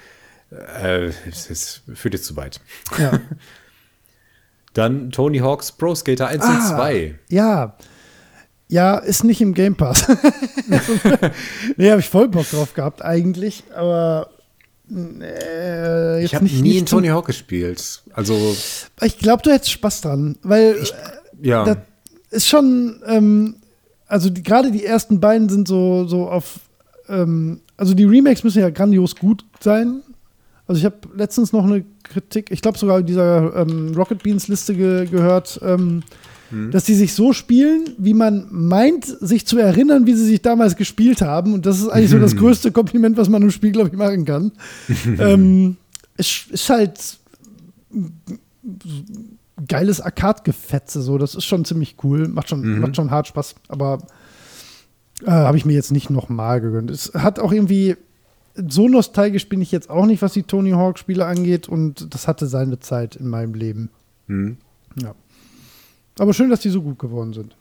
Äh, es, es führt jetzt zu weit. Ja. Dann Tony Hawk's Pro Skater 1 und Ah, 2. Ja. Ja, ist nicht im Game Pass. nee, habe ich voll Bock drauf gehabt eigentlich, aber äh, jetzt Ich habe nicht, nie nicht in Tony Hawk gespielt. Also, Ich glaube, du hättest Spaß dran, weil äh, ja. das ist schon, ähm, also gerade die ersten beiden sind so, so auf, ähm, also die Remakes müssen ja grandios gut sein. Also ich habe letztens noch eine Kritik, ich glaube sogar in dieser ähm, Rocket Beans Liste ge gehört, ähm, dass die sich so spielen, wie man meint, sich zu erinnern, wie sie sich damals gespielt haben. Und das ist eigentlich so das größte Kompliment, was man im Spiel, glaube ich, machen kann. ähm, es ist halt geiles Arcade-Gefetze, so. Das ist schon ziemlich cool. Macht schon, macht schon hart Spaß, aber äh, habe ich mir jetzt nicht nochmal gegönnt. Es hat auch irgendwie. So nostalgisch bin ich jetzt auch nicht, was die Tony Hawk-Spiele angeht, und das hatte seine Zeit in meinem Leben. Hm. Ja. Aber schön, dass die so gut geworden sind.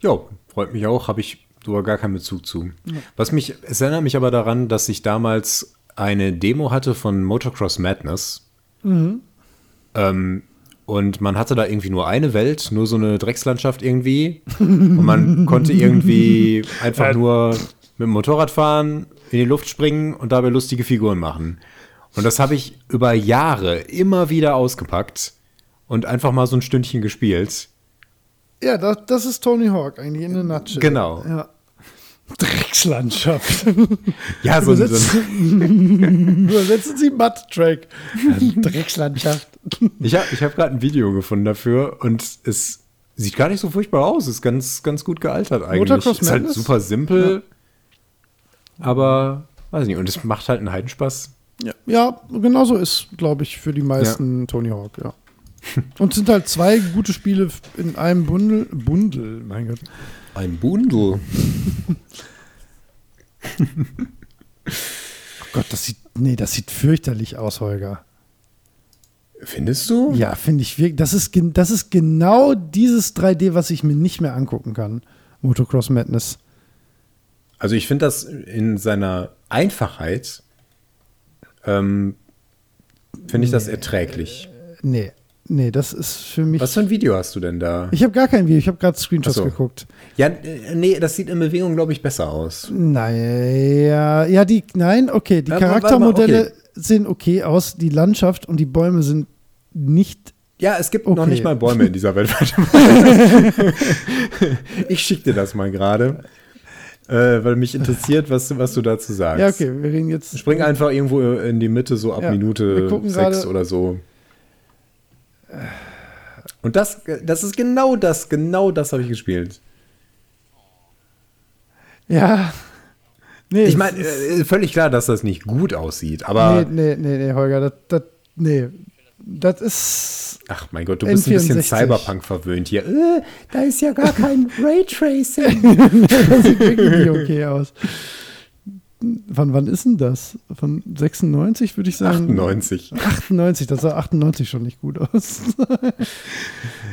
Ja, freut mich auch, habe ich sogar gar keinen Bezug zu. Was mich, es erinnert mich aber daran, dass ich damals eine Demo hatte von Motocross Madness. Ähm, und man hatte da irgendwie nur eine Welt, nur so eine Dreckslandschaft irgendwie. Und man konnte irgendwie einfach nur mit dem Motorrad fahren, in die Luft springen und dabei lustige Figuren machen. Und das habe ich über Jahre immer wieder ausgepackt und einfach mal so ein Stündchen gespielt. Ja, das, das ist Tony Hawk eigentlich in der Nutshell. Genau. Ja. Dreckslandschaft. Ja, so, Übersetzen, übersetzen Sie Mud-Track. Dreckslandschaft. Ich habe ich hab gerade ein Video gefunden dafür und es sieht gar nicht so furchtbar aus. Ist ganz, ganz gut gealtert eigentlich. Motocross ist halt super simpel, aber weiß nicht. Und es macht halt einen Heidenspaß. Ja, ja genau so ist, glaube ich, für die meisten Tony Hawk, ja. Und sind halt zwei gute Spiele in einem Bundel. Bundel, mein Gott. Ein Bundel. Oh Gott, das sieht, nee, das sieht fürchterlich aus, Holger. Findest du? Ja, finde ich wirklich. Das ist, das ist genau dieses 3D, was ich mir nicht mehr angucken kann. Motocross Madness. Also ich finde das in seiner Einfachheit, ähm, finde ich das erträglich. Nee, nee, das ist für mich. Was für ein Video hast du denn da? Ich habe gar kein Video, ich habe gerade Screenshots so. geguckt. Ja, äh, nee, das sieht in Bewegung, glaube ich, besser aus. Naja, ja, die, nein, okay, die Ja, mal, Charaktermodelle okay. sehen okay aus, die Landschaft und die Bäume sind nicht. Ja, es gibt noch Okay. nicht mal Bäume in dieser Welt. Ich schicke dir das mal gerade, äh, weil mich interessiert, was, was du dazu sagst. Ja, okay, wir reden jetzt. Spring einfach irgendwo in die Mitte, so ab Ja, Minute sechs oder so. Und das, das ist genau das, genau das habe ich gespielt. Ja, Nee, ich meine, äh, völlig klar, dass das nicht gut aussieht, aber nee, nee, nee, nee, Holger, das, das, nee. Das ist. ach mein Gott, du bist ein bisschen N64. Cyberpunk verwöhnt hier. Äh, da ist ja gar kein Raytracing. das sieht wirklich nicht okay aus. Von wann ist denn das? Von 96 würde ich sagen. 98. 98, das sah 98 schon nicht gut aus.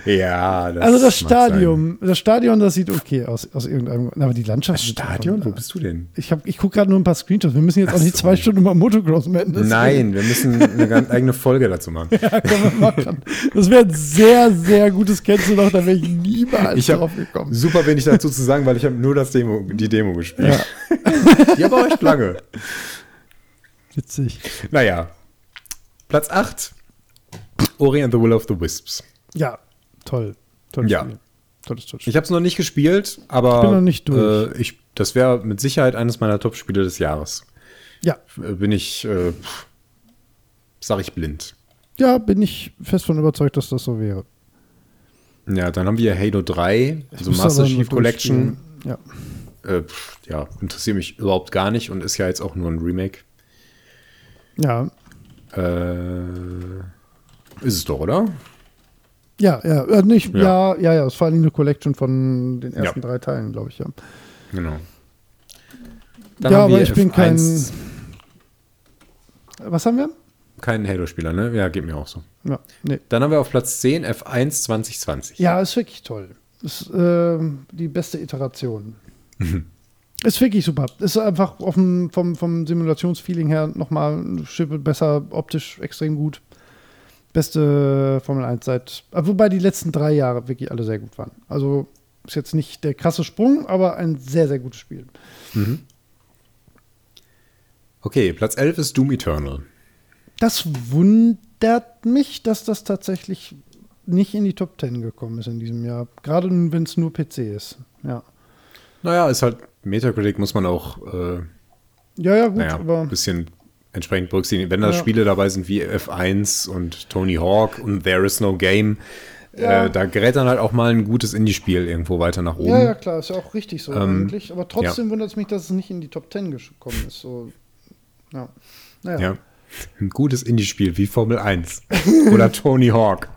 Ja, das also das. Stadion, das Stadion, das sieht okay aus, aus irgendeinem Grund. Aber die Landschaft. Das Stadion? Wo bist du denn? Ich, hab- ich gucke gerade nur ein paar Screenshots. Wir müssen jetzt auch Ach nicht so. zwei Stunden über Motocross Madness Nein, wir müssen eine ganz eigene Folge dazu machen. Ja, können wir machen. Das wäre ein sehr, sehr gutes noch, da wäre ich niemals Ich drauf gekommen. Super wenig dazu zu sagen, weil ich habe nur das Demo, die Demo gespielt. Ja, Die aber echt lange. witzig. Naja. Platz 8. Ori and the Will of the Wisps. Ja, toll. Tolles Ja. Spiel. Tolles, tolles Spiel. Ich habe es noch nicht gespielt, aber Ich bin noch nicht durch. Äh, ich, das wäre mit Sicherheit eines meiner Top-Spiele des Jahres. Ja. Äh, Bin ich, äh, sag ich blind. ja, bin ich fest von überzeugt, dass das so wäre. Ja, dann haben wir Halo 3, also Muss Master Chief Collection. Ja. Äh, ja, interessiert mich überhaupt gar nicht und ist ja jetzt auch nur ein Remake. Ja, Äh, ist es doch, oder? ja, ja, äh, nicht, Ja. ja, ja, ja, es vor allem eine Collection von den ersten Ja. drei Teilen, glaube ich, ja. Genau. ja, aber ich bin kein. F1 Was haben wir? Kein Halo-Spieler, ne? Ja, geht mir auch so. Ja, nee. Dann haben wir auf Platz 10 F1 2020. Ja, ist wirklich toll. Ist ähm, die beste Iteration. Ist wirklich super. Ist einfach dem, vom, vom Simulationsfeeling her nochmal ein Schippe besser, optisch extrem gut. Beste Formel 1 seit. Wobei die letzten drei Jahre wirklich alle sehr gut waren. Also ist jetzt nicht der krasse Sprung, aber ein sehr, sehr gutes Spiel. Okay, Platz 11 ist Doom Eternal. Das wundert mich, dass das tatsächlich nicht in die Top 10 gekommen ist in diesem Jahr. Gerade wenn es nur PC ist. Ja. Naja, ist halt Metacritic, muss man auch äh, Ja, ja, gut, naja, aber. ein bisschen entsprechend berücksichtigen. Wenn da Ja. Spiele dabei sind wie F1 und Tony Hawk und There is no Game, Ja. äh, da gerät dann halt auch mal ein gutes Indie-Spiel irgendwo weiter nach oben. Ja, ja, klar, ist ja auch richtig so Ähm, eigentlich. Aber trotzdem wundert es mich, dass es nicht in die Top 10 gekommen ist. So, ja. Naja. Ja. Ein gutes Indie-Spiel wie Formel 1 oder Tony Hawk.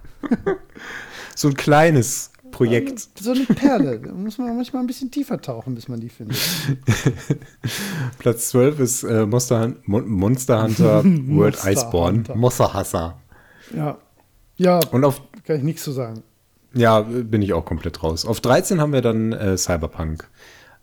so ein kleines Projekt. So eine Perle. Da muss man manchmal ein bisschen tiefer tauchen, bis man die findet. Platz 12 ist äh, Monster, Mon Monster Hunter World Monster Iceborne. Hunter. Monsterhasser. Ja. Ja, Und auf, kann ich nichts zu sagen. ja, bin ich auch komplett raus. Auf 13 haben wir dann äh, Cyberpunk.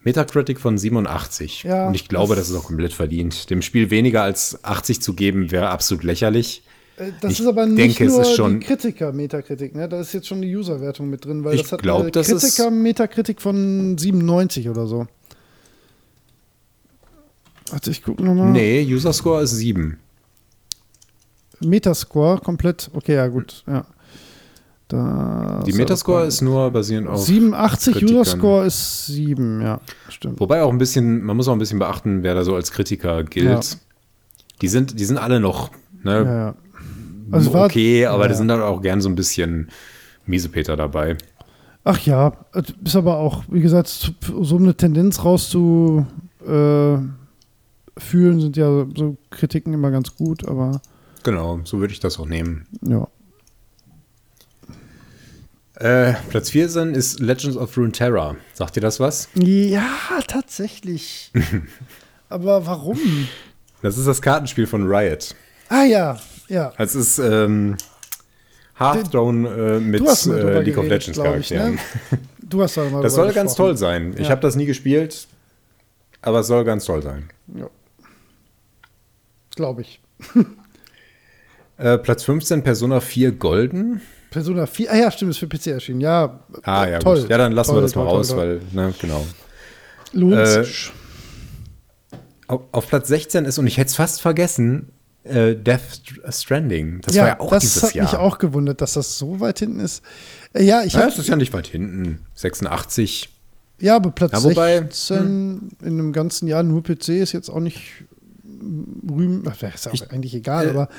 Metacritic von 87. Ja, Und ich glaube, das- das ist auch komplett verdient. Dem Spiel weniger als 80 zu geben, wäre absolut lächerlich. Äh, Das Ich ist aber nicht denke, es nur ist schon- die Kritiker-Metakritik, ne? Da ist jetzt schon die User-Wertung mit drin, weil Ich das hat glaub, eine das ist- Kritiker-Metakritik von 97 oder so. Warte, ich gucke nochmal. Nee, User Score ist 7. Metascore komplett. Okay, ja, gut. Ja. Da Die Metascore ist nur basierend auf 87, Kritikern. User-Score ist 7, ja, stimmt. Wobei auch ein bisschen, man muss auch ein bisschen beachten, wer da so als Kritiker gilt. Ja. Die sind, die sind alle noch ne, Ja, ja. Also es war- okay, aber ja, da sind dann auch gern so ein bisschen Miesepeter dabei. Ach ja, ist aber auch, wie gesagt, so eine Tendenz rauszu äh, sind ja so Kritiken immer ganz gut, aber Genau, so würde ich das auch nehmen. ja. Äh, Platz 14 ist Legends of Runeterra. Sagt dir das was? Ja, tatsächlich. aber warum? Das ist das Kartenspiel von Riot. Ah ja, ja. Das ist ähm, Hearthstone äh, mit äh, League of Legends ich, Charakteren. ne? Du hast da mal Das soll ganz toll sein. Ich Ja. habe das nie gespielt, aber es soll ganz toll sein. Ja. Glaube ich. Äh, Platz 15 Persona 4 Golden. Persona 4, ah ja, stimmt, ist für PC erschienen. Ja, Ah ja, toll. gut. Ja, dann lassen Toll, wir das mal toll, toll, raus, toll. weil, ne, genau. Lohnt Äh, sich. Auf, auf Platz 16 ist, und ich hätte es fast vergessen, äh, Death St- Stranding. Das ja, war ja auch das dieses hat Jahr. mich auch gewundert, dass das so weit hinten ist. Äh, ja, ich ja, habe das ist ja nicht weit hinten. 86. Ja, aber Platz Ja, wobei, 16 in einem ganzen Jahr nur PC ist jetzt auch nicht. Ach, Ist ja auch eigentlich egal, äh, aber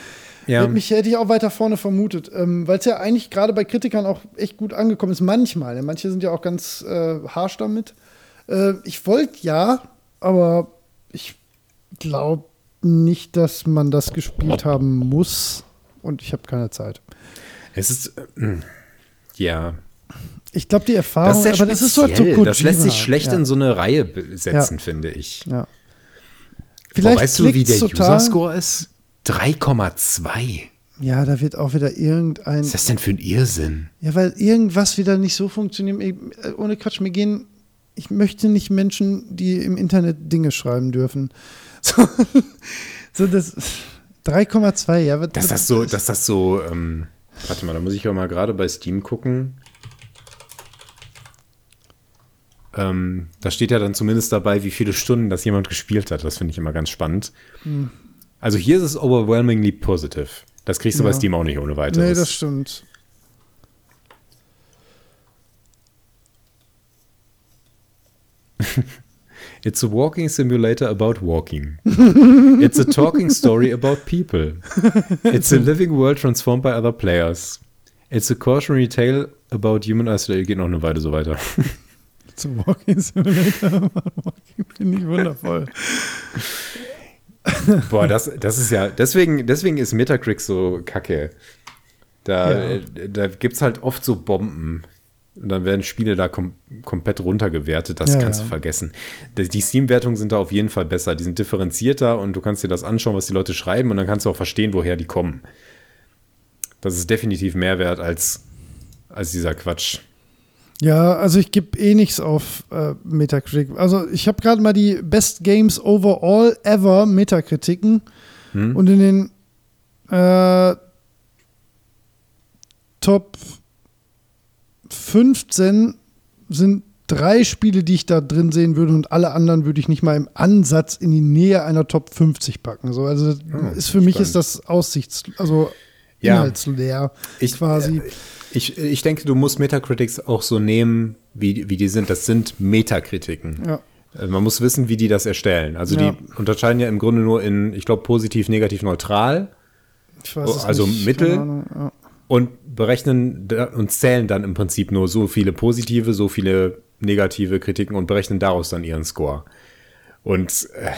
Ja. hätte, mich, hätte ich auch weiter vorne vermutet. Ähm, Weil es ja eigentlich gerade bei Kritikern auch echt gut angekommen ist. Manchmal. Ne? Manche sind ja auch ganz äh, harsch damit. Äh, ich wollte ja, aber ich glaube nicht, dass man das gespielt haben muss und ich habe keine Zeit. Es ist, äh, ja. Ich glaube, die Erfahrung, Das ist aber das ist so speziell. Das lässt sich schlecht ja. in so eine Reihe setzen, Ja. finde ich. Ja. Boah, Vielleicht weißt du, wie der. User-Score ist? 3,2. Ja, da wird auch wieder irgendein. Was ist das denn für ein Irrsinn? Ja, weil irgendwas wieder nicht so funktioniert. Äh, ohne Quatsch, mir gehen. Ich möchte nicht Menschen, die im Internet Dinge schreiben dürfen. So, so das 3,2, ja. Dass das so, dass das so, ähm, warte mal, da muss ich auch mal gerade bei Steam gucken. Ähm, da steht ja dann zumindest dabei, wie viele Stunden das jemand gespielt hat. Das finde ich immer ganz spannend. Also hier ist es overwhelmingly positive. Das kriegst du bei Ja. Steam auch nicht ohne weiteres. Nee, das stimmt. It's a walking simulator about walking. It's a talking story about people. It's a living world transformed by other players. It's a cautionary tale about human isolation. Geht noch eine Weile so weiter. Zum Walking Simulator. Walking finde ich wundervoll. Boah, das, das ist ja, deswegen, deswegen ist Metacritic so kacke. Da, Ja. da gibt es halt oft so Bomben. Und dann werden Spiele da kom komplett runtergewertet. Das Ja, kannst ja. du vergessen. Die Steam-Wertungen sind da auf jeden Fall besser. Die sind differenzierter und du kannst dir das anschauen, was die Leute schreiben und dann kannst du auch verstehen, woher die kommen. Das ist definitiv mehr wert als, als dieser Quatsch. Ja, also ich gebe eh nichts auf äh, Metacritic. Also ich habe gerade mal die Best Games Overall Ever Metakritiken und in den äh, Top 15 sind drei Spiele, die ich da drin sehen würde und alle anderen würde ich nicht mal im Ansatz in die Nähe einer Top 50 packen. So, also ist für mich ist das Aussichts, also Ja. inhaltsleer Ich- quasi. Ich, ich denke, du musst Metacritics auch so nehmen, wie, wie die sind. Das sind Metakritiken. ja. Äh, Man muss wissen, wie die das erstellen. Also Ja. die unterscheiden ja im Grunde nur in, ich glaube, positiv, negativ, neutral Ich weiß also nicht, Mittel? ja. Und berechnen und zählen dann im Prinzip nur so viele positive, so viele negative Kritiken und berechnen daraus dann ihren Score. Und äh,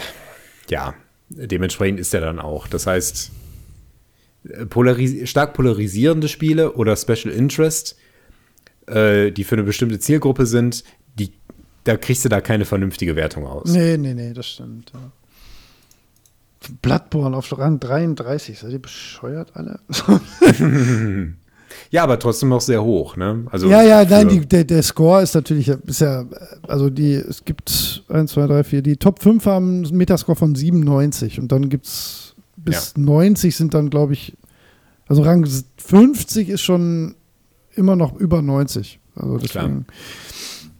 ja, dementsprechend ist er dann auch. Das heißt, äh, polaris stark polarisierende Spiele oder Special Interest, äh, die für eine bestimmte Zielgruppe sind, die, da kriegst du da keine vernünftige Wertung aus. Nee, nee, nee, das stimmt. Ja. Bloodborne auf Rang 33, seid ihr bescheuert alle? Ja, aber trotzdem noch sehr hoch, ne? Also ja, ja, nein, die, der, der Score ist natürlich, ist ja, also die, es gibt 1, 2, 3, 4, die Top 5 haben einen Metascore von 97 und dann gibt es bis 90 sind dann, glaube ich, also Rang 50 ist schon immer noch über 90. Also deswegen,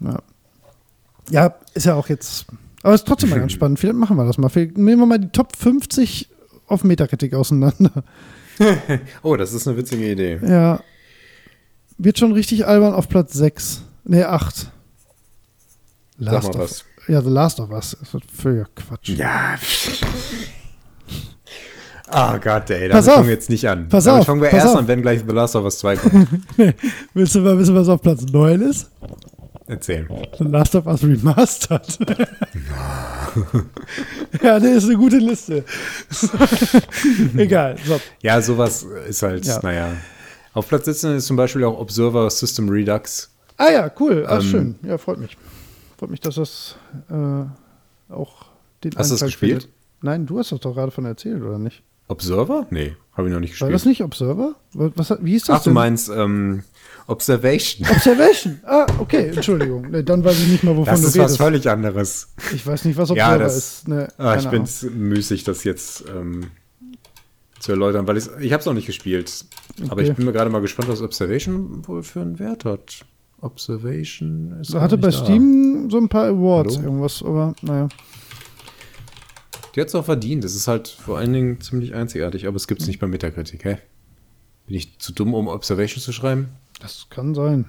ja. ja, ist ja auch jetzt, aber ist trotzdem mal ganz spannend. Vielleicht machen wir das mal. Vielleicht nehmen wir mal die Top 50 auf Metakritik auseinander. Oh, das ist eine witzige Idee. Ja. Wird schon richtig albern auf Platz 6. Ne, 8. Sag Last mal of, was. Ja, The Last of Us. Das wird völliger Quatsch. Ja. Ah Gott, ey, damit auf. fangen wir jetzt nicht an. Pass damit auf, fangen wir erst auf. an, wenn gleich The Last of Us 2 kommt. Willst du mal wissen, was auf Platz 9 ist? Erzähl. The Last of Us Remastered. ja, das ist eine gute Liste. Egal. So. Ja, sowas ist halt, Ja. naja. Auf Platz 17 ist zum Beispiel auch Observer System Redux. Ah ja, cool. Ah, Ähm, schön. Ja, freut mich. Freut mich, dass das äh, auch den Hast du das gespielt? findet. Nein, du hast das doch gerade von erzählt, oder nicht? Observer? Nee, habe ich noch nicht War gespielt. das nicht Observer? Was, wie hieß das Ach, du denn? meinst ähm, Observation. Observation. Ah, okay, Entschuldigung. Nee, dann weiß ich nicht mal, wovon Das du ist was redest. völlig anderes. Ich weiß nicht, was Ja, Observer das- ist. Nee, Ah, ich bin müßig, das jetzt ähm, zu erläutern, weil ich habe es noch nicht gespielt. Aber Okay. ich bin mir gerade mal gespannt, was Observation wohl für einen Wert hat. Observation ist gar hatte bei da. Steam so ein paar Awards, Hallo? irgendwas, aber naja. Die hat es auch verdient. Das ist halt vor allen Dingen ziemlich einzigartig, aber es gibt es nicht bei Metacritic, hä? Bin ich zu dumm, um Observation zu schreiben? Das kann sein.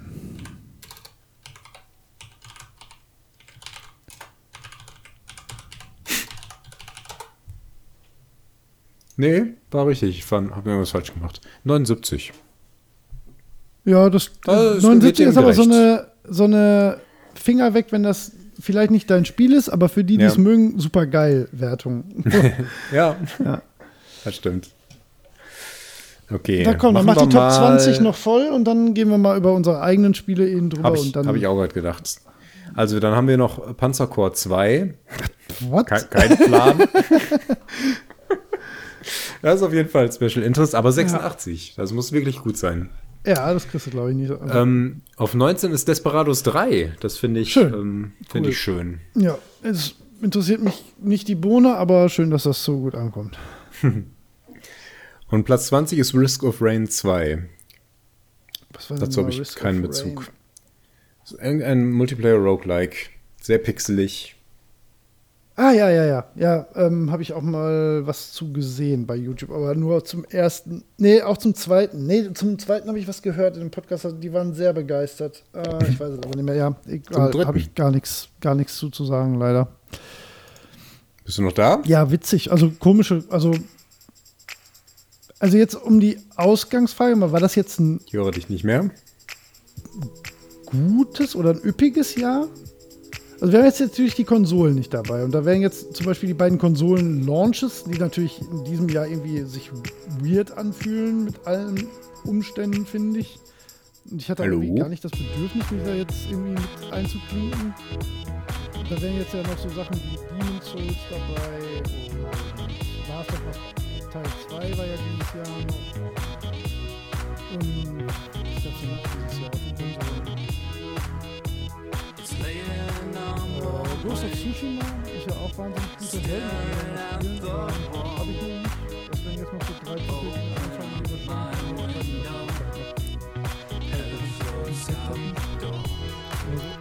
Nee, war richtig. Ich habe irgendwas falsch gemacht. 79. Ja, das Das 79 wird ist aber so eine, so eine Finger weg, wenn das vielleicht nicht dein Spiel ist, aber für die, die Ja. es mögen, super geil Wertung. Ja, Ja. das stimmt. Okay. Na komm, dann mach die Top mal- 20 noch voll und dann gehen wir mal über unsere eigenen Spiele eben drüber Habe ich, hab ich auch gerade gedacht. Also, dann haben wir noch Panzercore 2. What? Kein, kein Plan. das ist auf jeden Fall Special Interest, aber 86. Das muss wirklich gut sein. Ja, das kriegst du, glaube ich, nicht. Ähm, auf 19 ist Desperados 3. Das finde ich, Schön. ähm, finde Cool. ich schön. ja, es interessiert mich nicht die Bohne, aber schön, dass das so gut ankommt. Und Platz 20 ist Risk of Rain 2. Was war denn Dazu habe ich Risk keinen Bezug. Rain? Das ist Irgendein Multiplayer-Roguelike. Sehr pixelig. Ah, ja, ja, ja. Ja, ähm, habe ich auch mal was zu gesehen bei YouTube, aber nur zum ersten. Nee, auch zum zweiten. Nee, zum zweiten habe ich was gehört in dem Podcast. also Die waren sehr begeistert. Äh, ich weiß es aber nicht mehr. Ja, egal. Habe ich gar nichts gar nichts zu, zu sagen, leider. Bist du noch da? Ja, witzig. Also komische, also. Also jetzt um die Ausgangsfrage, mal, war das jetzt ein Ich höre dich nicht mehr. gutes oder ein üppiges Jahr? Also wir haben jetzt natürlich die Konsolen nicht dabei. Und da wären jetzt zum Beispiel die beiden Konsolen-Launches, die natürlich in diesem Jahr irgendwie sich weird anfühlen mit allen Umständen, finde ich. Und ich hatte Hallo? irgendwie gar nicht das Bedürfnis, mich da jetzt irgendwie mit einzuklinken. Da wären jetzt ja noch so Sachen wie Demon's Souls dabei Teil 2 war ja dieses Jahr noch. Und ich glaube, sie macht dieses Jahr auf den Konsolen. Äh, Ghost of Tsushima ist ja auch wahnsinnig gut. Das sollten wir spielen. aber Hab ich noch nicht. Das wären jetzt noch so drei Titel, anschauen, die also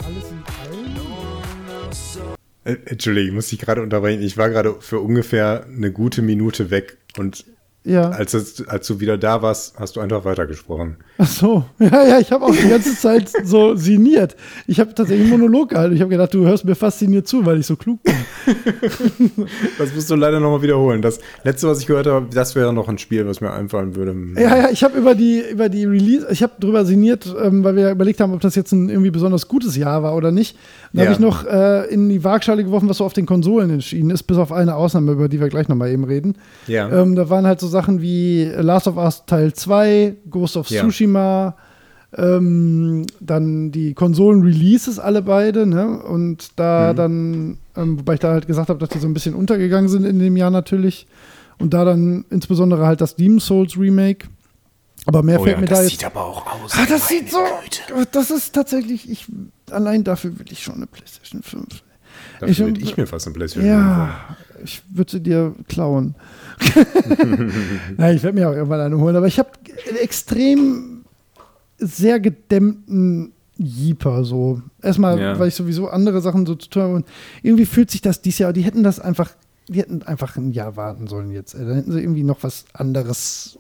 alles in allem. Entschuldigung, ich muss dich gerade unterbrechen. Ich war gerade für ungefähr eine gute Minute weg und Ja. als, es, als du wieder da warst, hast du einfach weitergesprochen. Ach so. Ja, ja, ich habe auch die ganze Zeit so sinniert. Ich habe tatsächlich einen Monolog gehalten. Ich habe gedacht, du hörst mir fasziniert zu, weil ich so klug bin. Das musst du leider nochmal wiederholen. Das letzte, was ich gehört habe, das wäre noch ein Spiel, was mir einfallen würde. Ja, ja, ich habe über die, über die Release, ich habe drüber sinniert, ähm, weil wir überlegt haben, ob das jetzt ein irgendwie besonders gutes Jahr war oder nicht. Dann Ja. habe ich noch äh, in die Waagschale geworfen, was so auf den Konsolen entschieden ist, bis auf eine Ausnahme, über die wir gleich nochmal eben reden. Ja. Ähm, da waren halt so Sachen wie Last of Us Teil 2, Ghost of Ja. Tsushima, ähm, dann die Konsolen-Releases alle beide, ne? Und da Mhm. dann, ähm, wobei ich da halt gesagt habe, dass die so ein bisschen untergegangen sind in dem Jahr natürlich. Und da dann insbesondere halt das Demon's Souls Remake. Aber mehr oh fällt ja, mir das da sieht jetzt. aber auch aus. Ah, das sieht so. Güte. Das ist tatsächlich, ich, allein dafür will ich schon eine PlayStation 5. Dafür Ich- würde ich mir fast ein PlayStation Ja, ich würde sie dir klauen. Nein, ich werde mir auch irgendwann eine holen, aber ich habe extrem sehr gedämmten Jeeper so. Erstmal, Ja. weil ich sowieso andere Sachen so zu tun habe und irgendwie fühlt sich das dieses Jahr, die hätten das einfach, die hätten einfach ein Jahr warten sollen jetzt. Dann hätten sie irgendwie noch was anderes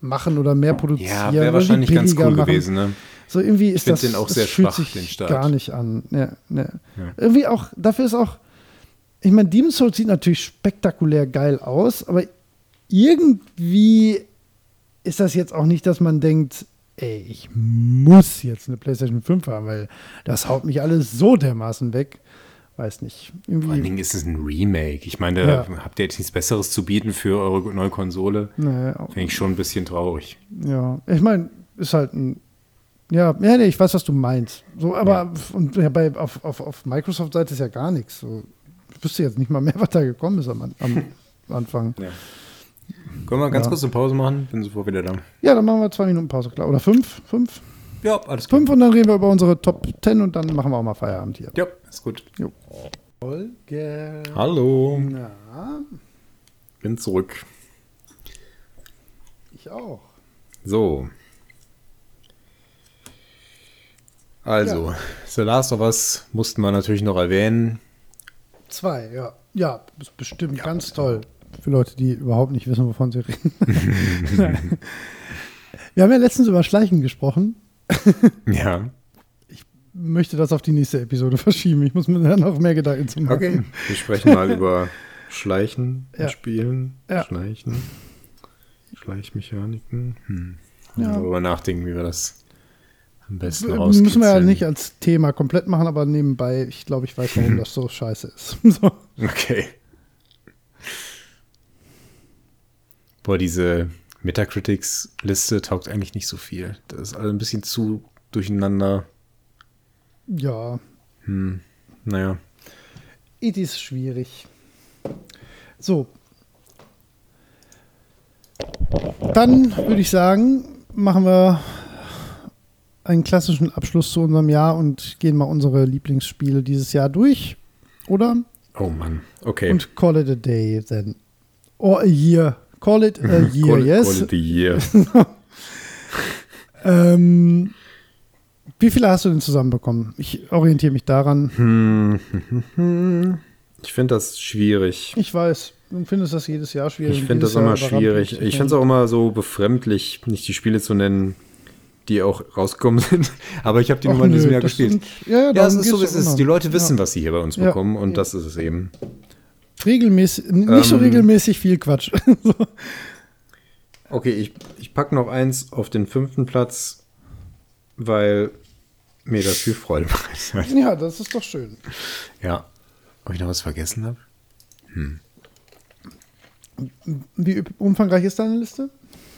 machen oder mehr produzieren. Ja, wäre wahrscheinlich ganz cool machen. gewesen, ne? So irgendwie ist find das, den auch das sehr fühlt schwach, sich den Start. gar nicht an. Ja. Ja. Irgendwie auch, dafür ist auch, ich meine, Demon's Souls sieht natürlich spektakulär geil aus, aber irgendwie ist das jetzt auch nicht, dass man denkt, ey, ich muss jetzt eine PlayStation 5 haben, weil das haut mich alles so dermaßen weg. Weiß nicht. Vor allen Irgendwie. Dingen ist es ein Remake. Ich meine, Ja. habt ihr jetzt nichts Besseres zu bieten für eure neue Konsole? Auch, Finde ich schon ein bisschen traurig. ja, ich meine, ist halt ein. Ja, ja, nee, ich weiß, was du meinst. So, aber Ja. und ja, bei, auf, auf, auf Microsoft-Seite ist ja gar nichts. So, ich wüsste jetzt nicht mal mehr, was da gekommen ist am, am Anfang. Ja. Können wir ganz Ja. kurz eine Pause machen? Bin sofort wieder da. Ja, dann machen wir zwei Minuten Pause, klar. Oder fünf? Fünf? Ja, alles klar. Fünf und dann reden wir über unsere Top 10 und dann machen wir auch mal Feierabend hier. Ja, ist gut. Holger. Hallo, Na, bin zurück. ich auch. So. Also, The Last of Us mussten wir natürlich noch erwähnen. Zwei, ja. Ja, ist bestimmt ganz toll. Für Leute, die überhaupt nicht wissen, wovon sie reden. wir haben ja letztens über Schleichen gesprochen. Ja. Möchte das auf die nächste Episode verschieben. Ich muss mir da noch mehr Gedanken zu machen. Okay. Wir sprechen mal über Schleichen Ja. Spielen. Ja. Schleichen. Schleichmechaniken. Hm. Ja. Darüber nachdenken, wie wir das am besten Äh, Müssen wir ja nicht als Thema komplett machen, aber nebenbei, ich glaube, ich weiß, warum das so scheiße ist. so. Okay. Boah, diese Metacritics-Liste taugt eigentlich nicht so viel. Das ist alles ein bisschen zu durcheinander. Ja, Naja. it ist schwierig. So. Dann würde ich sagen, machen wir einen klassischen Abschluss zu unserem Jahr und gehen mal unsere Lieblingsspiele dieses Jahr durch. Oder? Oh Mann. Okay. Und call it a day then. Or a year. Call it a year, Call yes. Call it a year. Ähm, wie viele hast du denn zusammenbekommen? Ich orientiere mich daran. Hm. Ich finde das schwierig. Ich weiß, du findest das jedes Jahr schwierig. Ich finde das immer schwierig. Ich finde es auch immer so befremdlich, nicht die Spiele zu nennen, die auch rausgekommen sind. Aber ich habe die Ach nur mal in diesem Jahr gespielt. Sind, ja, ja, Ja, es ist so, es ist. Die. Leute wissen, ja. was sie hier bei uns Ja. bekommen und das ist es eben. Regelmäßig, nicht so Ähm, regelmäßig viel Quatsch. so. Okay, ich, ich packe noch eins auf den fünften Platz, weil mir das viel Freude hat. Ja, das ist doch schön. Ja. Ob ich noch was vergessen habe? Wie umfangreich ist deine Liste?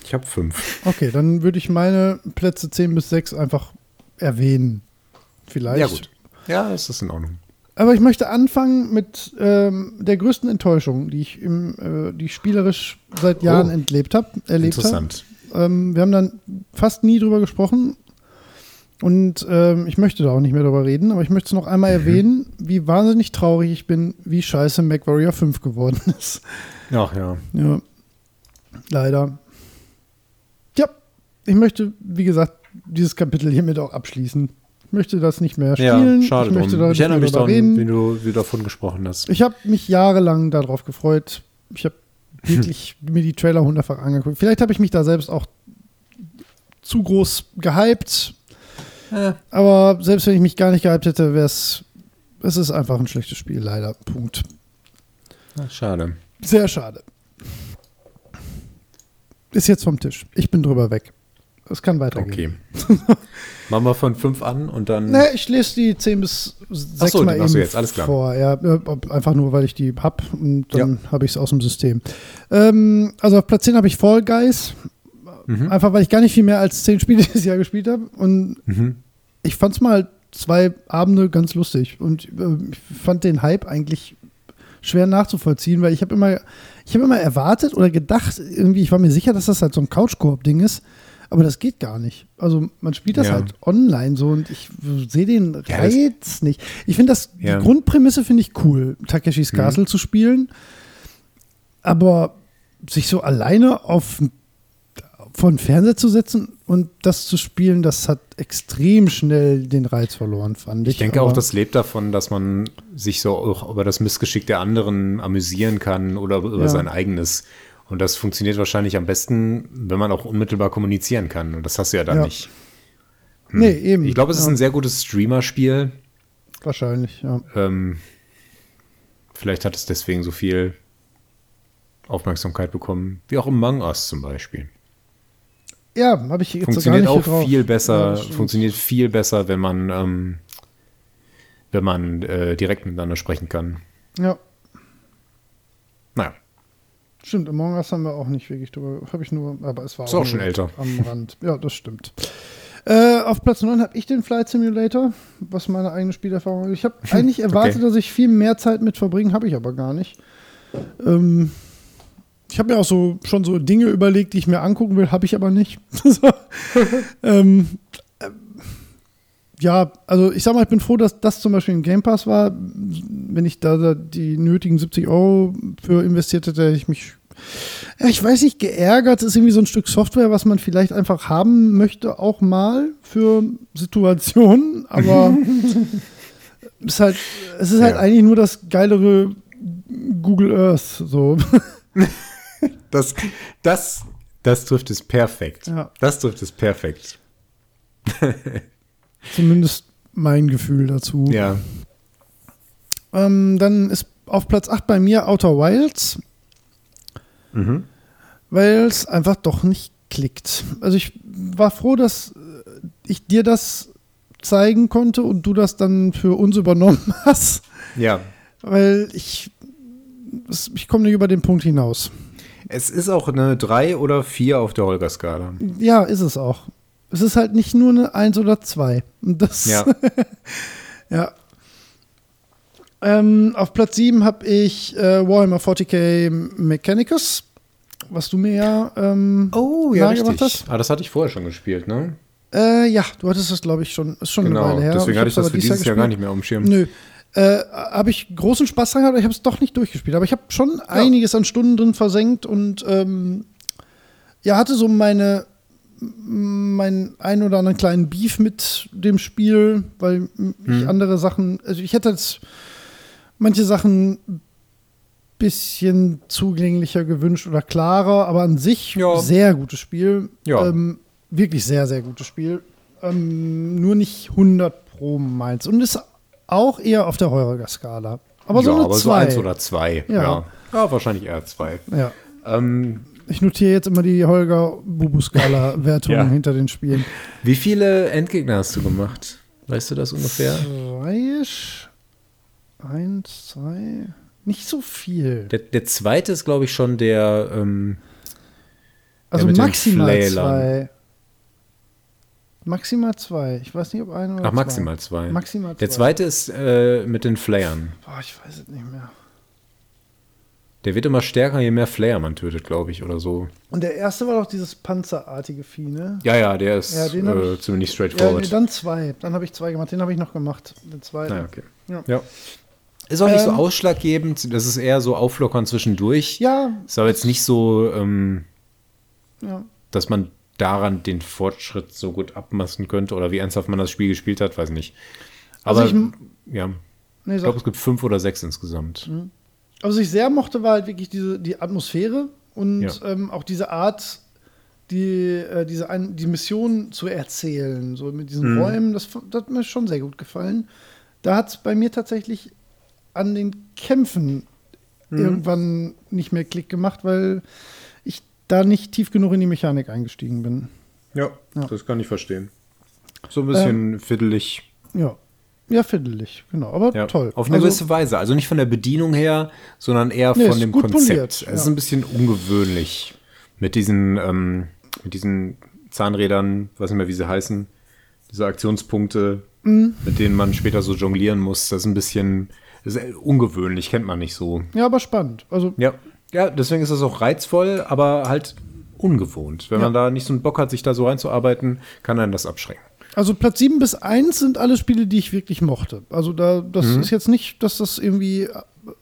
Ich habe fünf. Okay, dann würde ich meine Plätze 10 bis 6 einfach erwähnen. Vielleicht. Ja, gut. Ja, das ist in Ordnung. Aber ich möchte anfangen mit ähm, der größten Enttäuschung, die ich, im, äh, die ich spielerisch seit Jahren Oh. entlebt hab, erlebt habe. Interessant. Ähm, wir haben dann fast nie drüber gesprochen. Und ähm, ich möchte da auch nicht mehr drüber reden, aber ich möchte es noch einmal erwähnen, wie wahnsinnig traurig ich bin, wie scheiße MacWarrior 5 geworden ist. Ach ja. Ja, leider. Ich möchte, wie gesagt, dieses Kapitel hiermit auch abschließen. Ich möchte das nicht mehr spielen. Ja, schade ich möchte drum. da Ich erinnere mich daran, reden. wie du, wie du davon gesprochen hast. Ich habe mich jahrelang darauf gefreut. Ich habe wirklich mir die Trailer hundertfach angeguckt. Vielleicht habe ich mich da selbst auch zu groß gehypt. Aber selbst wenn ich mich gar nicht gehypt hätte, wäre es. Es ist einfach ein schlechtes Spiel, leider. Punkt. Ach, schade. Sehr schade. Ist jetzt vom Tisch. Ich bin drüber weg. Es kann weitergehen. Okay. Machen wir von fünf an und dann. Ne, ich lese die 10 bis 6 Ach so, mal die machst du eben jetzt, alles klar. vor. Ja, einfach nur, weil ich die hab und dann habe ich es aus dem System. Ähm, also auf Platz 10 habe ich Fall Guys. Mhm. Einfach, weil ich gar nicht viel mehr als 10 Spiele dieses Jahr gespielt habe. Und Mhm. ich fand es mal zwei Abende ganz lustig. Und äh, ich fand den Hype eigentlich schwer nachzuvollziehen, weil ich habe immer, ich habe immer erwartet oder gedacht, irgendwie, ich war mir sicher, dass das halt so ein Couch-Koop-Ding ist. Aber das geht gar nicht. Also man spielt das Ja. halt online so und ich sehe den Ja, Reiz nicht. Ich finde das, Ja. Mhm. die Grundprämisse finde ich cool, Takeshis Castle zu spielen. Aber sich so alleine auf von Fernseher zu setzen und das zu spielen, das hat extrem schnell den Reiz verloren, fand ich. Ich denke Aber- auch, das lebt davon, dass man sich so auch über das Missgeschick der anderen amüsieren kann oder über Ja. sein eigenes. Und das funktioniert wahrscheinlich am besten, wenn man auch unmittelbar kommunizieren kann. Und das hast du ja dann Ja. nicht. Nee, eben. Ich glaube, es ist ja, ein sehr gutes Streamer-Spiel. Wahrscheinlich, ja. Ähm, vielleicht hat es deswegen so viel Aufmerksamkeit bekommen, wie auch Among Us zum Beispiel. Ja, habe ich jetzt Funktioniert nicht auch viel Ja, besser, stimmt. funktioniert viel besser, wenn man, ähm, wenn man äh, direkt miteinander sprechen kann. Ja, stimmt. Among Us haben wir auch nicht wirklich drüber. Habe ich nur, aber es war auch nur schon älter. Am Rand. Ja, das stimmt. Äh, auf Platz 9 habe ich den Flight Simulator, was meine eigene Spielerfahrung ist. Ich habe eigentlich erwartet, Okay. dass ich viel mehr Zeit mit verbringe, habe ich aber gar nicht. Ähm, ich habe mir auch so schon so Dinge überlegt, die ich mir angucken will, habe ich aber nicht. so. ähm, äh, ja, also ich sag mal, ich bin froh, dass das zum Beispiel im Game Pass war. Wenn ich da, da die nötigen 70 Euro für investiert hätte, hätte ich mich ja, ich weiß nicht, geärgert ist irgendwie so ein Stück Software, was man vielleicht einfach haben möchte, auch mal für Situationen, aber es ist halt, es ist halt Ja. eigentlich nur das geilere Google Earth, so. das, das, das trifft es perfekt. Ja. Das trifft es perfekt. Zumindest mein Gefühl dazu. Ja. Ähm, dann ist auf Platz 8 bei mir Outer Wilds, Mhm. weil es einfach doch nicht klickt. Also ich war froh, dass äh, ich dir das zeigen konnte und du das dann für uns übernommen hast. Ja. Weil ich, ich komme nicht über den Punkt hinaus. Es ist auch eine 3 oder 4 auf der Holger-Skala. Ja, ist es auch. Es ist halt nicht nur eine 1 oder 2. Das, Ja. ja. Ähm, auf Platz 7 habe ich äh, Warhammer 40k Mechanicus, was du mir ja ähm, Oh, nahegebracht hast. Ah, das hatte ich vorher schon gespielt, ne? Äh, ja, du hattest es, glaube ich, schon. Ist schon Genau, eine Weile her. deswegen hatte ich das für dieses Jahr gar gespielt. nicht mehr auf dem Schirm. Nö. Äh, habe ich großen Spaß dran gehabt, aber ich habe es doch nicht durchgespielt. Aber ich habe schon einiges an Stunden drin versenkt und ähm, ja, hatte so meine meinen ein oder anderen kleinen Beef mit dem Spiel, weil ich Mhm. andere Sachen, also ich hätte jetzt manche Sachen bisschen zugänglicher gewünscht oder klarer, aber an sich Ja. sehr gutes Spiel. Ja. Ähm, wirklich sehr, sehr gutes Spiel. Ähm, nur nicht 100 pro meins. Und ist auch eher auf der Heuriger-Skala. Aber so ja, eine aber so 2. eins oder zwei. Ja. Ja. ja. wahrscheinlich eher zwei. ja. Ähm, Ich notiere jetzt immer die Holger-Bubu-Skala-Wertung Ja. hinter den Spielen. wie viele Endgegner hast du gemacht? Weißt du das ungefähr? Zwei, eins, zwei, nicht so viel. Der, der zweite ist, glaube ich, schon der. Ähm, Also den maximal zwei. Maximal zwei. Ich weiß nicht, ob ein oder ach, zwei. maximal zwei. Maximal Der zwei. zweite ist äh, mit den Flayern. Boah, ich weiß es nicht mehr. Der wird immer stärker, je mehr Flayer man tötet, glaube ich, oder so. Und der erste war doch dieses panzerartige Vieh, ne? Ja, ja, der ist Ja, äh, ich- ziemlich Ja, straightforward. nee, dann zwei. Dann habe ich zwei gemacht. Den habe ich noch gemacht. Den zweiten. naja, okay. Ja. Ja. Ist auch nicht so Ähm, ausschlaggebend. Das ist eher so auflockern zwischendurch. Ja, Ist aber jetzt nicht so, ähm, ja. dass man daran den Fortschritt so gut abmassen könnte oder wie ernsthaft man das Spiel gespielt hat, weiß nicht. Also Aber ich m- ja, Nee, ich glaube, es gibt fünf oder sechs insgesamt. Aber was ich sehr mochte, war halt wirklich diese, die Atmosphäre und Ja. ähm, auch diese Art, die, äh, diese ein, die Mission zu erzählen, so mit diesen Mhm. Räumen, das, das hat mir schon sehr gut gefallen. Da hat es bei mir tatsächlich an den Kämpfen Mhm. irgendwann nicht mehr Klick gemacht, weil ich da nicht tief genug in die Mechanik eingestiegen bin. Ja, Ja. das kann ich verstehen. So ein bisschen fiddelig. Ja. Ja, fiddelig, genau. Aber Ja, toll. Auf eine Also- gewisse Weise. Also nicht von der Bedienung her, sondern eher Nee, von dem Konzept. poliert, Es ja. ist ein bisschen ungewöhnlich mit diesen, ähm, mit diesen Zahnrädern, weiß nicht mehr, wie sie heißen, diese Aktionspunkte, Mhm. mit denen man später so jonglieren muss. Das ist ein bisschen ist ungewöhnlich, kennt man nicht so. Ja, aber spannend. Also Ja, ja, deswegen ist das auch reizvoll, aber halt ungewohnt. Wenn Ja. man da nicht so einen Bock hat, sich da so reinzuarbeiten, kann einen das abschrecken. Also Platz 7 bis 1 sind alle Spiele, die ich wirklich mochte. Also da, das Mhm. ist jetzt nicht, dass das irgendwie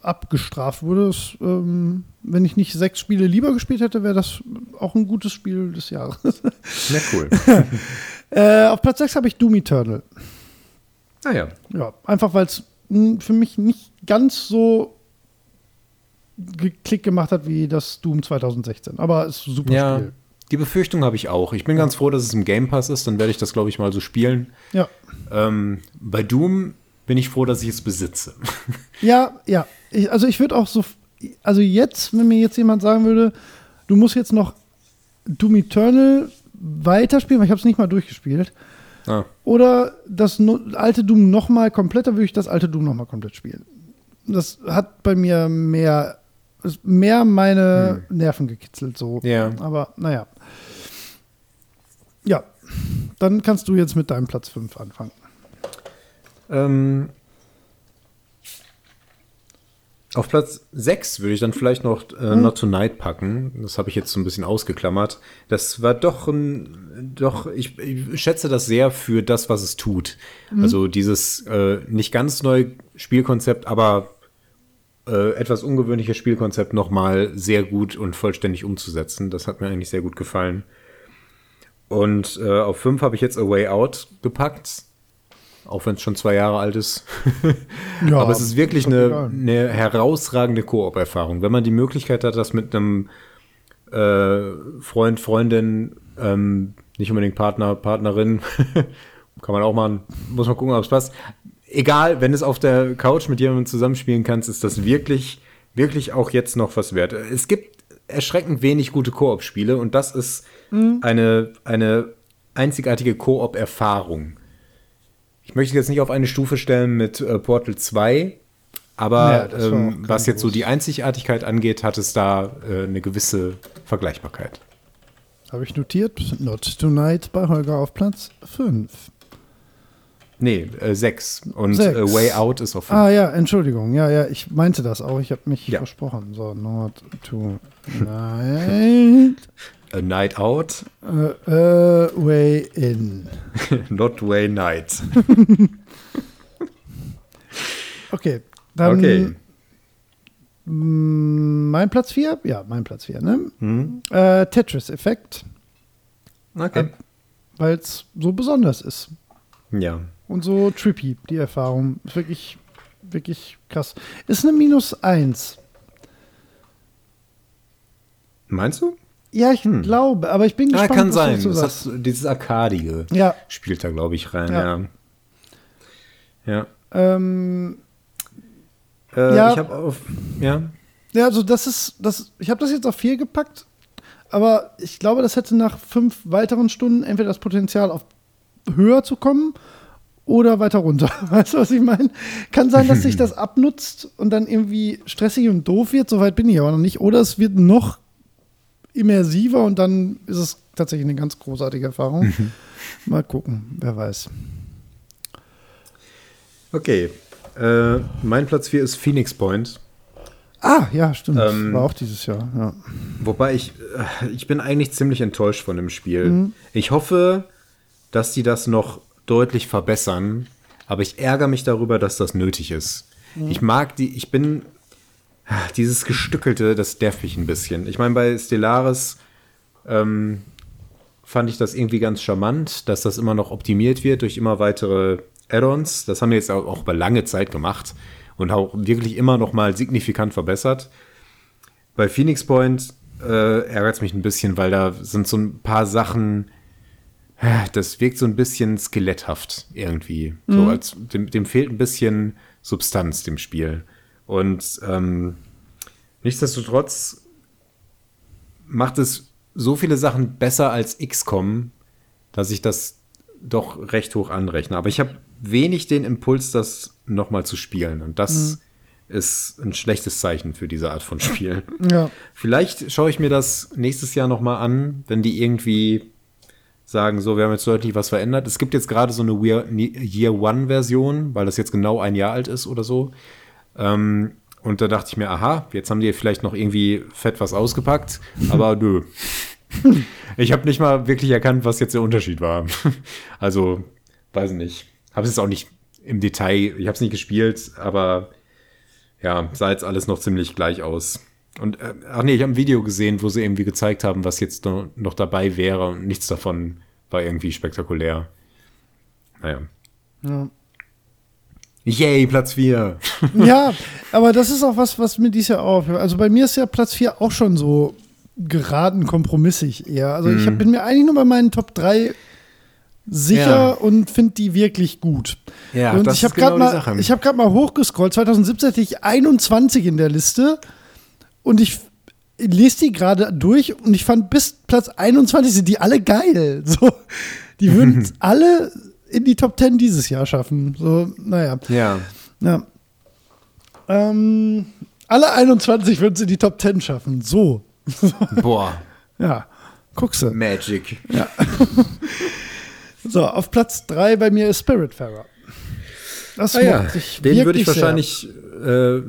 abgestraft wurde. Das, ähm, wenn ich nicht sechs Spiele lieber gespielt hätte, wäre das auch ein gutes Spiel des Jahres. Na cool. äh, auf Platz 6 habe ich Doom Eternal. naja. Ja, einfach weil es für mich nicht ganz so geklickt gemacht hat wie das Doom 2016. Aber es ist ein super Ja, Spiel. die Befürchtung habe ich auch. Ich bin ganz froh, dass es im Game Pass ist, dann werde ich das, glaube ich, mal so spielen. Ja. Ähm, bei Doom bin ich froh, dass ich es besitze. Ja, ja. Ich, also ich würde auch so, also jetzt, wenn mir jetzt jemand sagen würde, du musst jetzt noch Doom Eternal weiterspielen, weil ich habe es nicht mal durchgespielt, ah, oder das alte Doom noch mal komplett, dann würde ich das alte Doom noch mal komplett spielen. Das hat bei mir mehr, mehr meine Nerven gekitzelt so. Ja. Aber naja. Ja, dann kannst du jetzt mit deinem Platz 5 anfangen. ähm, auf Platz 6 würde ich dann vielleicht noch äh, Not Tonight packen. Das habe ich jetzt so ein bisschen ausgeklammert. Das war doch ein, doch, ich, ich schätze das sehr für das, was es tut. Also dieses äh, nicht ganz neue Spielkonzept, aber äh, etwas ungewöhnliches Spielkonzept nochmal sehr gut und vollständig umzusetzen. Das hat mir eigentlich sehr gut gefallen. Und äh, auf 5 habe ich jetzt A Way Out gepackt. Auch wenn es schon zwei Jahre alt ist. Ja, Aber es ist wirklich eine, eine herausragende Koop-Erfahrung. Wenn man die Möglichkeit hat, das mit einem äh, Freund, Freundin, ähm, nicht unbedingt Partner, Partnerin, kann man auch machen, muss man gucken, ob es passt. Egal, wenn es auf der Couch mit jemandem zusammenspielen kannst, ist das wirklich, wirklich auch jetzt noch was wert. Es gibt erschreckend wenig gute Koop-Spiele und das ist Mhm. eine, eine einzigartige Koop-Erfahrung. Ich möchte jetzt nicht auf eine Stufe stellen mit äh, Portal 2, aber Ja, ähm, was jetzt so die Einzigartigkeit angeht, hat es da äh, eine gewisse Vergleichbarkeit. Habe ich notiert. Not Tonight bei Holger auf Platz 5. Nee, äh, 6. Und Sechs. Äh, Way Out ist auf 5. Ah ja, Entschuldigung. Ja, ja, ich meinte das auch. Ich habe mich Ja. versprochen. So, Not Tonight A Night Out, äh, äh, Way In. not Way Night. Okay, dann Okay. mm, mein Platz 4? Ja, mein Platz 4, ne? Hm? Äh, Tetris-Effekt, Okay. weil es so besonders ist. Ja. Und so trippy, die Erfahrung. Ist wirklich, wirklich krass. Ist eine Minus 1. Meinst du? Ja, ich Hm. glaube, aber ich bin Ah, gespannt, kann was sein. Das hat, dieses Arkadige Ja, spielt da, glaube ich, rein. Ja. Ja. Ja. ähm, Äh, Ja. Ich habe auf. Ja. ja, also das ist, das, ich habe das jetzt auf 4 gepackt, aber ich glaube, das hätte nach fünf weiteren Stunden entweder das Potenzial, auf höher zu kommen oder weiter runter. Weißt du, was ich meine? Kann sein, dass sich das abnutzt und dann irgendwie stressig und doof wird. Soweit bin ich aber noch nicht. Oder es wird noch immersiver und dann ist es tatsächlich eine ganz großartige Erfahrung. Mal gucken, wer weiß. Okay. Äh, mein Platz 4 ist Phoenix Point. Ah, ja, stimmt. Ähm, War auch dieses Jahr. Ja. Wobei ich, äh, ich bin eigentlich ziemlich enttäuscht von dem Spiel. Ich hoffe, dass die das noch deutlich verbessern, aber ich ärgere mich darüber, dass das nötig ist. Ich mag die, ich bin, dieses Gestückelte, das nervt mich ein bisschen. Ich meine, bei Stellaris ähm, fand ich das irgendwie ganz charmant, dass das immer noch optimiert wird durch immer weitere Add-ons. Das haben wir jetzt auch, auch über lange Zeit gemacht und auch wirklich immer noch mal signifikant verbessert. Bei Phoenix Point äh, ärgert es mich ein bisschen, weil da sind so ein paar Sachen, äh, das wirkt so ein bisschen skeletthaft irgendwie. So als dem, dem fehlt ein bisschen Substanz dem Spiel. Und ähm, nichtsdestotrotz macht es so viele Sachen besser als XCOM, dass ich das doch recht hoch anrechne. Aber ich habe wenig den Impuls, das nochmal zu spielen. Und das ist ein schlechtes Zeichen für diese Art von Spielen. ja. Vielleicht schaue ich mir das nächstes Jahr nochmal an, wenn die irgendwie sagen, so, wir haben jetzt deutlich was verändert. Es gibt jetzt gerade so eine Year One-Version, weil das jetzt genau ein Jahr alt ist oder so. Ähm, und da dachte ich mir, aha, jetzt haben die vielleicht noch irgendwie fett was ausgepackt, aber nö. Ich habe nicht mal wirklich erkannt, was jetzt der Unterschied war. Also, weiß nicht. Habe es jetzt auch nicht im Detail, ich habe es nicht gespielt, aber ja, sah jetzt alles noch ziemlich gleich aus. Und, äh, ach nee, ich habe ein Video gesehen, wo sie irgendwie gezeigt haben, was jetzt noch, noch dabei wäre und nichts davon war irgendwie spektakulär. Naja. Ja. Yay, Platz 4. ja, aber das ist auch was, was mir dieses Jahr auch. Also bei mir ist ja Platz 4 auch schon so geraten kompromissig eher. Also ich hab, bin mir eigentlich nur bei meinen Top 3 sicher Ja. und finde die wirklich gut. Ja, und das ich habe genau gerade die mal, ich gerade mal hochgescrollt. 2017 hatte ich 21 in der Liste und ich lese die gerade durch und ich fand bis Platz 21 sind die alle geil. So, die würden alle in die Top 10 dieses Jahr schaffen. So, naja. Ja. Ja. Ähm, alle 21 würden sie in die Top 10 schaffen. So. Boah, Ja. Guckst du. Magic. So, auf Platz 3 bei mir ist Spiritfarer. Das Ah ja, ich den würde ich wahrscheinlich äh,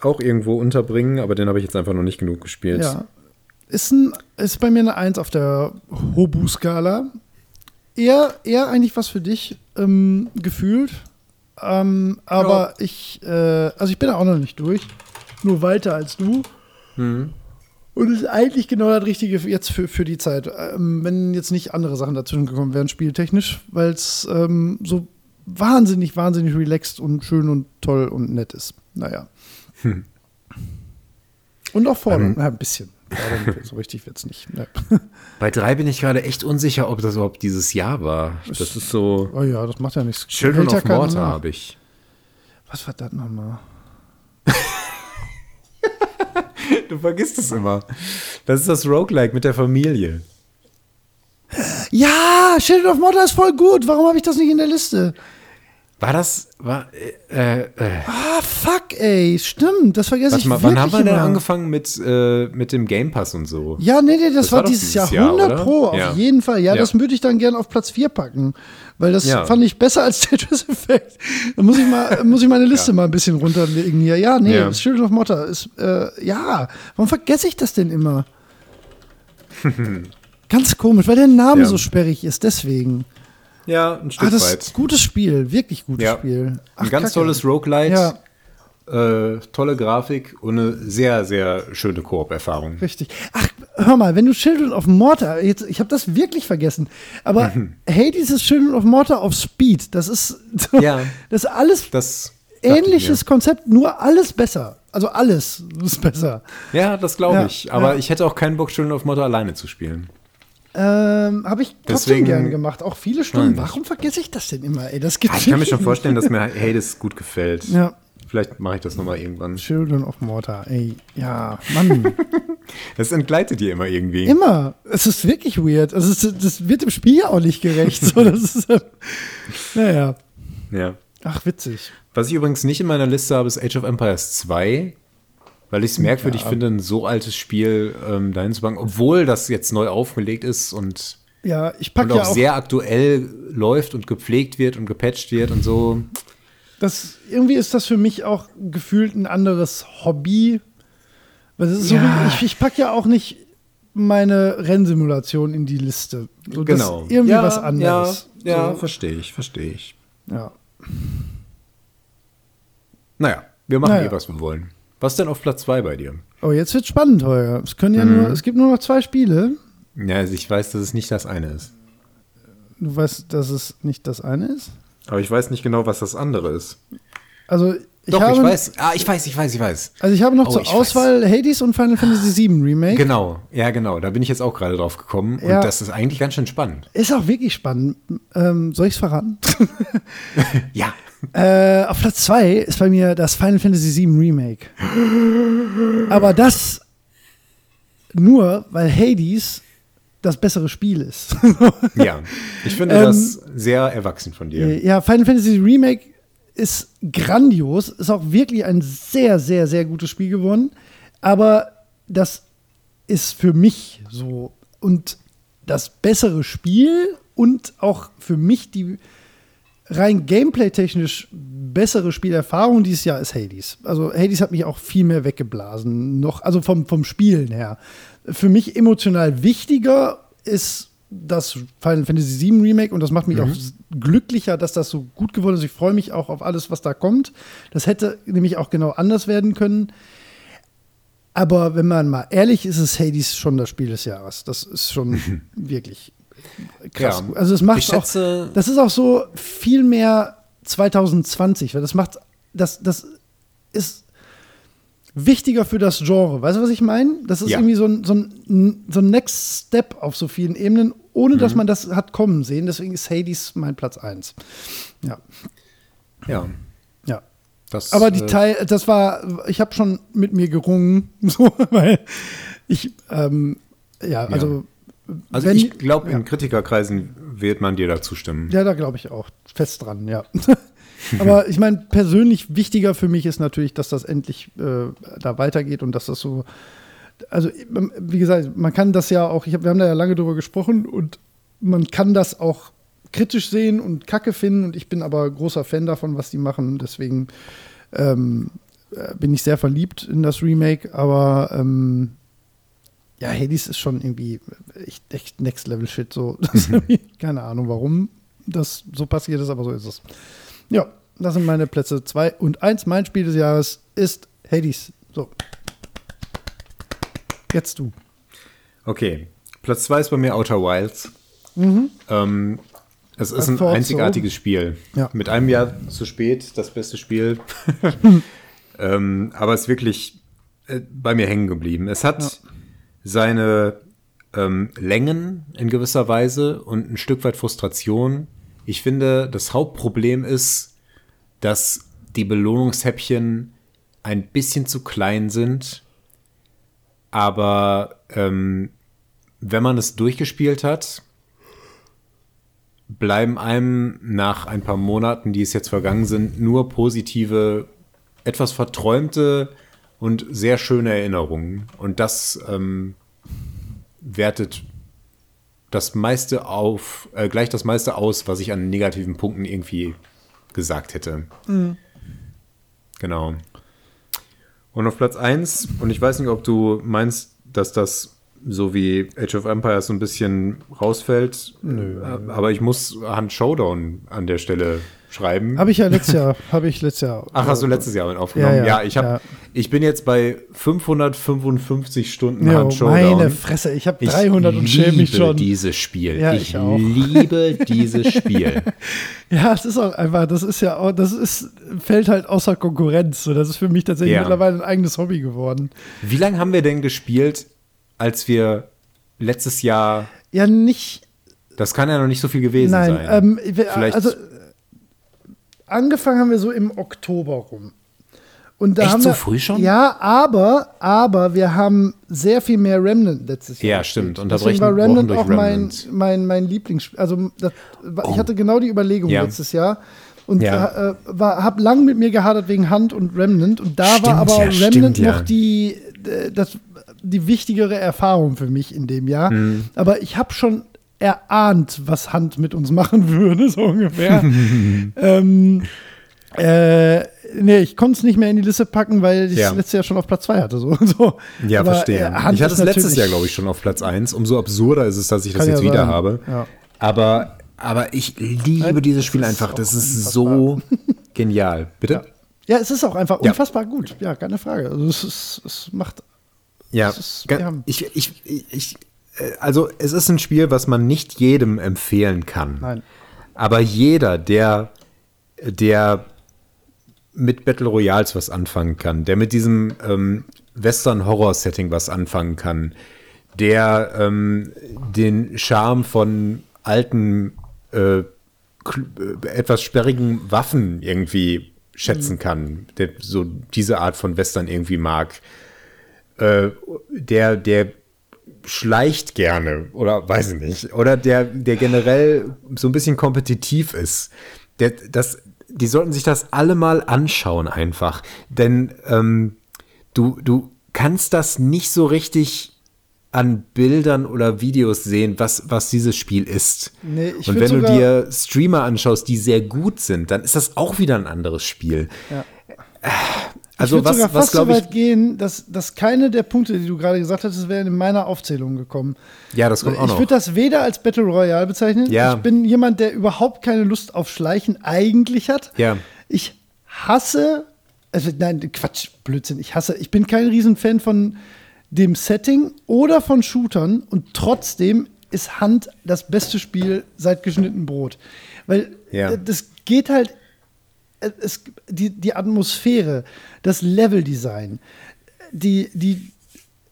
auch irgendwo unterbringen, aber den habe ich jetzt einfach noch nicht genug gespielt. Ja. Ist, ein, ist bei mir eine 1 auf der Hobu-Skala. Eher, eher eigentlich was für dich ähm, gefühlt. Ähm, aber ich, äh, also ich bin da auch noch nicht durch. Nur weiter als du. Mhm. Und ist eigentlich genau das Richtige jetzt für, für die Zeit. Ähm, wenn jetzt nicht andere Sachen dazwischen gekommen wären, spieltechnisch, weil es ähm, so wahnsinnig, wahnsinnig relaxed und schön und toll und nett ist. Naja. Und auch fordernd. Ähm, ja, ein bisschen. Fordernd, so richtig wird es nicht. Ne. Bei drei bin ich gerade echt unsicher, ob das überhaupt dieses Jahr war. Das ist so. Oh ja, das macht ja nichts. Children ja of Mortar habe ich. Was war das nochmal? Du vergisst es immer. Das ist das Roguelike mit der Familie. Ja, Ja, Shadow of Mordor ist voll gut. Warum habe ich das nicht in der Liste? War das, war, äh, äh, Ah, fuck, ey. Stimmt, das vergesse ich mal, wann haben wir denn immer. angefangen mit, äh, mit dem Game Pass und so? Ja, nee, nee, das, Das war, war dieses Jahr Jahr, 100 oder? Pro, auf Ja. jeden Fall. Ja, Ja. das würde ich dann gerne auf Platz 4 packen, weil das Ja. fand ich besser als Tetris Effect. Da muss ich mal, muss ich meine Liste mal ein bisschen runterlegen hier. Ja, nee, Ja. Children of Motter ist, äh, ja, warum vergesse ich das denn immer? Ganz komisch, weil der Name so sperrig ist, deswegen. Ja, ein Stück Ah, das weit. ist gutes Spiel, wirklich gutes Ja. Spiel. Ein ganz Kacke. tolles Roguelite, Ja, äh, tolle Grafik und eine sehr, sehr schöne Koop-Erfahrung. richtig. Ach, hör mal, wenn du Children of Mortar, jetzt, ich habe das wirklich vergessen, aber Hades ist Children of Mortar auf Speed. Das ist, Ja. das ist alles Das ähnliches Konzept, nur alles besser. Also alles ist besser. Ja, das glaube Ja, ich. Aber ja. ich hätte auch keinen Bock, Children of Mother alleine zu spielen. Ähm, habe ich trotzdem Deswegen- gerne gemacht. Auch viele Stunden. Nein. Warum vergesse ich das denn immer? Ey, das gibt's Ich kann mir schon vorstellen, dass mir Hades gut gefällt. Ja. Vielleicht mache ich das nochmal irgendwann. Children of Mortar, ey. Ja, Mann. Das entgleitet dir immer irgendwie. immer. Es ist wirklich weird. Also es, das wird dem Spiel ja auch nicht gerecht. So, das ist, äh, naja. Ja. Ach, witzig. Was ich übrigens nicht in meiner Liste habe, ist Age of Empires 2. Weil ich es merkwürdig Ja. finde, ein so altes Spiel ähm, dahin zu packen, obwohl das jetzt neu aufgelegt ist und, Ja, ich und packe auch, ja auch. sehr aktuell läuft und gepflegt wird und gepatcht wird und so. Das, irgendwie ist das für mich auch gefühlt ein anderes Hobby. Weil das ist Ja. so, ich, ich packe ja auch nicht meine Rennsimulation in die Liste. So, das Genau. ist irgendwie ja, was anderes. Ja, ja So, verstehe ich, verstehe ich. ja. Naja, wir machen Naja. eh, was wir wollen. Was denn auf Platz 2 bei dir? Oh, jetzt wird spannend, Holger. Es können ja Mhm. nur, es gibt nur noch zwei Spiele. Ja, also ich weiß, dass es nicht das eine ist. Du weißt, dass es nicht das eine ist? Aber ich weiß nicht genau, was das andere ist. Also, ich Doch, habe, ich weiß. Ah, ich weiß, ich weiß, ich weiß. Also ich habe noch Oh, zur ich weiß. Auswahl Hades und Final Fantasy VII Remake. Genau, ja, genau. Da bin ich jetzt auch gerade drauf gekommen. Ja. Und das ist eigentlich ganz schön spannend. Ist auch wirklich spannend. Ähm, soll ich es verraten? Ja. Äh, auf Platz 2 ist bei mir das Final Fantasy VII Remake. Aber das nur, weil Hades das bessere Spiel ist. Ja. Ich finde Ähm, das sehr erwachsen von dir. ja, Final Fantasy Remake ist grandios, ist auch wirklich ein sehr, sehr, sehr gutes Spiel geworden. Aber das ist für mich so und das bessere Spiel und auch für mich die rein gameplay-technisch bessere Spielerfahrung dieses Jahr ist Hades. Also Hades hat mich auch viel mehr weggeblasen, noch, also vom, vom Spielen her. Für mich emotional wichtiger ist das Final Fantasy VII Remake und das macht mich auch s- glücklicher, dass das so gut geworden ist. Ich freue mich auch auf alles, was da kommt. Das hätte nämlich auch genau anders werden können. Aber wenn man mal ehrlich ist, ist Hades schon das Spiel des Jahres. Das ist schon wirklich krass. Ja. Also es macht Ich auch, schätze- das ist auch so viel mehr 2020, weil das macht, das, das ist wichtiger für das Genre. Weißt du, was ich meine? Das ist Ja. irgendwie so ein, so, ein, so ein Next Step auf so vielen Ebenen, ohne dass Mhm. man das hat kommen sehen. Deswegen ist Hades mein Platz 1. Ja, Ja. ja. Das, Aber die äh, Teil, das war, ich habe schon mit mir gerungen, so, weil ich, ähm, ja, also, Also wenn- ich glaube, ja. in Kritikerkreisen wird man dir dazu stimmen. Ja, da glaube ich auch fest dran, ja. Aber ich meine, persönlich wichtiger für mich ist natürlich, dass das endlich äh, da weitergeht und dass das so. Also, ähm, wie gesagt, man kann das ja auch, ich hab, wir haben da ja lange drüber gesprochen und man kann das auch kritisch sehen und Kacke finden und ich bin aber großer Fan davon, was die machen. Deswegen ähm, äh, bin ich sehr verliebt in das Remake, aber ähm, ja, Hades ist schon irgendwie echt, echt Next Level Shit. So, irgendwie- keine Ahnung, warum das so passiert ist, aber so ist es. Ja, das sind meine Plätze 2 und 1. Mein Spiel des Jahres ist Hades. So. Jetzt du. Okay. Platz 2 ist bei mir Outer Wilds. Ähm, es ist ein einzigartiges Spiel. Ja. Mit einem Jahr zu spät, das beste Spiel. ähm, aber es ist wirklich äh, bei mir hängen geblieben. Es hat seine ähm, Längen in gewisser Weise und ein Stück weit Frustration. Ich finde, das Hauptproblem ist, dass die Belohnungshäppchen ein bisschen zu klein sind. Aber ähm, wenn man es durchgespielt hat, bleiben einem nach ein paar Monaten, die es jetzt vergangen sind, nur positive, etwas verträumte und sehr schöne Erinnerungen. Und das ähm, wertet das meiste auf, äh, gleich das meiste aus, was ich an negativen Punkten irgendwie gesagt hätte. Mhm. Genau. Und auf Platz 1, und ich weiß nicht, ob du meinst, dass das so wie Age of Empires so ein bisschen rausfällt. Nö. Äh, aber ich muss Hand Showdown an der Stelle schreiben. Habe ich ja letztes Jahr, habe ich letztes Jahr. Ach, hast du letztes Jahr aufgenommen? Ja, ja, ja ich habe, ja. ich bin jetzt bei 555 Stunden Hand Showdown. Meine Fresse, ich habe 300 und schäme mich schon. dieses Spiel. Ja, ich, ich liebe dieses Spiel. ja, es ist auch einfach, das ist ja auch, das ist, fällt halt außer Konkurrenz. So, das ist für mich tatsächlich mittlerweile ein eigenes Hobby geworden. Wie lange haben wir denn gespielt? als wir letztes Jahr. Ja, nicht. Das kann ja noch nicht so viel gewesen nein, sein. Ähm, Vielleicht also angefangen haben wir so im Oktober rum. Und da Echt haben so wir, früh schon? Ja, aber, aber wir haben sehr viel mehr Remnant letztes Jahr. Ja, stimmt. Unterbrechen Deswegen war Remnant auch mein, mein, mein Lieblingsspiel. Also das, oh. ich hatte genau die Überlegung ja. letztes Jahr und ja. äh, habe lang mit mir gehadert wegen Hand und Remnant und da stimmt, war aber ja, Remnant stimmt, noch die äh, das die wichtigere Erfahrung für mich in dem Jahr. Mhm. Aber ich habe schon erahnt, was Hand mit uns machen würde, so ungefähr. ähm, äh, nee, ich konnte es nicht mehr in die Liste packen, weil ich ja. letztes Jahr schon auf Platz 2 hatte. So, so. Ja, Aber, verstehe. Äh, ich hatte es letztes Jahr, glaube ich, schon auf Platz 1. Umso absurder ist es, dass ich das jetzt ja wieder sein. habe. Ja. Aber, aber ich liebe dieses Spiel einfach. Das ist so genial. Bitte? Ja. es ist auch einfach unfassbar gut. Ja, keine Frage. Also es, ist, es macht ja. Ich, ich, ich, also es ist ein Spiel, was man nicht jedem empfehlen kann. Nein. Aber jeder, der, der mit Battle Royals was anfangen kann, der mit diesem ähm, Western-Horror-Setting was anfangen kann, der ähm, den Charme von alten, äh, äh etwas sperrigen Waffen irgendwie schätzen mhm. kann, der so diese Art von Western irgendwie mag, äh, der, der schleicht gerne oder weiß ich nicht, oder der, der generell so ein bisschen kompetitiv ist, der, das, die sollten sich das alle mal anschauen einfach. Denn ähm, du, du kannst das nicht so richtig an Bildern oder Videos sehen, was, was dieses Spiel ist. Nee, Und wenn du dir Streamer anschaust, die sehr gut sind, dann ist das auch wieder ein anderes Spiel. Ja. Also ich was, sogar fast so weit gehen, dass, dass keine der Punkte, die du gerade gesagt hast, wären in meiner Aufzählung gekommen. Ja, das kommt auch noch. Ich würde das weder als Battle Royale bezeichnen. Ja. Ich bin jemand, der überhaupt keine Lust auf Schleichen eigentlich hat. Ja. Ich hasse, also nein, Quatsch, Blödsinn. Ich hasse, ich bin kein Riesenfan von dem Setting oder von Shootern und trotzdem ist Hand das beste Spiel seit geschnitten Brot. Weil ja. das geht halt es, die, die Atmosphäre, das Leveldesign, die, die,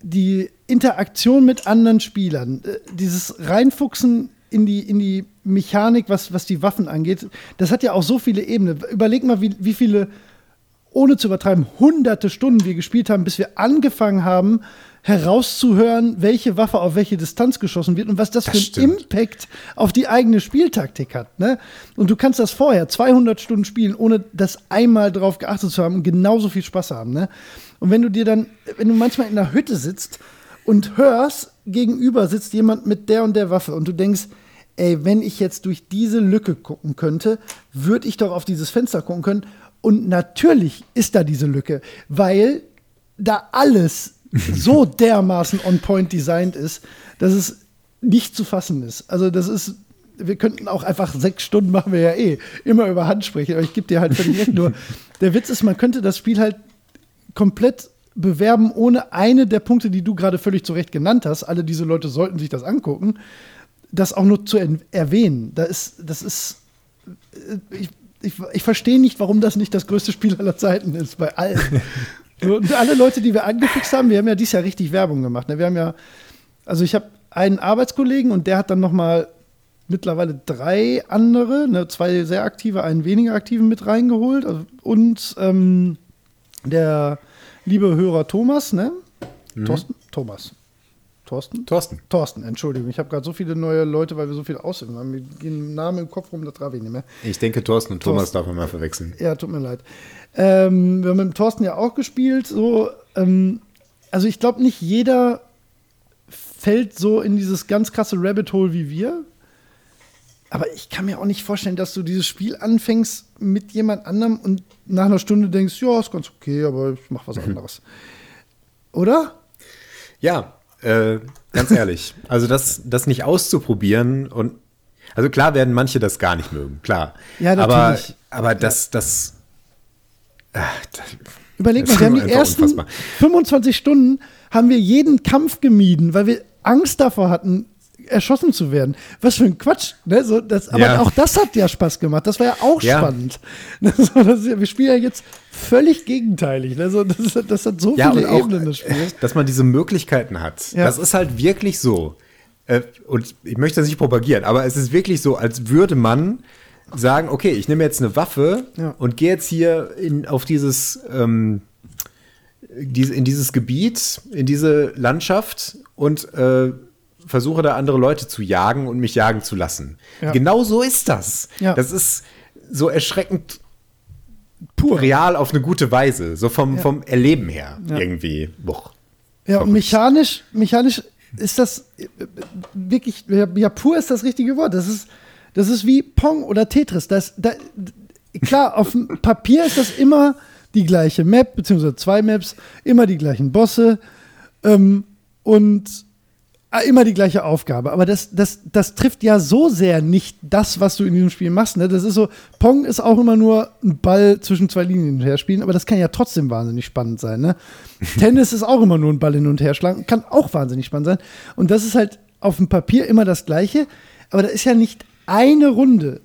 die Interaktion mit anderen Spielern, äh, dieses Reinfuchsen in die, in die Mechanik, was, was die Waffen angeht, das hat ja auch so viele Ebenen. Überleg mal, wie, wie viele, ohne zu übertreiben, hunderte Stunden wir gespielt haben, bis wir angefangen haben, herauszuhören, welche Waffe auf welche Distanz geschossen wird und was das, das für einen stimmt. Impact auf die eigene Spieltaktik hat. Ne? Und du kannst das vorher 200 Stunden spielen, ohne das einmal drauf geachtet zu haben und genauso viel Spaß haben. Ne? Und wenn du dir dann, wenn du manchmal in einer Hütte sitzt und hörst, gegenüber sitzt jemand mit der und der Waffe und du denkst, ey, wenn ich jetzt durch diese Lücke gucken könnte, würde ich doch auf dieses Fenster gucken können. Und natürlich ist da diese Lücke, weil da alles so dermaßen on point designt ist, dass es nicht zu fassen ist. Also das ist, wir könnten auch einfach sechs Stunden machen wir ja eh, immer über Hand sprechen, aber ich gebe dir halt völlig recht. Nur der Witz ist, man könnte das Spiel halt komplett bewerben, ohne eine der Punkte, die du gerade völlig zu Recht genannt hast. Alle diese Leute sollten sich das angucken, das auch nur zu erwähnen. Da ist, das ist, äh, ich, ich, ich verstehe nicht, warum das nicht das größte Spiel aller Zeiten ist, bei allen. Und alle Leute, die wir angefixt haben, wir haben ja dieses Jahr richtig Werbung gemacht. Ne? Wir haben ja, also ich habe einen Arbeitskollegen und der hat dann noch mal mittlerweile drei andere, ne, zwei sehr aktive, einen weniger aktiven mit reingeholt. Also, und ähm, der liebe Hörer Thomas, ne? Mhm. Thorsten? Thomas. Thorsten? Thorsten. Thorsten, Entschuldigung. Ich habe gerade so viele neue Leute, weil wir so viel aussehen haben. Mir gehen Namen im Kopf rum, das traf ich nicht mehr. Ich denke, Thorsten und Thomas darf man mal verwechseln. Ja, tut mir leid. Ähm, wir haben mit dem Thorsten ja auch gespielt. So, ähm, also ich glaube, nicht jeder fällt so in dieses ganz krasse Rabbit Hole wie wir. Aber ich kann mir auch nicht vorstellen, dass du dieses Spiel anfängst mit jemand anderem und nach einer Stunde denkst, ja, ist ganz okay, aber ich mache was anderes. Oder? Ja, äh, ganz ehrlich. Also das, das nicht auszuprobieren und also klar werden manche das gar nicht mögen, klar. Ja, natürlich. Aber, aber das, das, äh, das Überleg mal, wir haben die ersten unfassbar. 25 Stunden haben wir jeden Kampf gemieden, weil wir Angst davor hatten, erschossen zu werden. Was für ein Quatsch. Ne? So, das, aber Ja. auch das hat ja Spaß gemacht. Das war ja auch Ja. spannend. Wir spielen ja jetzt völlig gegenteilig. Ne? So, das, das hat so Ja, viele auch, Ebenen, das Spiel. dass man diese Möglichkeiten hat. Ja. Das ist halt wirklich so. Äh, Und ich möchte das nicht propagieren, aber es ist wirklich so, als würde man sagen, okay, ich nehme jetzt eine Waffe Ja. und gehe jetzt hier in, auf dieses, ähm, in dieses Gebiet, in diese Landschaft und äh, versuche da andere Leute zu jagen und mich jagen zu lassen. Ja. Genau so ist das. Ja. Das ist so erschreckend pur real auf eine gute Weise, so vom, Ja. vom Erleben her Ja. irgendwie. Boah. Ja, und mechanisch, mechanisch ist das wirklich, ja, pur ist das richtige Wort. Das ist, das ist wie Pong oder Tetris. Das, da, klar, auf dem Papier ist das immer die gleiche Map, beziehungsweise zwei Maps, immer die gleichen Bosse ähm, und immer die gleiche Aufgabe. Aber das, das, das trifft ja so sehr nicht das, was du in diesem Spiel machst. Ne? Das ist so, Pong ist auch immer nur ein Ball zwischen zwei Linien hin und her spielen, aber das kann ja trotzdem wahnsinnig spannend sein. Ne? Tennis ist auch immer nur ein Ball hin und her schlagen, kann auch wahnsinnig spannend sein. Und das ist halt auf dem Papier immer das Gleiche, aber da ist ja nicht eine Runde.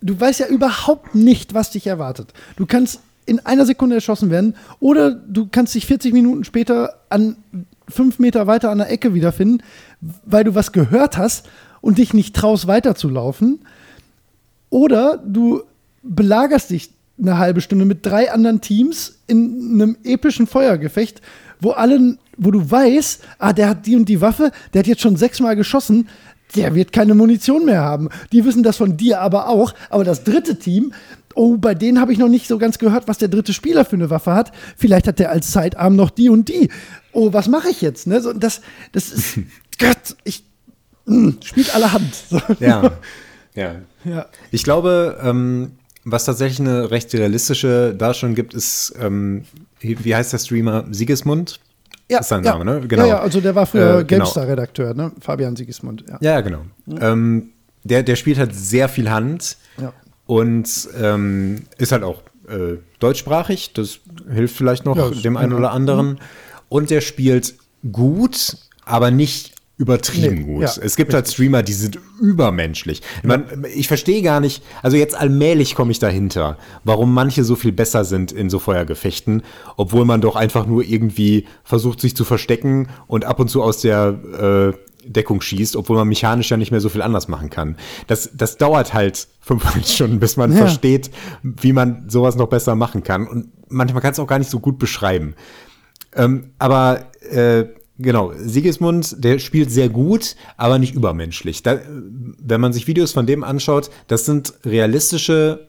Du weißt ja überhaupt nicht, was dich erwartet. Du kannst in einer Sekunde erschossen werden oder du kannst dich 40 Minuten später an fünf Meter weiter an der Ecke wiederfinden, weil du was gehört hast und dich nicht traust, weiterzulaufen. Oder du belagerst dich eine halbe Stunde mit drei anderen Teams in einem epischen Feuergefecht, wo allen, wo du weißt, ah, der hat die und die Waffe, der hat jetzt schon sechsmal geschossen, der wird keine Munition mehr haben. Die wissen das von dir aber auch. Aber das dritte Team, oh, bei denen habe ich noch nicht so ganz gehört, was der dritte Spieler für eine Waffe hat. Vielleicht hat der als Sidearm noch die und die. Oh, was mache ich jetzt? Ne? So, das, das ist, Gott, ich, mm, spielt allerhand. So. Ja. ja. ja. Ich glaube, ähm, was tatsächlich eine recht realistische Darstellung gibt, ist, ähm, wie heißt der Streamer? Sigismund? Ja, ist sein ja. Name, ne? Genau. Ja, ja, also der war früher Äh, genau. GameStar-Redakteur, ne? Fabian Sigismund. Ja. Ja, genau. Ähm, der, der spielt halt sehr viel Hand Ja. Und ähm, ist halt auch äh, deutschsprachig. Das hilft vielleicht noch Ja, dem einen oder anderen. Und der spielt gut, aber nicht übertrieben Nee, gut. ja, es gibt halt Streamer, die sind übermenschlich. Man, ich verstehe gar nicht, also jetzt allmählich komme ich dahinter, warum manche so viel besser sind in so Feuergefechten, obwohl man doch einfach nur irgendwie versucht, sich zu verstecken und ab und zu aus der äh, Deckung schießt, obwohl man mechanisch ja nicht mehr so viel anders machen kann. Das, das dauert halt fünf Stunden, bis man Ja. versteht, wie man sowas noch besser machen kann. Und manchmal kann es auch gar nicht so gut beschreiben. Ähm, aber äh, genau, Sigismund, der spielt sehr gut, aber nicht übermenschlich. Da, wenn man sich Videos von dem anschaut, das sind realistische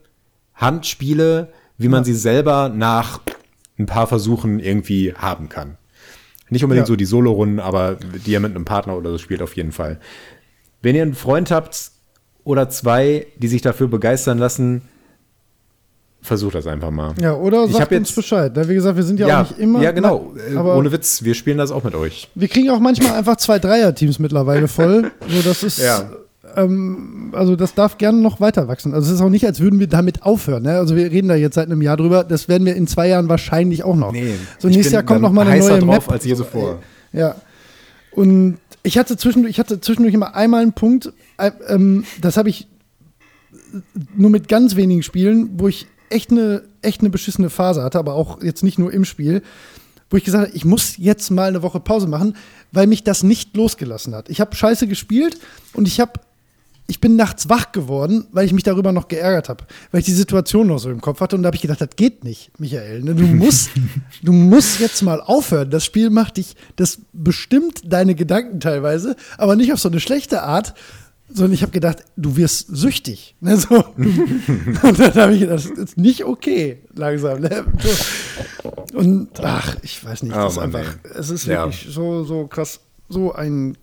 Handspiele, wie man sie selber nach ein paar Versuchen irgendwie haben kann. Nicht unbedingt Ja. so die Solo-Runden, aber die er mit einem Partner oder so spielt auf jeden Fall. Wenn ihr einen Freund habt oder zwei, die sich dafür begeistern lassen, versucht das einfach mal. Ja, oder Ich sagt uns jetzt- Bescheid. ne? Wie gesagt, wir sind ja, auch nicht immer. Ja, genau. Äh, aber Ohne Witz, wir spielen das auch mit euch. wir kriegen auch manchmal einfach zwei Dreier-Teams mittlerweile voll. So, das ist. Ja. Ähm, also das darf gerne noch weiter wachsen. Also es ist auch nicht, als würden wir damit aufhören. Ne? Also wir reden da jetzt seit einem Jahr drüber. Das werden wir in zwei Jahren wahrscheinlich auch noch. so ich nächstes Jahr kommt noch mal eine neue drauf Map. als je So, zuvor. ey. Ja. Und ich hatte zwischendurch, ich hatte zwischendurch immer einmal einen Punkt, äh, ähm, das habe ich nur mit ganz wenigen Spielen, wo ich echt eine, echt eine beschissene Phase hatte, aber auch jetzt nicht nur im Spiel, wo ich gesagt habe, ich muss jetzt mal eine Woche Pause machen, weil mich das nicht losgelassen hat. Ich habe scheiße gespielt und ich habe ich bin nachts wach geworden, weil ich mich darüber noch geärgert habe, weil ich die Situation noch so im Kopf hatte und da habe ich gedacht, das geht nicht, Michael. Ne? Du musst, du musst jetzt mal aufhören. Das Spiel macht dich, das bestimmt deine Gedanken teilweise, aber nicht auf so eine schlechte Art, sondern ich habe gedacht, du wirst süchtig. Ne? So. und dann habe ich gedacht, das ist nicht okay, langsam. Ne? Und ach, ich weiß nicht, Oh das ist einfach, es ist Ja. wirklich so, so krass, so ein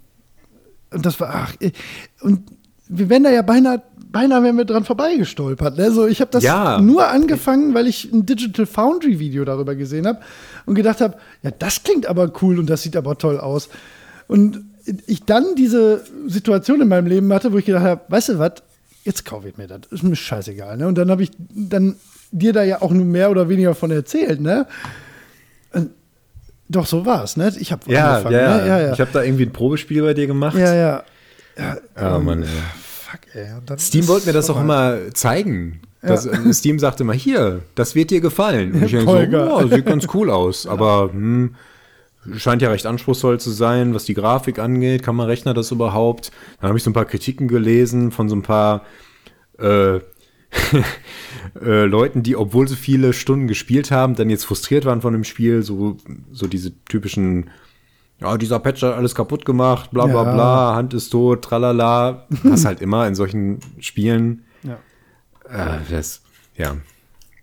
und das war, ach, und wir wären da ja beinahe, beinahe wären wir dran vorbeigestolpert. Ne? So, ich habe das Ja. nur angefangen, weil ich ein Digital Foundry Video darüber gesehen habe und gedacht habe, ja, das klingt aber cool und das sieht aber toll aus. Und ich dann diese Situation in meinem Leben hatte, wo ich gedacht habe, weißt du was, jetzt kaufe ich mir das, ist mir scheißegal. Ne? Und dann habe ich dann dir da ja auch nur mehr oder weniger von erzählt, ne? Und doch, so war es, ne? Ich habe Ja, angefangen, ja, ne? ja, ja. Ich habe da irgendwie ein Probespiel bei dir gemacht. ja, ja. Ah, Mann, ey. Fuck, ey. Steam wollte mir das auch immer zeigen. Das, äh, Steam sagte immer, hier, das wird dir gefallen. Und ich denke so, oh, sieht ganz cool aus. Aber hm, scheint ja recht anspruchsvoll zu sein, was die Grafik angeht. Kann man Rechner das überhaupt? Dann habe ich so ein paar Kritiken gelesen von so ein paar äh, äh, Leuten, die, obwohl sie viele Stunden gespielt haben, dann jetzt frustriert waren von dem Spiel. So, so diese typischen ja, dieser Patch hat alles kaputt gemacht, bla bla Ja. bla, Hand ist tot, tralala. Was halt immer in solchen Spielen. Ja. Äh, das, ja,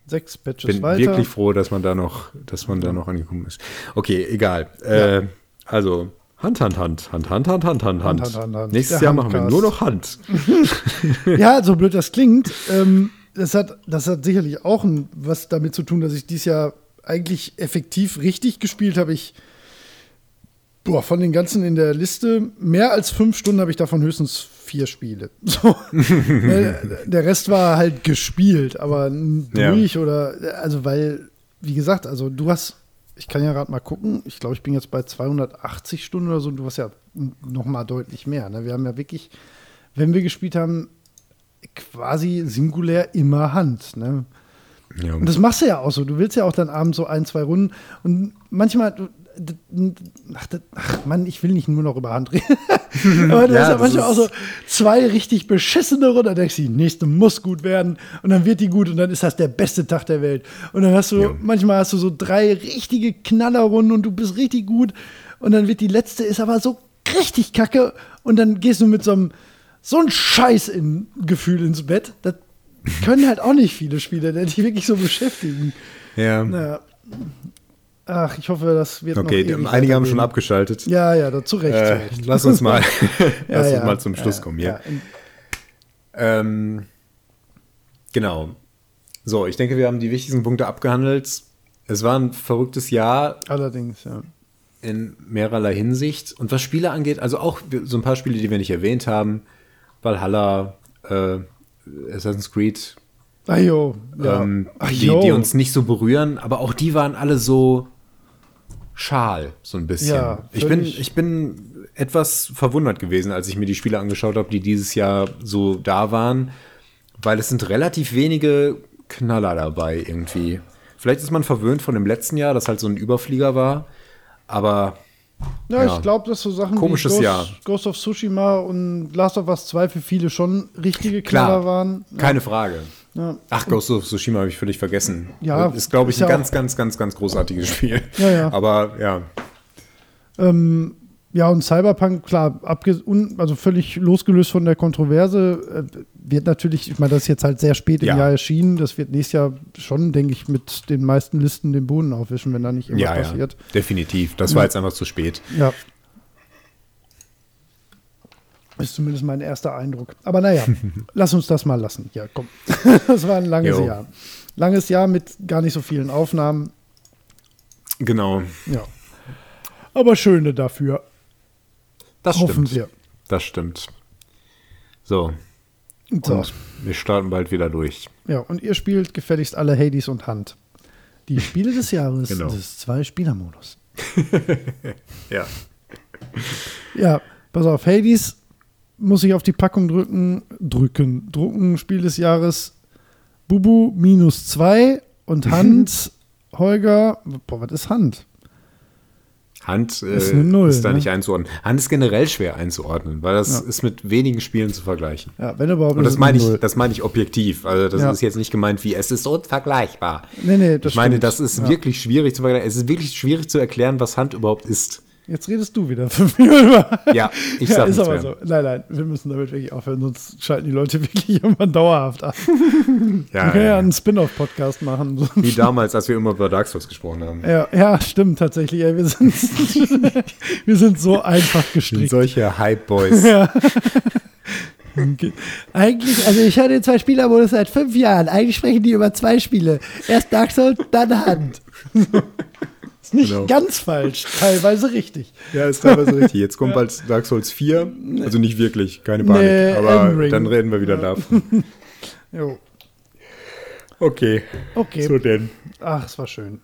Sechs Patches bin weiter. wirklich froh, dass man da noch, dass man da noch angekommen ist. Okay, egal. Äh, also Hand, Hand, Hand, Hand, Hand, Hand, Hand, Hand, Hand. Hand, Hand, Hand. Nächstes Der Jahr machen wir Handcast. nur noch Hand. ja, so blöd das klingt. Ähm, das, hat, das hat sicherlich auch was damit zu tun, dass ich dieses Jahr eigentlich effektiv richtig gespielt habe. Ich, boah, von den ganzen in der Liste, mehr als fünf Stunden habe ich davon höchstens vier Spiele. So. Der Rest war halt gespielt, aber n- Ja. durch oder, also weil, wie gesagt, also du hast, ich kann ja gerade mal gucken, ich glaube, ich bin jetzt bei 280 Stunden oder so, und du hast ja noch mal deutlich mehr. Ne? Wir haben ja wirklich, wenn wir gespielt haben, quasi singulär immer Hand. Ne? Ja, Und das machst du ja auch so. Du willst ja auch dann abends so ein, zwei Runden. Und manchmal, ach, ach Mann, ich will nicht nur noch über Hand reden. Aber du Ja, hast ja manchmal auch so zwei richtig beschissene Runden. Da denkst du, die nächste muss gut werden. Und dann wird die gut und dann ist das der beste Tag der Welt. Und dann hast du, Ja. manchmal hast du so drei richtige Knallerrunden und du bist richtig gut. Und dann wird die letzte, ist aber so richtig kacke. Und dann gehst du mit so einem, so ein Scheiß in Gefühl ins Bett. Das können halt auch nicht viele Spieler, die dich wirklich so beschäftigen. ja. Naja. Ach, ich hoffe, das wird Okay, noch einige haben schon abgeschaltet. Ja, ja, da, zu Recht. zu Äh, Recht. lass uns mal, Ja, lass uns ja. mal zum Schluss ja, kommen hier. Ähm, genau. So, ich denke, wir haben die wichtigsten Punkte abgehandelt. Es war ein verrücktes Jahr allerdings, ja. in mehrerlei Hinsicht. Und was Spiele angeht, also auch so ein paar Spiele, die wir nicht erwähnt haben. Valhalla, äh, Assassin's Creed, Ach jo, ja. ähm, die, die uns nicht so berühren, aber auch die waren alle so schal, so ein bisschen. Ja, ich, bin, ich bin etwas verwundert gewesen, als ich mir die Spiele angeschaut habe, die dieses Jahr so da waren, weil es sind relativ wenige Knaller dabei irgendwie. Vielleicht ist man verwöhnt von dem letzten Jahr, das halt so ein Überflieger war, aber Ja, Ja. ich glaube, dass so Sachen Komisches wie Ghost, Jahr. Ghost of Tsushima und Last of Us 2 für viele schon richtige klar, Knaller waren. keine Frage. Ja. Ach, Ghost of Tsushima habe ich völlig vergessen. Ja, ist, glaube ich, ist ein ja ganz, ganz, ganz, ganz großartiges Spiel. Ja, ja. Aber ja, Ähm, ja, und Cyberpunk, klar, also völlig losgelöst von der Kontroverse, äh, wird natürlich, ich meine, das ist jetzt halt sehr spät im Ja. Jahr erschienen, das wird nächstes Jahr schon, denke ich, mit den meisten Listen den Boden aufwischen, wenn da nicht irgendwas ja, ja, passiert. definitiv. Das war jetzt einfach zu spät. Ja. Ist zumindest mein erster Eindruck. Aber naja, lass uns das mal lassen. Ja, komm. das war ein langes Jo. Jahr. Langes Jahr mit gar nicht so vielen Aufnahmen. Genau. Ja. Aber schöne dafür. Das Hoffen stimmt. wir. Das stimmt. So, So. und wir starten bald wieder durch. Ja, und ihr spielt gefälligst alle Hades und Hand. Die Spiele des Jahres Genau. des Zwei-Spieler-Modus. Ja. Ja, pass auf, Hades muss ich auf die Packung drücken, drücken, drucken, Spiel des Jahres Bubu minus zwei und Hand, Holger, boah, was ist Hand? Hand äh, Ist Null, ist da ne? nicht einzuordnen. Hand ist generell schwer einzuordnen, weil das Ja. ist mit wenigen Spielen zu vergleichen. Ja, wenn überhaupt. Und das meine eine ich, Null. das meine ich objektiv. Also das Ja. ist jetzt nicht gemeint wie es ist unvergleichbar. Nee, nee, das ich meine, stimmt. das ist Ja. wirklich schwierig zu vergleichen. Es ist wirklich schwierig zu erklären, was Hand überhaupt ist. Jetzt redest du wieder fünf Minuten über. Ja, ich ja, sag ist nichts aber mehr. so. Nein, nein, wir müssen damit wirklich aufhören, sonst schalten die Leute wirklich irgendwann dauerhaft ab. Ja, Wir können ja ja. einen Spin-off-Podcast machen. So. Wie damals, als wir immer über Dark Souls gesprochen haben. Ja, ja, stimmt tatsächlich. Wir, sind, wir sind so einfach Sind gestrickt. solche Hype-Boys. Eigentlich, also ich höre den Zwei-Spieler-Modus seit fünf Jahren. Eigentlich sprechen die über zwei Spiele. Erst Dark Souls, dann Hand. Ist nicht Genau. ganz falsch, teilweise richtig. Ja, ist teilweise richtig. Jetzt kommt bald Dark Souls 4. Also nicht wirklich, keine Panik. Nee, aber dann reden wir wieder davon. Jo. Okay. Okay. So denn. Ach, es war schön.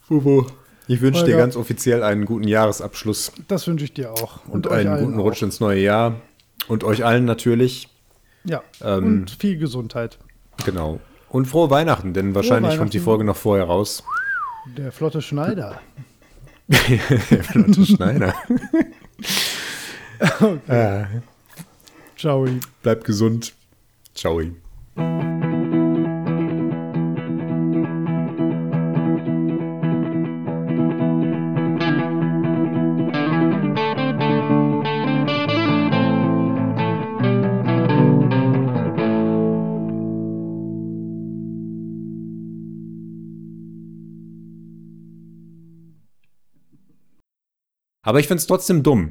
Fufu. Ich wünsche dir ganz offiziell einen guten Jahresabschluss Das wünsche ich dir auch. und, euch einen guten auch. Rutsch ins neue Jahr. Und euch allen natürlich. Ja. Ähm, und viel Gesundheit. Genau. Und frohe Weihnachten, denn wahrscheinlich kommt die Weihnachten. Folge noch vorher raus. Der flotte Schneider. Flotte Schneider. Ah, Ciao. bleibt gesund. Ciao. Aber ich finde es trotzdem dumm.